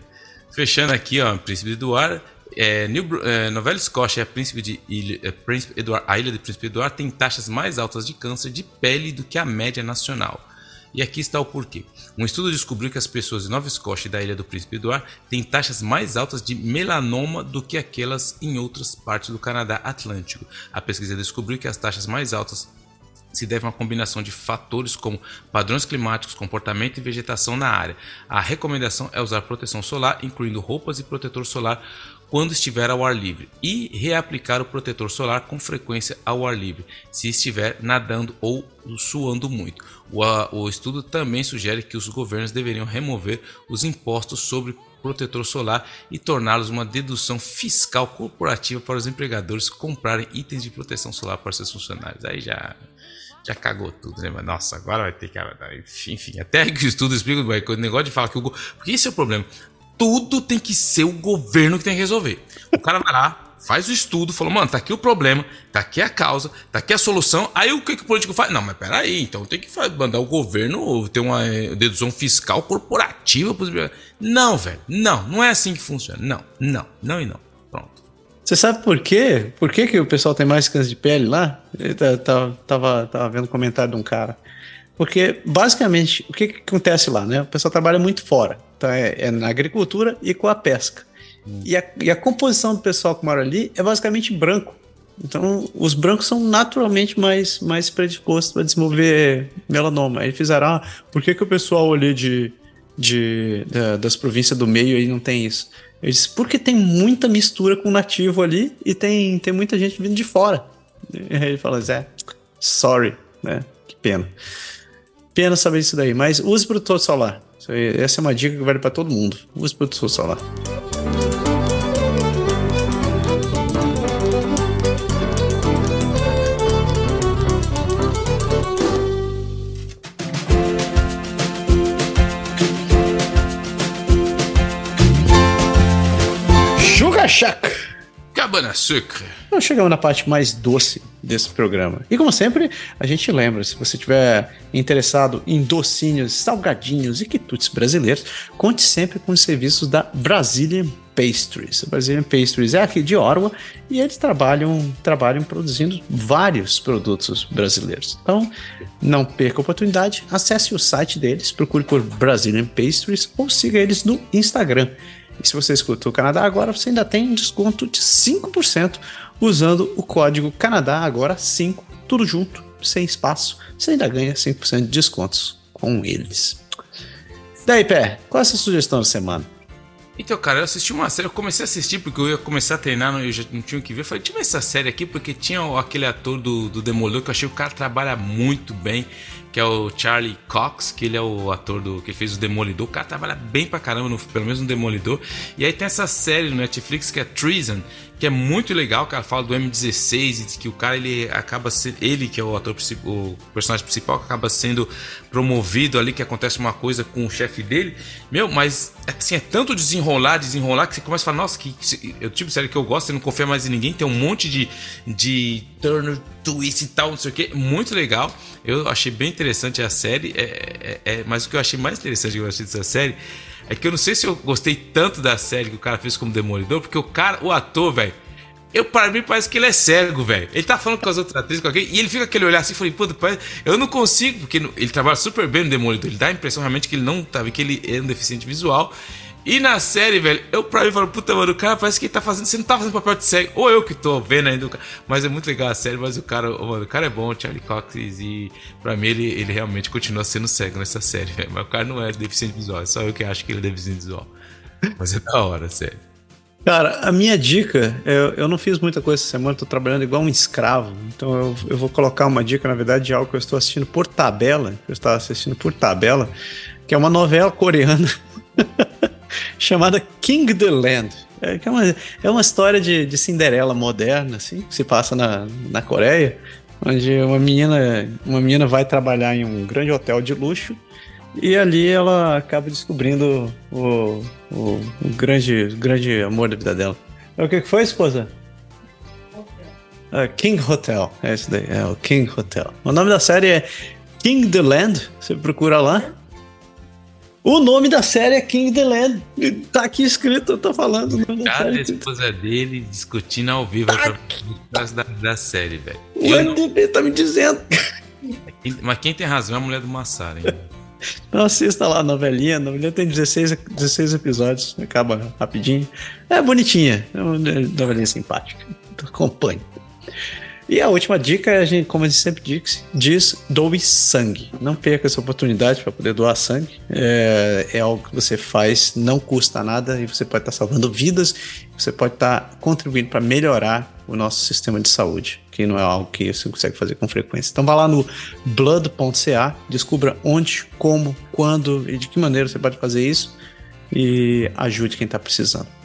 Fechando aqui, ó, Príncipe Eduardo. É, New, é, Nova Escócia, a, Príncipe de Ilha, é, Príncipe Eduardo, a ilha de Príncipe Eduardo tem taxas mais altas de câncer de pele do que a média nacional. E aqui está o porquê. Um estudo descobriu que as pessoas de Nova Escócia e da Ilha do Príncipe Eduardo têm taxas mais altas de melanoma do que aquelas em outras partes do Canadá Atlântico. A pesquisa descobriu que as taxas mais altas se devem a uma combinação de fatores como padrões climáticos, comportamento e vegetação na área. A recomendação é usar proteção solar, incluindo roupas e protetor solar quando estiver ao ar livre e reaplicar o protetor solar com frequência ao ar livre, se estiver nadando ou suando muito. O, o estudo também sugere que os governos deveriam remover os impostos sobre protetor solar e torná-los uma dedução fiscal corporativa para os empregadores comprarem itens de proteção solar para seus funcionários. Aí já já cagou tudo, né? Mas, nossa, agora vai ter que. Enfim, enfim até que o estudo explica o negócio de falar que o. Porque esse é o problema tudo tem que ser o governo que tem que resolver. O cara vai lá, faz o estudo, falou, mano, tá aqui o problema, tá aqui a causa, tá aqui a solução. Aí o que, que o político faz? Não, mas peraí, então tem que mandar o governo ter uma eh, dedução fiscal corporativa. Não, velho, não, não é assim que funciona. Não, não, não e não. Pronto. Você sabe por quê? Por que, que o pessoal tem mais câncer de pele lá? Eu tava, tava vendo um comentário de um cara. Porque, basicamente, o que, que acontece lá, né? O pessoal trabalha muito fora. Então é, é na agricultura e com a pesca. Hum. E, a, e a composição do pessoal que mora ali é basicamente branco. Então, os brancos são naturalmente mais, mais predispostos a desenvolver melanoma. Aí fizeram, ah, por que, que o pessoal ali de, de, das províncias do meio aí não tem isso? Eu disse, porque tem muita mistura com o nativo ali e tem, tem muita gente vindo de fora. E aí ele fala, Zé, sorry, né? Que pena. Pena saber isso daí, mas use protetor solar. Essa é uma dica que vale para todo mundo. Use protetor solar. Sugar Shack. Cabana Sucre. Nós chegamos na parte mais doce desse programa. E como sempre, a gente lembra, se você estiver interessado em docinhos, salgadinhos e quitutes brasileiros, conte sempre com os serviços da Brazilian Pastries. A Brazilian Pastries é aqui de Orwa e eles trabalham, trabalham produzindo vários produtos brasileiros. Então, não perca a oportunidade, acesse o site deles, procure por Brazilian Pastries ou siga eles no Instagram. E se você escutou o Canadá agora, você ainda tem desconto de 5% usando o código Canadá agora 5, tudo junto, sem espaço. Você ainda ganha 5% de descontos com eles. Daí, Pé, qual é a sua sugestão da semana? Então, cara, eu assisti uma série, eu comecei a assistir porque eu ia começar a treinar, eu já não tinha o que ver. Eu falei, tinha essa série aqui porque tinha aquele ator do, do Demolidor que eu achei que o cara trabalha muito bem que é o Charlie Cox, que ele é o ator do que fez o Demolidor. O cara trabalha bem pra caramba, no, pelo menos no Demolidor. E aí tem essa série no Netflix que é Treason, que é muito legal, cara, fala do M16 e que o cara ele acaba sendo ele que é o ator o personagem principal que acaba sendo promovido ali que acontece uma coisa com o chefe dele. Meu, mas assim é tanto desenrolar, desenrolar que você começa a falar, nossa, que eu tipo série que eu gosto, você não confia mais em ninguém, tem um monte de de turn twist e tal, não sei o que, muito legal. Eu achei bem interessante a série, é, é, é, mas o que eu achei mais interessante que eu achei dessa série é que eu não sei se eu gostei tanto da série que o cara fez como Demolidor, porque o cara, o ator, velho, eu, para mim, parece que ele é cego, velho. Ele tá falando com as outras atrizes, com alguém, e ele fica aquele olhar assim, falei, puta, eu não consigo, porque ele trabalha super bem no Demolidor. Ele dá a impressão realmente que ele não tá, que ele é um deficiente visual. E na série, velho, eu pra mim falo, puta, mano, o cara parece que ele tá fazendo. Você não tá fazendo papel de cego. Ou eu que tô vendo ainda. Mas é muito legal a série, mas o cara, mano, o cara é bom, Charlie Cox. E pra mim ele, ele realmente continua sendo cego nessa série, velho. Mas o cara não é deficiente visual. É só eu que acho que ele é deficiente visual. Mas é da hora, sério. Cara, a minha dica, eu, eu não fiz muita coisa essa semana, tô trabalhando igual um escravo. Então eu, eu vou colocar uma dica, na verdade, de algo que eu estou assistindo por tabela. Eu estava assistindo por tabela, que é uma novela coreana chamada King the Land. É, é, uma, é uma história de, de Cinderela moderna, assim, que se passa na, na Coreia, onde uma menina, uma menina vai trabalhar em um grande hotel de luxo e ali ela acaba descobrindo o, o, o grande, grande amor da vida dela. É o que foi, esposa? Uh, King Hotel, é esse daí, é o King Hotel. O nome da série é King the Land, você procura lá. O nome da série é King the Land. Tá aqui escrito, eu tô falando. O nome Cada da esposa dele discutindo ao vivo tá pra, da, da série, velho. O MDB não... tá me dizendo. Mas quem tem razão é a mulher do Massara, hein? Não assista lá a novelinha. A novelinha tem 16, 16 episódios, acaba rapidinho. É bonitinha, é uma novelinha simpática. Acompanhe. E a última dica é, a gente, como a gente sempre diz, diz doe sangue. Não perca essa oportunidade para poder doar sangue. É, é, algo que você faz, não custa nada e você pode estar tá salvando vidas, você pode estar tá contribuindo para melhorar o nosso sistema de saúde, que não é algo que você consegue fazer com frequência. Então vá lá no blood.ca, descubra onde, como, quando e de que maneira você pode fazer isso e ajude quem está precisando.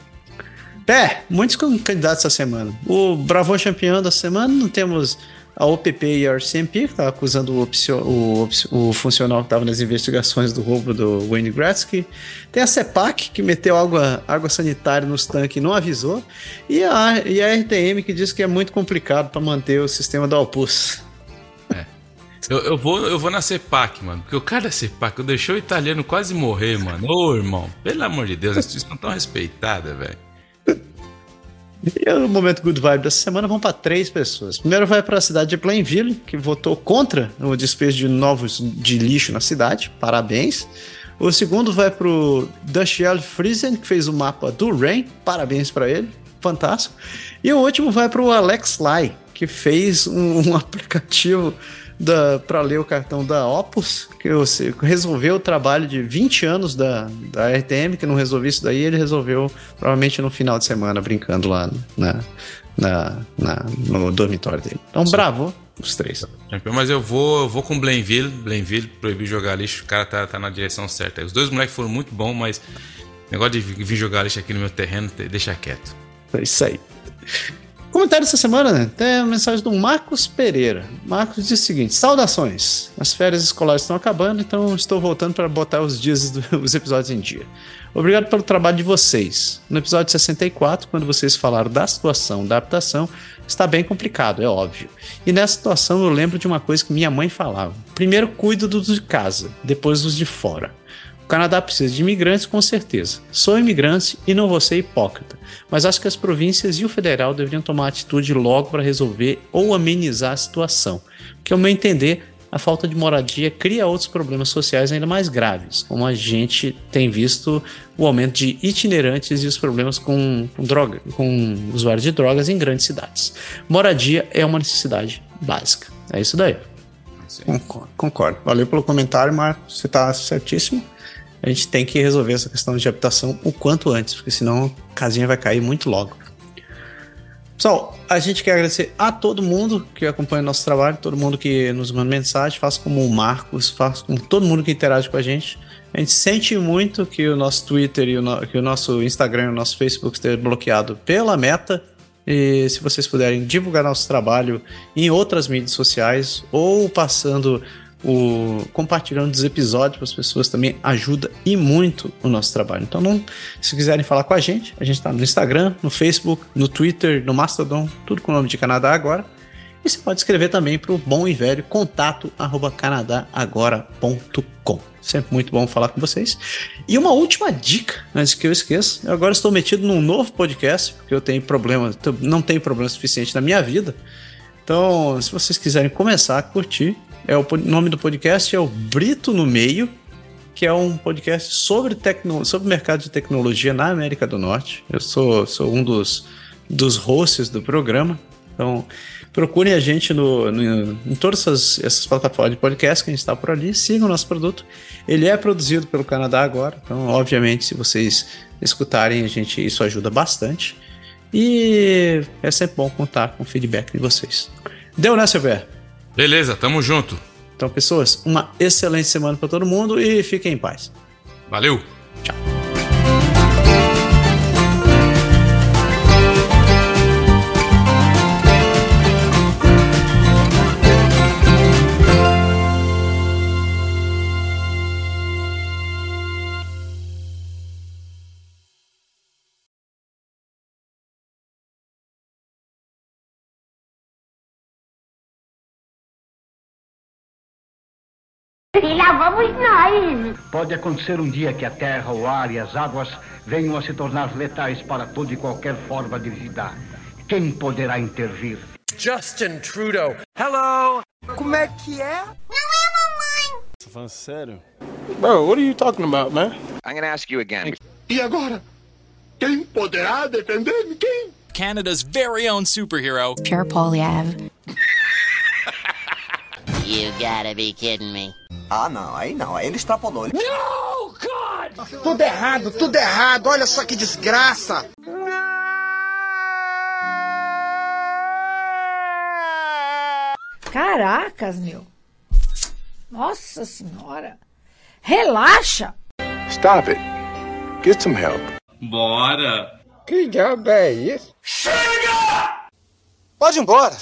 Pé, muitos candidatos essa semana. O Bravo campeão da semana, não temos a OPP e a RCMP, que está acusando o, o, o, funcional que estava nas investigações do roubo do Wayne Gretzky. Tem a CEPAC, que meteu água, água sanitária nos tanques e não avisou. E a, e a RTM, que diz que é muito complicado para manter o sistema do Alpus. É. Eu, eu, vou, eu vou na CEPAC, mano. Porque o cara da CEPAC deixou o italiano quase morrer, mano. Ô, irmão, pelo amor de Deus, as instituição tão respeitadas, velho. E o momento good vibe dessa semana vão para três pessoas. Primeiro vai para a cidade de Plainville, que votou contra o despejo de novos de lixo na cidade. Parabéns. O segundo vai para o Dashiell Friesen, que fez o mapa do Rain. Parabéns para ele. Fantástico. E o último vai para o Alex Lai, que fez um, um aplicativo para ler o cartão da Opus, que você resolveu o trabalho de 20 anos da, da RTM, que não resolveu isso daí, ele resolveu provavelmente no final de semana, brincando lá na, na, na no dormitório dele. Então, Sim. bravo, os três. Mas eu vou, eu vou com Blainville. Blainville proibir jogar lixo. O cara tá, tá na direção certa. Os dois moleques foram muito bons, mas negócio de vir jogar lixo aqui no meu terreno, deixa quieto. É isso aí. Comentário dessa semana, né? Tem a mensagem do Marcos Pereira. Marcos diz o seguinte: Saudações. As férias escolares estão acabando, então estou voltando para botar os dias dos episódios em dia. Obrigado pelo trabalho de vocês. No episódio 64, quando vocês falaram da situação da adaptação, está bem complicado, é óbvio. E nessa situação eu lembro de uma coisa que minha mãe falava: primeiro cuido dos de casa, depois dos de fora. O Canadá precisa de imigrantes, com certeza. Sou imigrante e não vou ser hipócrita, mas acho que as províncias e o federal deveriam tomar atitude logo para resolver ou amenizar a situação, porque, ao meu entender, a falta de moradia cria outros problemas sociais ainda mais graves, como a gente tem visto o aumento de itinerantes e os problemas com, com droga, com usuários de drogas em grandes cidades. Moradia é uma necessidade básica. É isso daí. Concordo, concordo. Valeu pelo comentário, Marcos. Você está certíssimo a gente tem que resolver essa questão de habitação o quanto antes, porque senão a casinha vai cair muito logo. Pessoal, a gente quer agradecer a todo mundo que acompanha o nosso trabalho, todo mundo que nos manda mensagem, faça como o Marcos, faça como todo mundo que interage com a gente. A gente sente muito que o nosso Twitter e o, no, que o nosso Instagram e o nosso Facebook esteja bloqueado pela meta. E se vocês puderem divulgar nosso trabalho em outras mídias sociais ou passando o compartilhando os episódios para as pessoas também ajuda e muito o nosso trabalho. Então, não, se quiserem falar com a gente, a gente está no Instagram, no Facebook, no Twitter, no Mastodon, tudo com o nome de Canadá Agora. E você pode escrever também para o bom e velho contato arroba canadagora.com. Sempre muito bom falar com vocês. E uma última dica, antes que eu esqueça. Eu agora estou metido num novo podcast, porque eu tenho problema, não tenho problema suficiente na minha vida. Então, se vocês quiserem começar a curtir, é o nome do podcast é o Brito no Meio. que é um podcast sobre, tecno, sobre mercado de tecnologia na América do Norte. Eu sou, sou um dos, dos hosts do programa. Então, procurem a gente no, no, em todas essas, essas, plataformas de podcast que a gente está por ali. Sigam o nosso produto. Ele é produzido pelo Canadá agora. Então, obviamente, se vocês escutarem, a gente, isso ajuda bastante. E é sempre bom contar com o feedback de vocês. Deu, né, Silver? Beleza, tamo junto. Então, pessoas, uma excelente semana para todo mundo e fiquem em paz. Valeu! E lá vamos nós. Pode acontecer um dia que a terra, o ar e as águas venham a se tornar letais para toda e qualquer forma de vida. Quem poderá intervir? Justin Trudeau. Hello! Como é que é? Não é, mamãe! Você falando sério? Bro, what are you talking about, man? I'm gonna ask you again. E agora? Quem poderá defender-me? Quem? Canada's very own superhero, Pierre Polyev. You gotta be kidding me. Ah, não, aí não, aí ele extrapolou. No, God! Tudo errado, tudo errado, olha só que desgraça! Caracas, meu. Nossa senhora. Relaxa. Stop it. Get some help. Bora. Que diabo é isso? Chega! Pode ir embora.